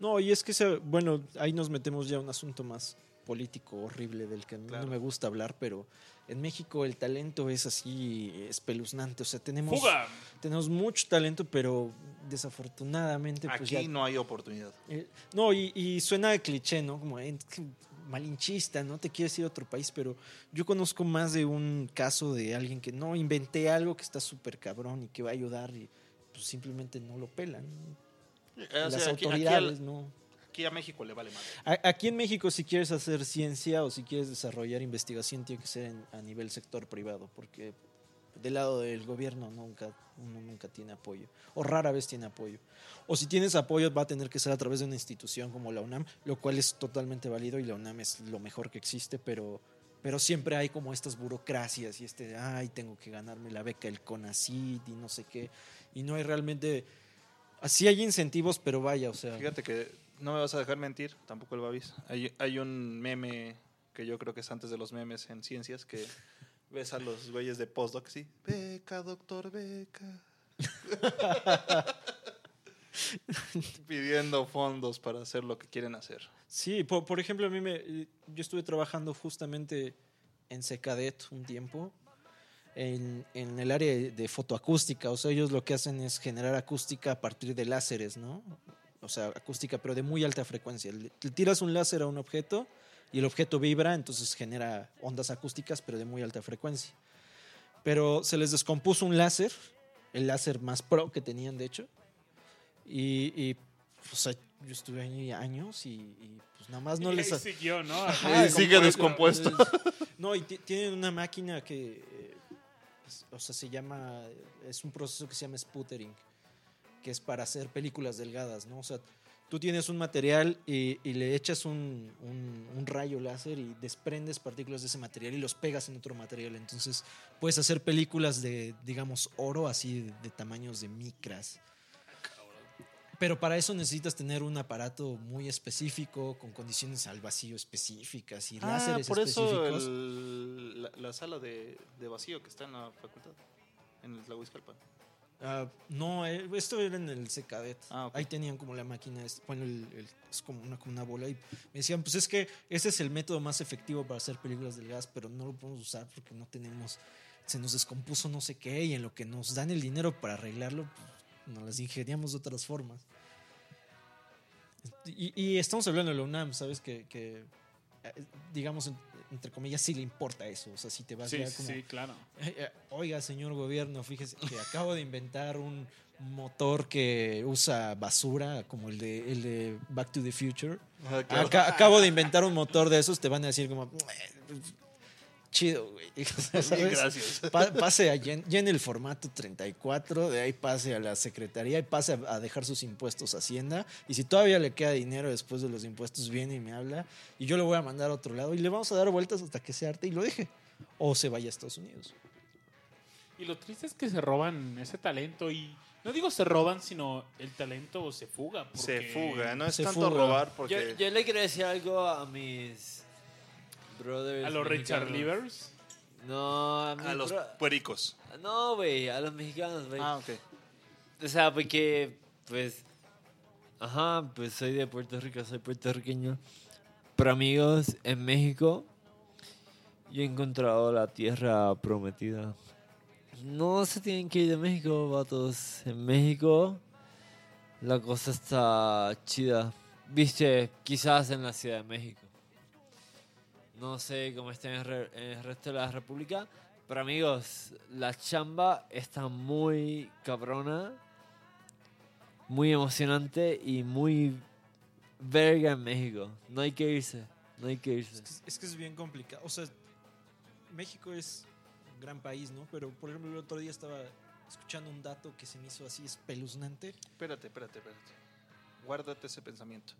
No, y es que, se- bueno, ahí nos metemos ya a un asunto más político horrible del que Claro. no me gusta hablar, pero en México el talento es así espeluznante. O sea, tenemos, fuga. tenemos mucho talento, pero desafortunadamente, pues Aquí ya no hay oportunidad. Eh, no, y, y suena de cliché, ¿no? Como eh, malinchista, ¿no? Te quieres ir a otro país, pero yo conozco más de un caso de alguien que no inventé algo que está súper cabrón y que va a ayudar y pues simplemente no lo pelan. Eh, O Las sea, aquí, aquí autoridades, al- ¿no? aquí a México le vale. A- Aquí en México, si quieres hacer ciencia o si quieres desarrollar investigación, tiene que ser en- a nivel sector privado, porque del lado del gobierno nunca, uno nunca tiene apoyo, o rara vez tiene apoyo. O si tienes apoyo, va a tener que ser a través de una institución como la UNAM, lo cual es totalmente válido y la UNAM es lo mejor que existe, pero, pero siempre hay como estas burocracias y este, ay, tengo que ganarme la beca del CONACYT y no sé qué, y no hay realmente... Así hay incentivos, pero vaya, o sea... Fíjate que no me vas a dejar mentir, tampoco el Babis. Hay, hay un meme que yo creo que es antes de los memes en ciencias que ves a los güeyes de postdoc, sí. Beca, doctor, beca. Pidiendo fondos para hacer lo que quieren hacer. Sí, por, por ejemplo, a mí me, yo estuve trabajando justamente en Secadet un tiempo, en, en el área de- de fotoacústica. O sea, ellos lo que hacen es generar acústica a partir de láseres, ¿no? O sea, acústica, pero de muy alta frecuencia. Le, le tiras un láser a un objeto y el objeto vibra, entonces genera ondas acústicas, pero de muy alta frecuencia. Pero se les descompuso un láser, el láser más pro que tenían, de hecho, y, y o sea, yo estuve ahí años y, y, pues nada más no y les... siguió, ¿no? Ajá, Y sigue descompuesto. No, y ti- tienen una máquina que, o sea, se llama, es un proceso que se llama sputtering, que es para hacer películas delgadas, ¿no? O sea, tú tienes un material y, le echas un, un- rayo láser y desprendes partículas de ese material y los pegas en otro material. Entonces, puedes hacer películas de, digamos, oro, así de tamaños de micras. Pero para eso necesitas tener un aparato muy específico, con condiciones al vacío específicas y Ah, láseres por eso específicos. el- la, la sala de, de vacío que está en la facultad, en el Tlahuizcalpan. Ah, no, eh, esto era en el Secadet. Ah, ok. Ahí tenían como la máquina, es- bueno, el- el- es como una, como una bola. Y me decían, pues es que ese es el método más efectivo para hacer películas del gas, pero no lo podemos usar porque no tenemos, se nos descompuso no sé qué, y en lo que nos dan el dinero para arreglarlo, pues, nos las ingeniamos de otras formas. Y, y estamos hablando de la UNAM, ¿sabes? Que, que, eh, digamos, en- entre comillas, sí le importa eso. O sea, si te vas Sí, ya como... sí, claro. Eh, eh, Oiga, señor gobierno, fíjese que acabo de inventar un motor que usa basura, como el de, el de Back to the Future. Aca- acabo de inventar un motor de esos, te van a decir como... "Eh, Chido, güey. ¿sabes? gracias. Pa- pase a llen, llene el formato 34, de ahí pase a la secretaría y pase a, a dejar sus impuestos a Hacienda. Y si todavía le queda dinero después de los impuestos, viene y me habla. Y yo lo voy a mandar a otro lado y le vamos a dar vueltas hasta que se arte y lo deje. O se vaya a Estados Unidos. Y lo triste es que se roban ese talento y no digo se roban, sino el talento se fuga. Se fuga, no es Se tanto fuga. robar Yo, porque... yo le quería decir algo a mis brothers. A los Richard. Livers. No, a, a los puericos. No, güey, a los mexicanos, güey. Ah, ok. O sea, porque, pues, ajá, pues soy de Puerto Rico, soy puertorriqueño. Pero amigos, en México, yo he encontrado la tierra prometida. No se tienen que ir de México, vatos. En México, la cosa está chida. Viste, quizás en la Ciudad de México. No sé cómo está en el, re- en el resto de la República. Pero amigos, la chamba está muy cabrona, muy emocionante y muy verga en México. No hay que irse, no hay que irse. Es que, es que es bien complicado. O sea, México es un gran país, ¿no? Pero, por ejemplo, el otro día estaba escuchando un dato que se me hizo así espeluznante. Espérate, espérate, espérate. Guárdate ese pensamiento.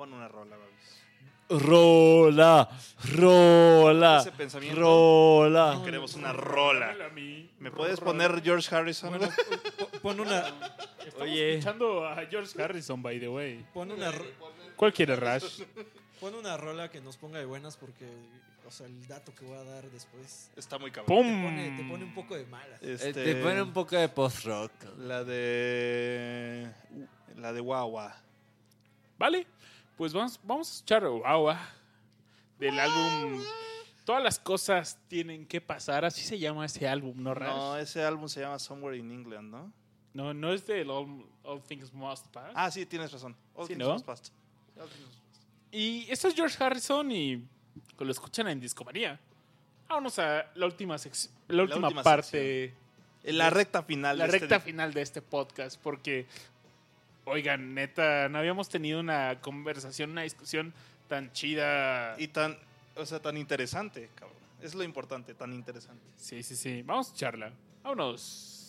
Pon una rola, Babis. Rola, rola, Ese pensamiento. rola. Queremos una rola. ¿Me puedes Rola. poner George Harrison? Bueno, po- pon una, Estamos Oye. escuchando a George Harrison, by the way. pon una, ¿Cuál quiere, Rash? Pon una rola que nos ponga de buenas porque, o sea, el dato que voy a dar después Está muy cabrón. ¡Pum! te pone, te pone un poco de malas. Eh, Este, te pone un poco de post-rock. La de. La de Wawa. Vale, pues vamos, vamos a escuchar Wawa del álbum Todas las cosas tienen que pasar, así se llama ese álbum, ¿no, Rash? No, ese álbum se llama Somewhere in England, ¿no? No, no es de All, All Things Must Pass. Ah, sí, tienes razón. All Sí, Things ¿no? Must Pass. All Things Must Pass. Y esto es George Harrison y lo escuchan en Discomanía. Vámonos a la última, sec- la última, última parte, En la recta final. la de este- recta final de este podcast, porque, oigan, neta, no habíamos tenido una conversación, una discusión tan chida. Y tan, o sea, tan interesante, cabrón. Es lo importante, tan interesante. Sí, sí, sí. Vamos a escucharla. Vámonos.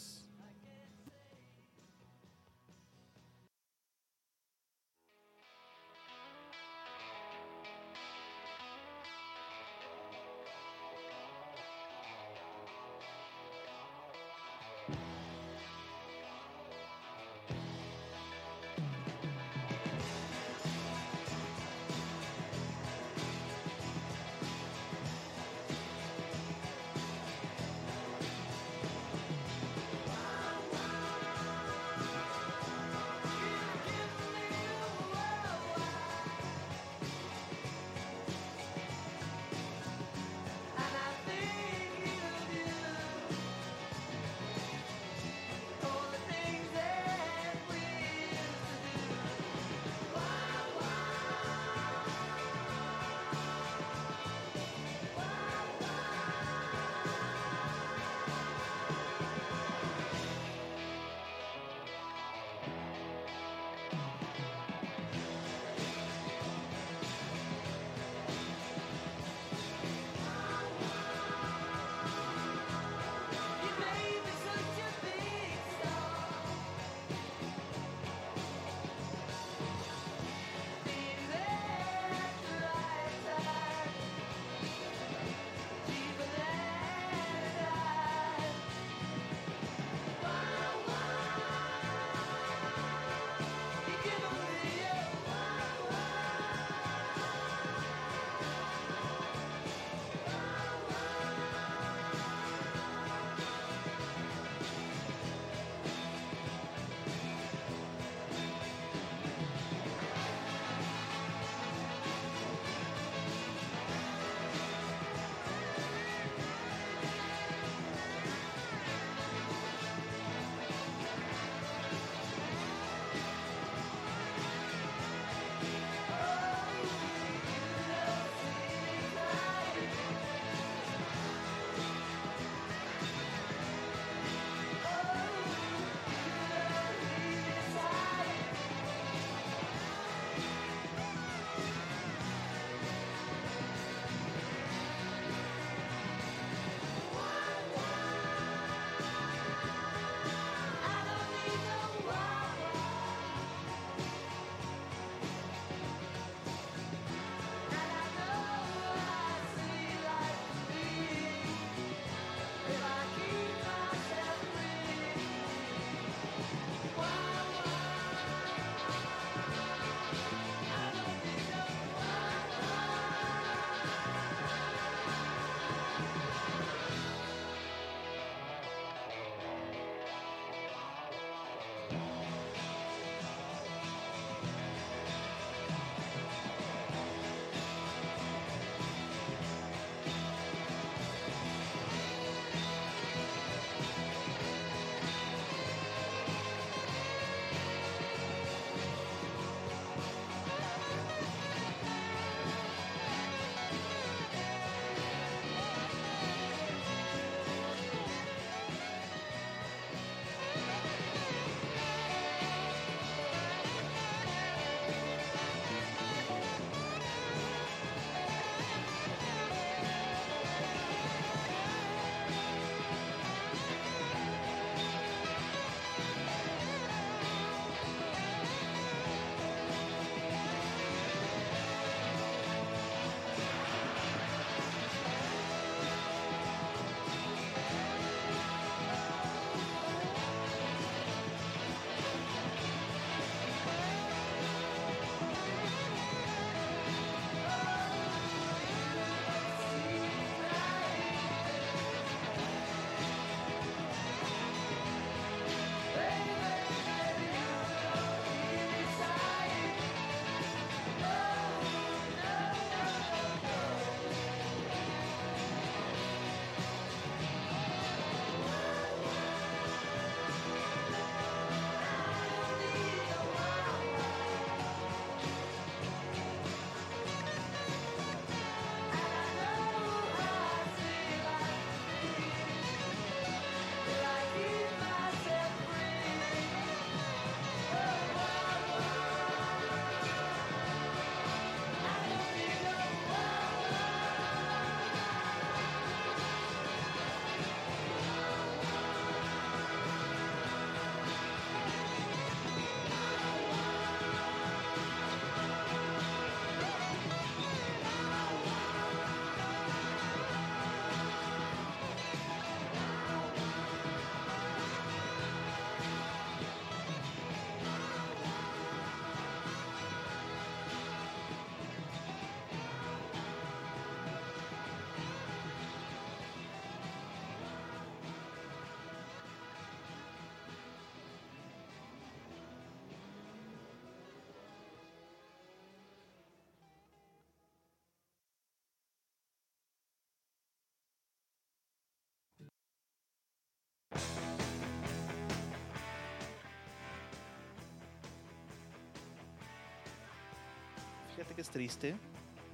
Fíjate que es triste.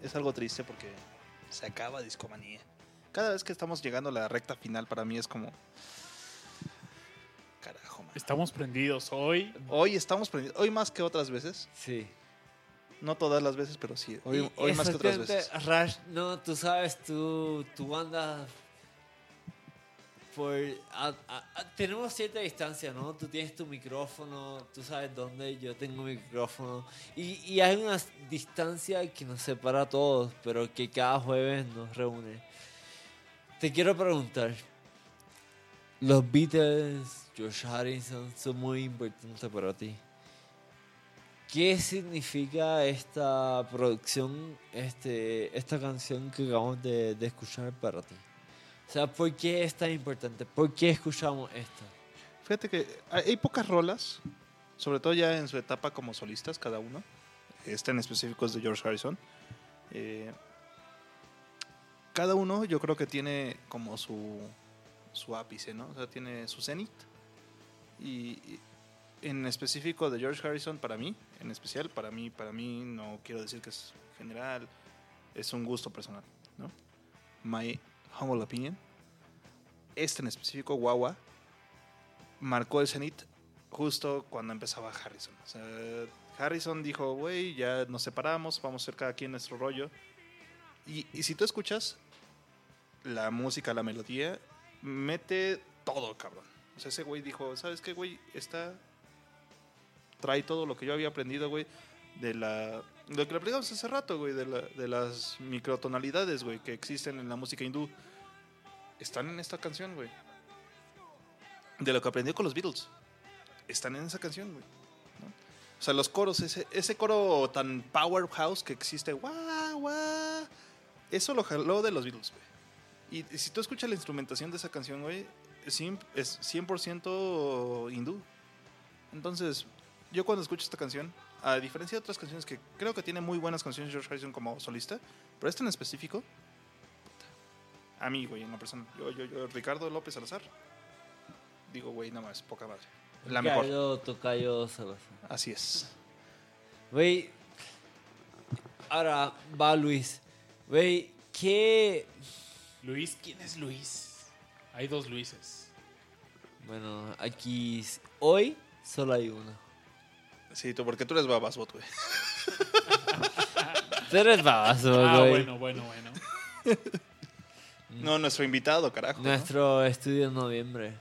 Es algo triste porque se acaba Discomanía. Cada vez que estamos llegando a la recta final, para mí es como. Carajo, man. Estamos prendidos hoy. Hoy estamos prendidos. Hoy más que otras veces. Sí. No todas las veces, pero sí. Hoy, hoy más que otras veces. Rush, no, tú sabes, tú, tú andas por... a- a- a- tenemos cierta distancia, ¿no? Tú tienes tu micrófono, tú sabes dónde, yo tengo mi micrófono. Y, y hay una distancia que nos separa a todos, pero que cada jueves nos reúne. Te quiero preguntar, los Beatles, George Harrison, son muy importantes para ti. ¿Qué significa esta producción, este, esta canción que acabamos de, de escuchar para ti? O sea, ¿por qué es tan importante? ¿Por qué escuchamos esto? Fíjate que hay pocas rolas, sobre todo ya en su etapa como solistas, cada uno. Este en específico es de George Harrison. Eh, cada uno yo creo que tiene como su, su ápice, ¿no? O sea, tiene su cenit. Y y en específico de George Harrison, para mí, en especial, para mí, para mí, no quiero decir que es general, es un gusto personal, ¿no? My humble opinion. Este en específico, Wawa, marcó el cenit justo cuando empezaba Harrison. O sea, Harrison dijo, güey, ya nos separamos, vamos a hacer cada quien nuestro rollo. Y, y si tú escuchas la música, la melodía, mete todo, cabrón. O sea, ese güey dijo, ¿sabes qué, güey? Está... Trae todo lo que yo había aprendido, güey, de la... Lo que aplicamos hace rato, güey, de, de las microtonalidades, güey, que existen en la música hindú. Están en esta canción, güey de lo que aprendió con los Beatles. Están en esa canción, güey. O sea, los coros, ese, ese coro tan powerhouse que existe, guau, guau, eso lo jaló de los Beatles, güey. Y, y si tú escuchas la instrumentación de esa canción, güey, es cien- es 100% hindú. Entonces, yo cuando escucho esta canción, a diferencia de otras canciones que creo que tiene muy buenas canciones George Harrison como solista, pero esta en específico, a mí, güey, en la persona, yo, yo, yo, Ricardo López Salazar, digo, güey, nada más, poca madre. La mejor. Ricardo Tocayo Salazar. Así es. Güey, ahora va Luis. Güey, ¿qué...? Luis, ¿quién es Luis? Hay dos Luises. Bueno, aquí hoy solo hay uno. Sí, tú, porque tú eres babasbot, güey. Tú eres babazo, Ah, güey. bueno, bueno, bueno. No, nuestro invitado, carajo. ¿no? Nuestro estudio en noviembre.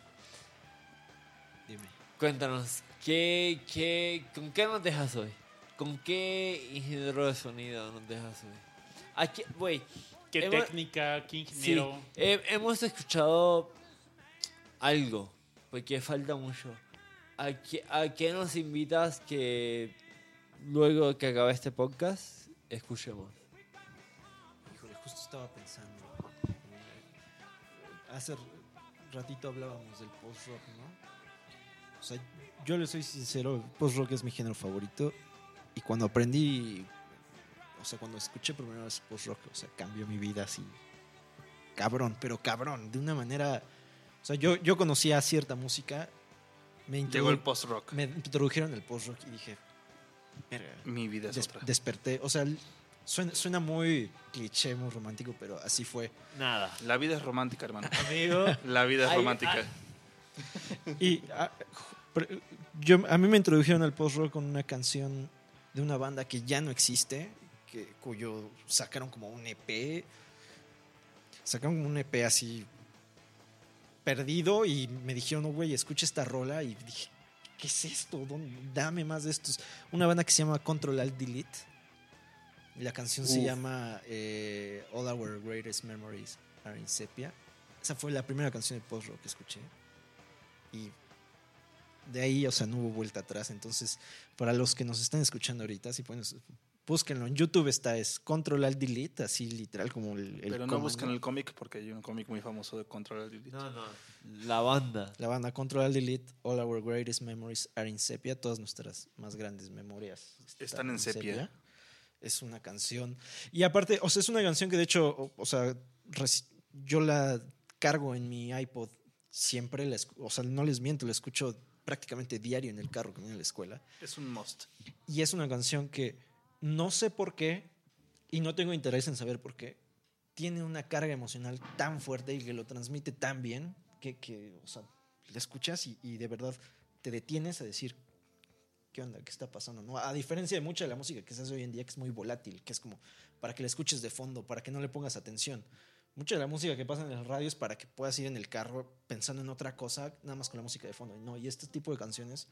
Cuéntanos, ¿qué, qué, ¿con qué nos dejas hoy? ¿Con qué ingeniero de sonido nos dejas hoy? Aquí, güey, ¿Qué Hemos- técnica? ¿Qué sí, ingeniero? he- hemos escuchado algo, porque falta mucho. ¿A qué, ¿A qué nos invitas que luego que acabe este podcast escuchemos? Híjole, justo estaba pensando. eh, Hace ratito hablábamos del post-rock, ¿no? O sea, yo le soy sincero, post-rock es mi género favorito. Y cuando aprendí, o sea, cuando escuché por primera vez post-rock, o sea, cambió mi vida así. Cabrón, pero cabrón, de una manera... O sea, yo, yo conocía cierta música, me, Llegó el post-rock. me introdujeron el post-rock y dije, "Verga, Mi vida es Des- otra. desperté. O sea, suena, suena muy cliché, muy romántico, pero así fue. Nada. La vida es romántica, hermano. Amigo, La vida es romántica. Y ah, yo, a mí me introdujeron al post-rock con una canción de una banda que ya no existe, que, cuyo sacaron como un EP. Sacaron como un EP así perdido y me dijeron, no, güey, escucha esta rola. Y dije, ¿qué es esto? ¿Dónde- Dame más de estos. Una banda que se llama Control Alt Delete. Y la canción se llama eh, All Our Greatest Memories Are in Sepia. Esa fue la primera canción de post-rock que escuché. Y de ahí, o sea, no hubo vuelta atrás. Entonces, para los que nos están escuchando ahorita, si pueden, búsquenlo. En YouTube está, es Control Alt Delete, así literal como el. el Pero no buscan el cómic porque hay un cómic muy famoso de Control Alt Delete. no, no, la banda. La banda Control Alt Delete, All Our Greatest Memories Are in Sepia. Todas nuestras más grandes memorias Están en sepia. Es una canción. Y aparte, o sea, es una canción que de hecho, o, o sea, yo la cargo en mi iPod siempre. La, o sea, no les miento, la escucho prácticamente diario en el carro que viene a la escuela. Es un must. Y es una canción que no sé por qué, y no tengo interés en saber por qué, tiene una carga emocional tan fuerte y que lo transmite tan bien que, que o sea, la escuchas y, y de verdad te detienes a decir, ¿qué onda? ¿Qué está pasando? ¿No? A diferencia de mucha de la música que se hace hoy en día, que es muy volátil, que es como para que la escuches de fondo, para que no le pongas atención. Mucha de la música que pasa en el radio es para que puedas ir en el carro pensando en otra cosa, nada más con la música de fondo. No, y este tipo de canciones,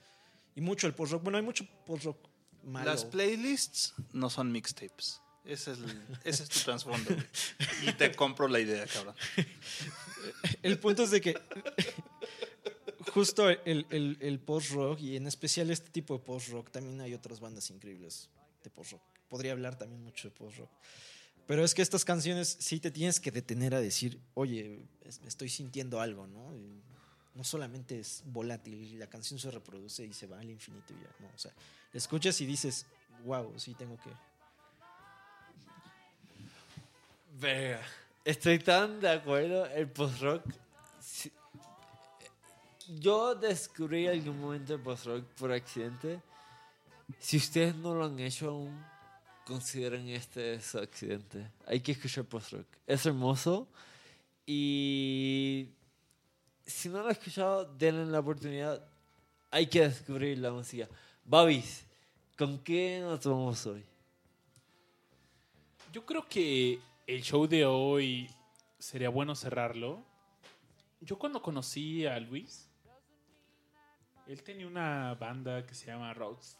y mucho el post-rock, bueno, hay mucho post-rock malo. Las playlists no son mixtapes. Ese es, el- ese es tu trasfondo. Y te compro la idea, cabrón. El punto es de que justo el, el- el post-rock y en especial este tipo de post-rock, también hay otras bandas increíbles de post-rock. Podría hablar también mucho de post-rock. Pero es que estas canciones sí te tienes que detener a decir, oye, es- estoy sintiendo algo, ¿no? No solamente es volátil, la canción se reproduce y se va al infinito y ya, ¿no? O sea, escuchas y dices, wow, sí tengo que... Verga. Estoy tan de acuerdo. El post-rock. Yo descubrí algún momento el post-rock por accidente. Si ustedes no lo han hecho aún, consideren este su accidente. Hay que escuchar post-rock. Es hermoso. Y si no lo han escuchado, denle la oportunidad. Hay que descubrir la música. Babis, ¿con qué nos vamos hoy? Yo creo que el show de hoy sería bueno cerrarlo. Yo cuando conocí a Luis, él tenía una banda que se llama Roads.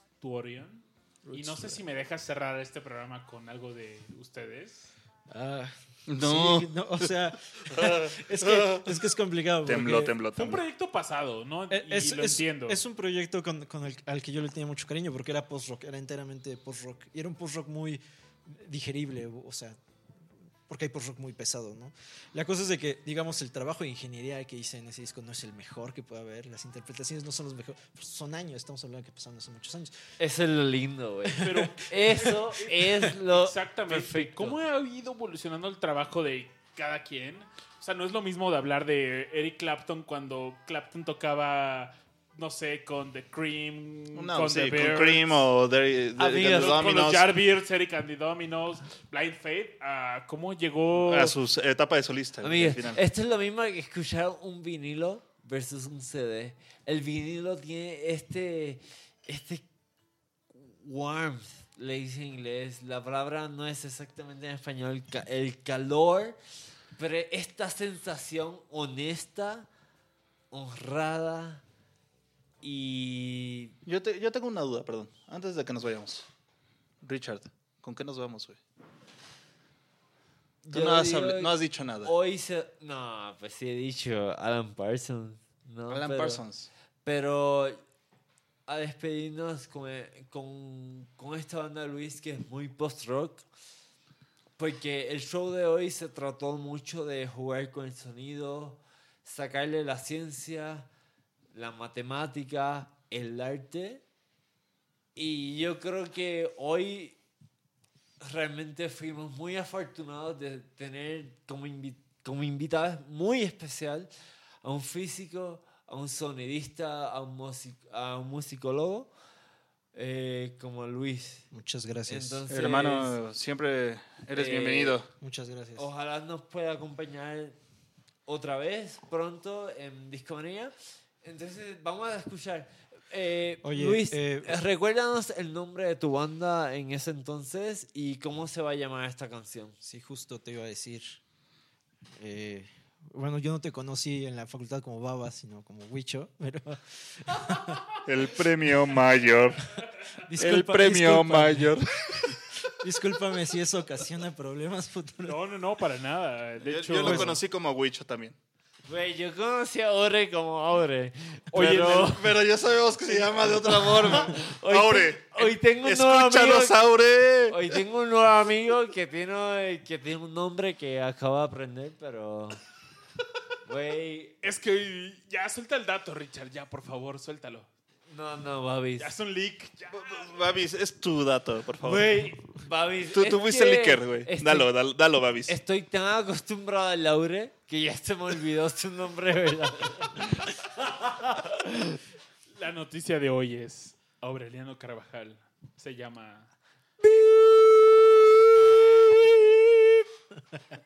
Y no sé si me dejas cerrar este programa con algo de ustedes. Ah, No. sí, no, o sea, es que, es que es complicado. Tembló, porque- tembló, Fue un tembló. proyecto pasado, ¿no? Y Es, lo es- entiendo. es un proyecto con, con el, al que yo le tenía mucho cariño porque era post-rock, era enteramente post-rock. Y era un post-rock muy digerible, o sea, porque hay post-rock muy pesado, ¿no? La cosa es de que, digamos, el trabajo de ingeniería que hice en ese disco no es el mejor que pueda haber, las interpretaciones no son los mejores, pues son años, estamos hablando de que pasaron hace muchos años. Eso es lo lindo, güey. Pero Eso es lo Exactamente. perfecto. ¿Cómo ha ido evolucionando el trabajo de cada quien? O sea, no es lo mismo de hablar de Eric Clapton cuando Clapton tocaba, no sé, con The Cream, No, con sí, The con Cream o The, the- Amigos, the con los Dominos Jarbeards, Eric and the Dominos, Blind Faith. ah, ¿Cómo llegó? a su etapa de solista. esto es lo mismo que escuchar un vinilo versus un CD. El vinilo tiene este, este warmth, le dice en inglés. La palabra no es exactamente en español. El calor, pero esta sensación honesta, honrada y Yo, te- yo tengo una duda, perdón. Antes de que nos vayamos. Richard, ¿con qué nos vamos, güey? Tú no has, habl- no has dicho nada. Hoy se... No, pues sí he dicho Alan Parsons. ¿no? Alan Pero- Parsons. Pero a despedirnos con, con, con esta banda Luis que es muy post-rock. Porque el show de hoy se trató mucho de jugar con el sonido, sacarle la ciencia, la matemática, el arte. Y yo creo que hoy realmente fuimos muy afortunados de tener como, invi- como invitados muy especial a un físico, a un sonidista, a un, music- a un musicólogo eh, como Luis. Muchas gracias. Entonces, Hermano, siempre eres eh, bienvenido. Muchas gracias. Ojalá nos pueda acompañar otra vez pronto en Discomanía. Entonces vamos a escuchar. Eh, Oye, Luis, eh, recuérdanos el nombre de tu banda en ese entonces y cómo se va a llamar esta canción. Sí, justo te iba a decir. eh, bueno, yo no te conocí en la facultad como Baba, sino como Huicho, pero El premio mayor. disculpa- el premio mayor. Discúlpame si eso ocasiona problemas futuros. No, no, no, para nada. De Yo, hecho, yo lo conocí como Wicho también. Güey, yo conocí a Ore como Aure. Oye, pero Pero ya sabemos que se llama de otra forma. hoy, Aure. te- hoy tengo un nuevo amigo. Aure. Hoy tengo un nuevo amigo que tiene, que tiene un nombre que acabo de aprender, pero. Güey. es que ya suelta el dato, Richard. Ya, por favor, suéltalo. No, no, Babis. Ya es un leak. Babis, es tu dato, por favor. Güey, Babis. Tú, fuiste que leaker, güey. Dalo, dalo, Babis. Estoy tan acostumbrado a Laure que ya se me olvidó su nombre, ¿verdad? La noticia de hoy es Aureliano Carvajal. Se llama.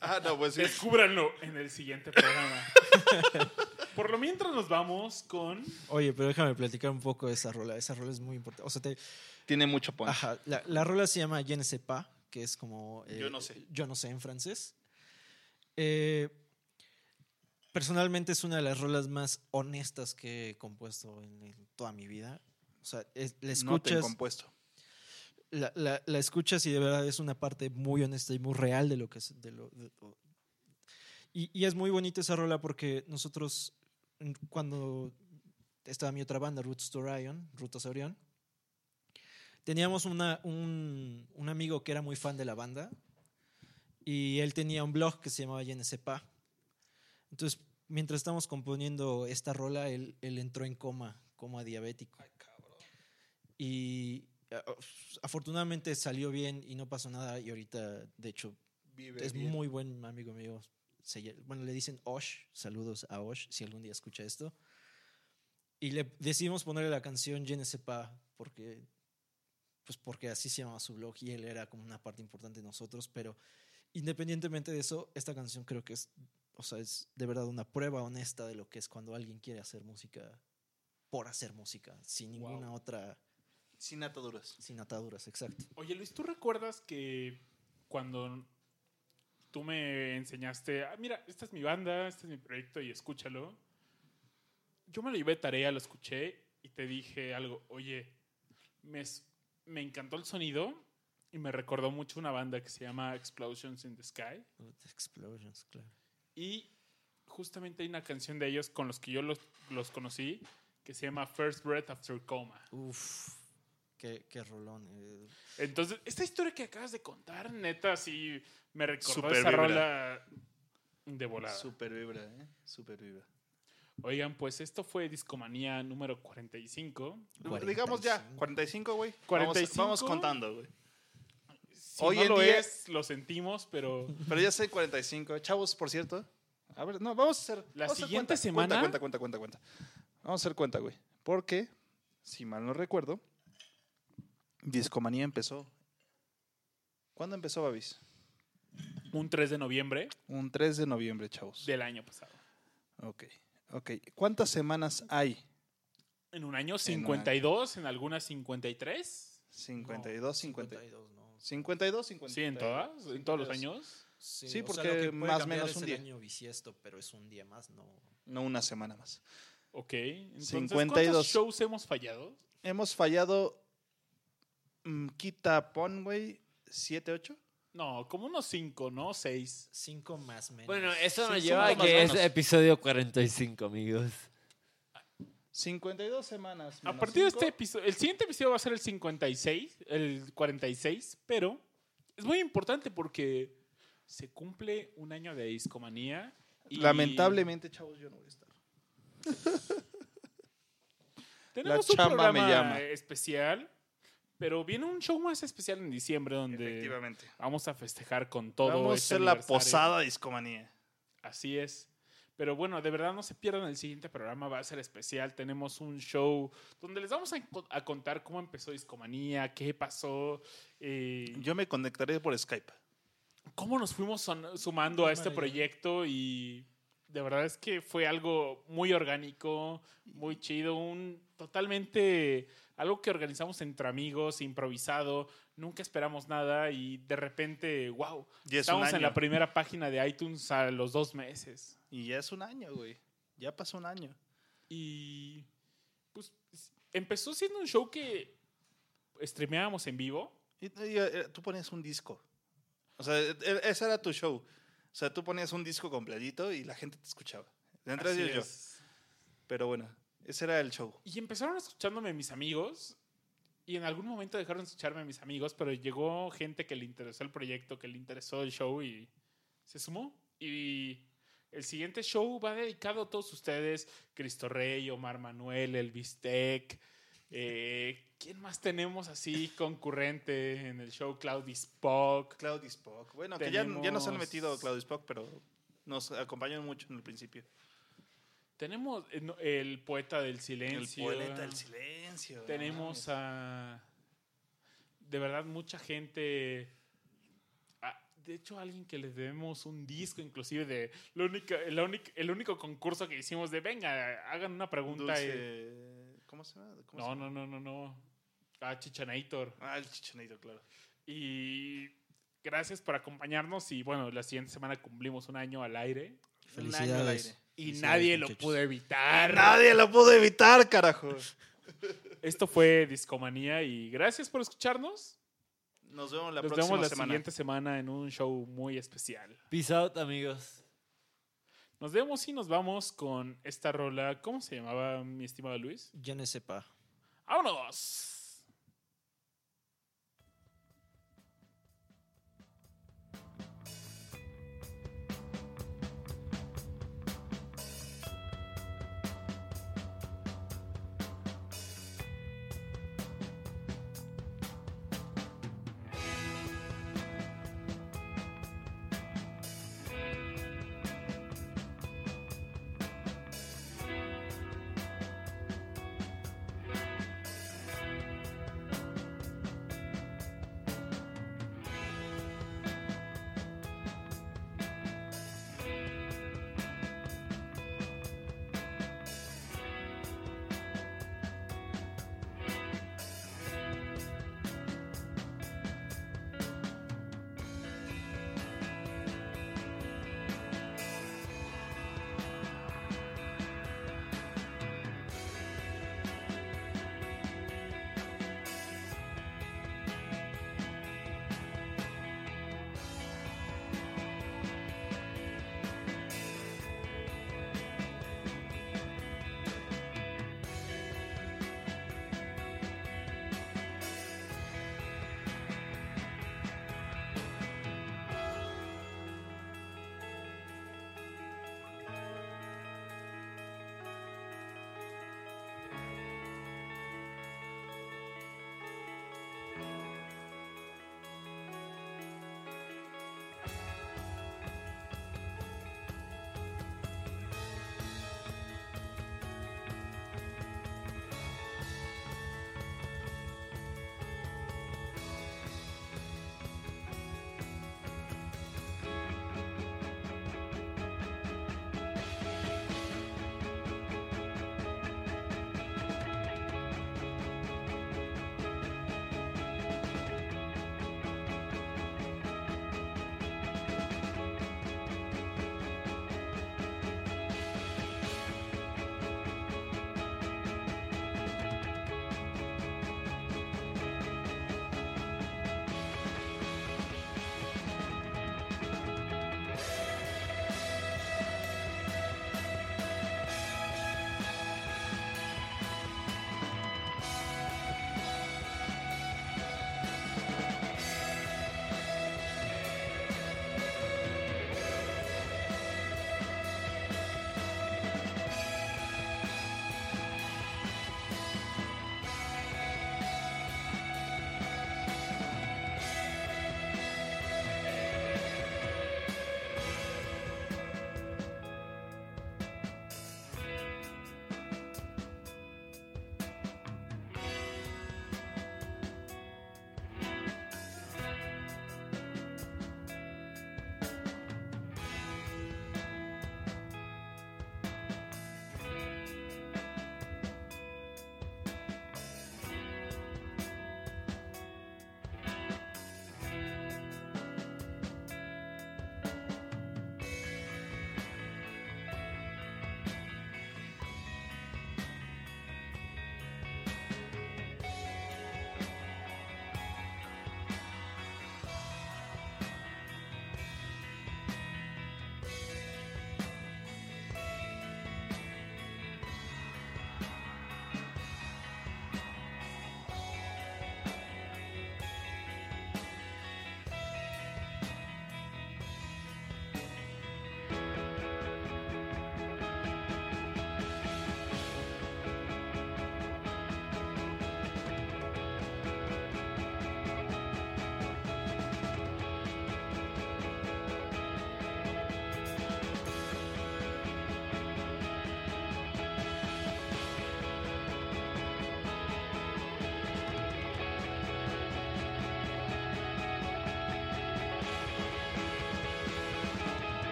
Ah, no, pues sí. Descúbranlo en el siguiente programa. Por lo mientras nos vamos con... Oye, pero déjame platicar un poco de esa rola. Esa rola es muy importante. O sea, te, Tiene mucho punch. Ajá, la, la rola se llama Je ne sais pas, que es como... eh, Yo no sé. Yo no sé en francés. Eh, personalmente es una de las rolas más honestas que he compuesto en, en toda mi vida. O sea, es- la No te he escuchas, compuesto. la, la- la escuchas y de verdad es una parte muy honesta y muy real de lo que es... De lo, de- y, y es muy bonita esa rola porque nosotros, cuando estaba mi otra banda, Roots to Orion, Rutas a Orión, teníamos una, un, un amigo que era muy fan de la banda y él tenía un blog que se llamaba Yenesepa. Entonces, mientras estábamos componiendo esta rola, él, él entró en coma, coma diabético. Y a- afortunadamente salió bien y no pasó nada y ahorita, de hecho, Vive es bien. muy buen amigo mío. Se bueno, le dicen Osh. Saludos a Osh, si algún día escucha esto. Y le decidimos ponerle la canción Je ne sais pas, porque, pues porque así se llamaba su blog y él era como una parte importante de nosotros. Pero independientemente de eso, esta canción creo que es, o sea, es de verdad una prueba honesta de lo que es cuando alguien quiere hacer música por hacer música, sin ninguna otra, Sin ataduras. sin ataduras, exacto. Oye, Luis, ¿tú recuerdas que cuando tú me enseñaste, ah, mira, esta es mi banda, este es mi proyecto y escúchalo? Yo me lo llevé de tarea, lo escuché y te dije algo, oye, me, me encantó el sonido y me recordó mucho una banda que se llama Explosions in the Sky. Explosions, claro. Y justamente hay una canción de ellos con los que yo los, los conocí que se llama First Breath After Coma. Uf, qué, qué rolón. eh. Entonces, esta historia que acabas de contar, neta, sí me recordó Super esa vibra. rola de volada. Super vibra, ¿eh? Super vibra. Oigan, pues esto fue Discomanía número 45. Digamos ya, 45, güey. 45. Vamos, vamos contando, güey. Si Hoy no en lo día- es, lo sentimos, pero Pero ya sé 45. Chavos, por cierto. A ver, no, vamos a hacer. La vamos a hacer siguiente cuenta, semana- Cuenta, cuenta, cuenta, cuenta, cuenta. Vamos a hacer cuenta, güey. Porque, si mal no recuerdo, Discomanía empezó. ¿Cuándo empezó, Babis? un 3 de noviembre Un 3 de noviembre, chavos. del año pasado. Ok, ok. ¿Cuántas semanas hay? En un año En un 52, en algunas 53. 52, 50. 52, ¿no? 52, 50. Sí, en todas, en todos los años. Sí, Sí, o sea, porque lo que puede más o menos es un el día. año bisiesto, pero es un día más, no. No una semana más. Ok. Entonces, 52. ¿cuántos shows hemos fallado? Hemos fallado. Mm, quita, pon, güey. 7, 8. No, como unos 5, ¿no? 6. Cinco más menos. Bueno, eso nos lleva a que es episodio 45, amigos. 52 semanas. A partir de este episodio, el siguiente episodio va a ser el 56, el 46, pero es muy importante porque se cumple un año de discomanía. y Lamentablemente, chavos, yo no voy a estar. tenemos la un me programa llama. especial, pero viene un show más especial en diciembre donde Efectivamente. vamos a festejar con todo. Vamos a este hacer la posada discomanía. Así es. Pero bueno, de verdad no se pierdan el siguiente programa, va a ser especial. Tenemos un show donde les vamos a, a contar cómo empezó Discomanía, qué pasó, eh, Yo me conectaré por Skype. cómo nos fuimos sumando a este proyecto y de verdad es que fue algo muy orgánico, muy chido, un totalmente algo que organizamos entre amigos, improvisado, nunca esperamos nada y de repente, wow, Y es un estamos en la primera página de iTunes a los dos meses. Y ya es un año, güey. Ya pasó un año. Y pues empezó siendo un show que streameábamos en vivo. Y, y, eh, tú ponías un disco. O sea, e- e- ese era tu show. O sea, tú ponías un disco completito y la gente te escuchaba. Entre Así ellos yo. Pero bueno, ese era el show. Y empezaron escuchándome mis amigos. Y en algún momento dejaron de escucharme mis amigos, pero llegó gente que le interesó el proyecto, que le interesó el show y se sumó. Y el siguiente show va dedicado a todos ustedes: Cristo Rey, Omar Manuel, El Bistec. Eh, ¿Quién más tenemos así concurrente en el show? Claudio Spock. Claudio Spock. Bueno, que ya, ya nos han Tenemos- metido Claudio Spock, pero nos acompañaron mucho en el principio. Tenemos eh, el poeta del El silencio. poeta del silencio. Tenemos mames. a. De verdad, mucha gente. ah, de hecho, a alguien que le debemos un disco, inclusive de la única, el, único, el único concurso que hicimos de venga, hagan una pregunta. y- Dulce- ¿Cómo se llama? ¿Cómo se no, llama? no, no, no, no. Ah, Chichanator. Ah, el chichanito, claro. Y gracias por acompañarnos. Y bueno, la siguiente semana cumplimos un año al aire. Un año al Felicidades. aire. Y nadie lo pudo evitar. Nadie lo pudo evitar, carajo. Esto fue Discomanía y gracias por escucharnos. Nos vemos la Nos próxima vemos la semana. siguiente semana en un show muy especial. Peace out, amigos. Nos vemos y nos vamos con esta rola. ¿Cómo se llamaba mi estimado Luis? Ya no sepa. ¡Vámonos!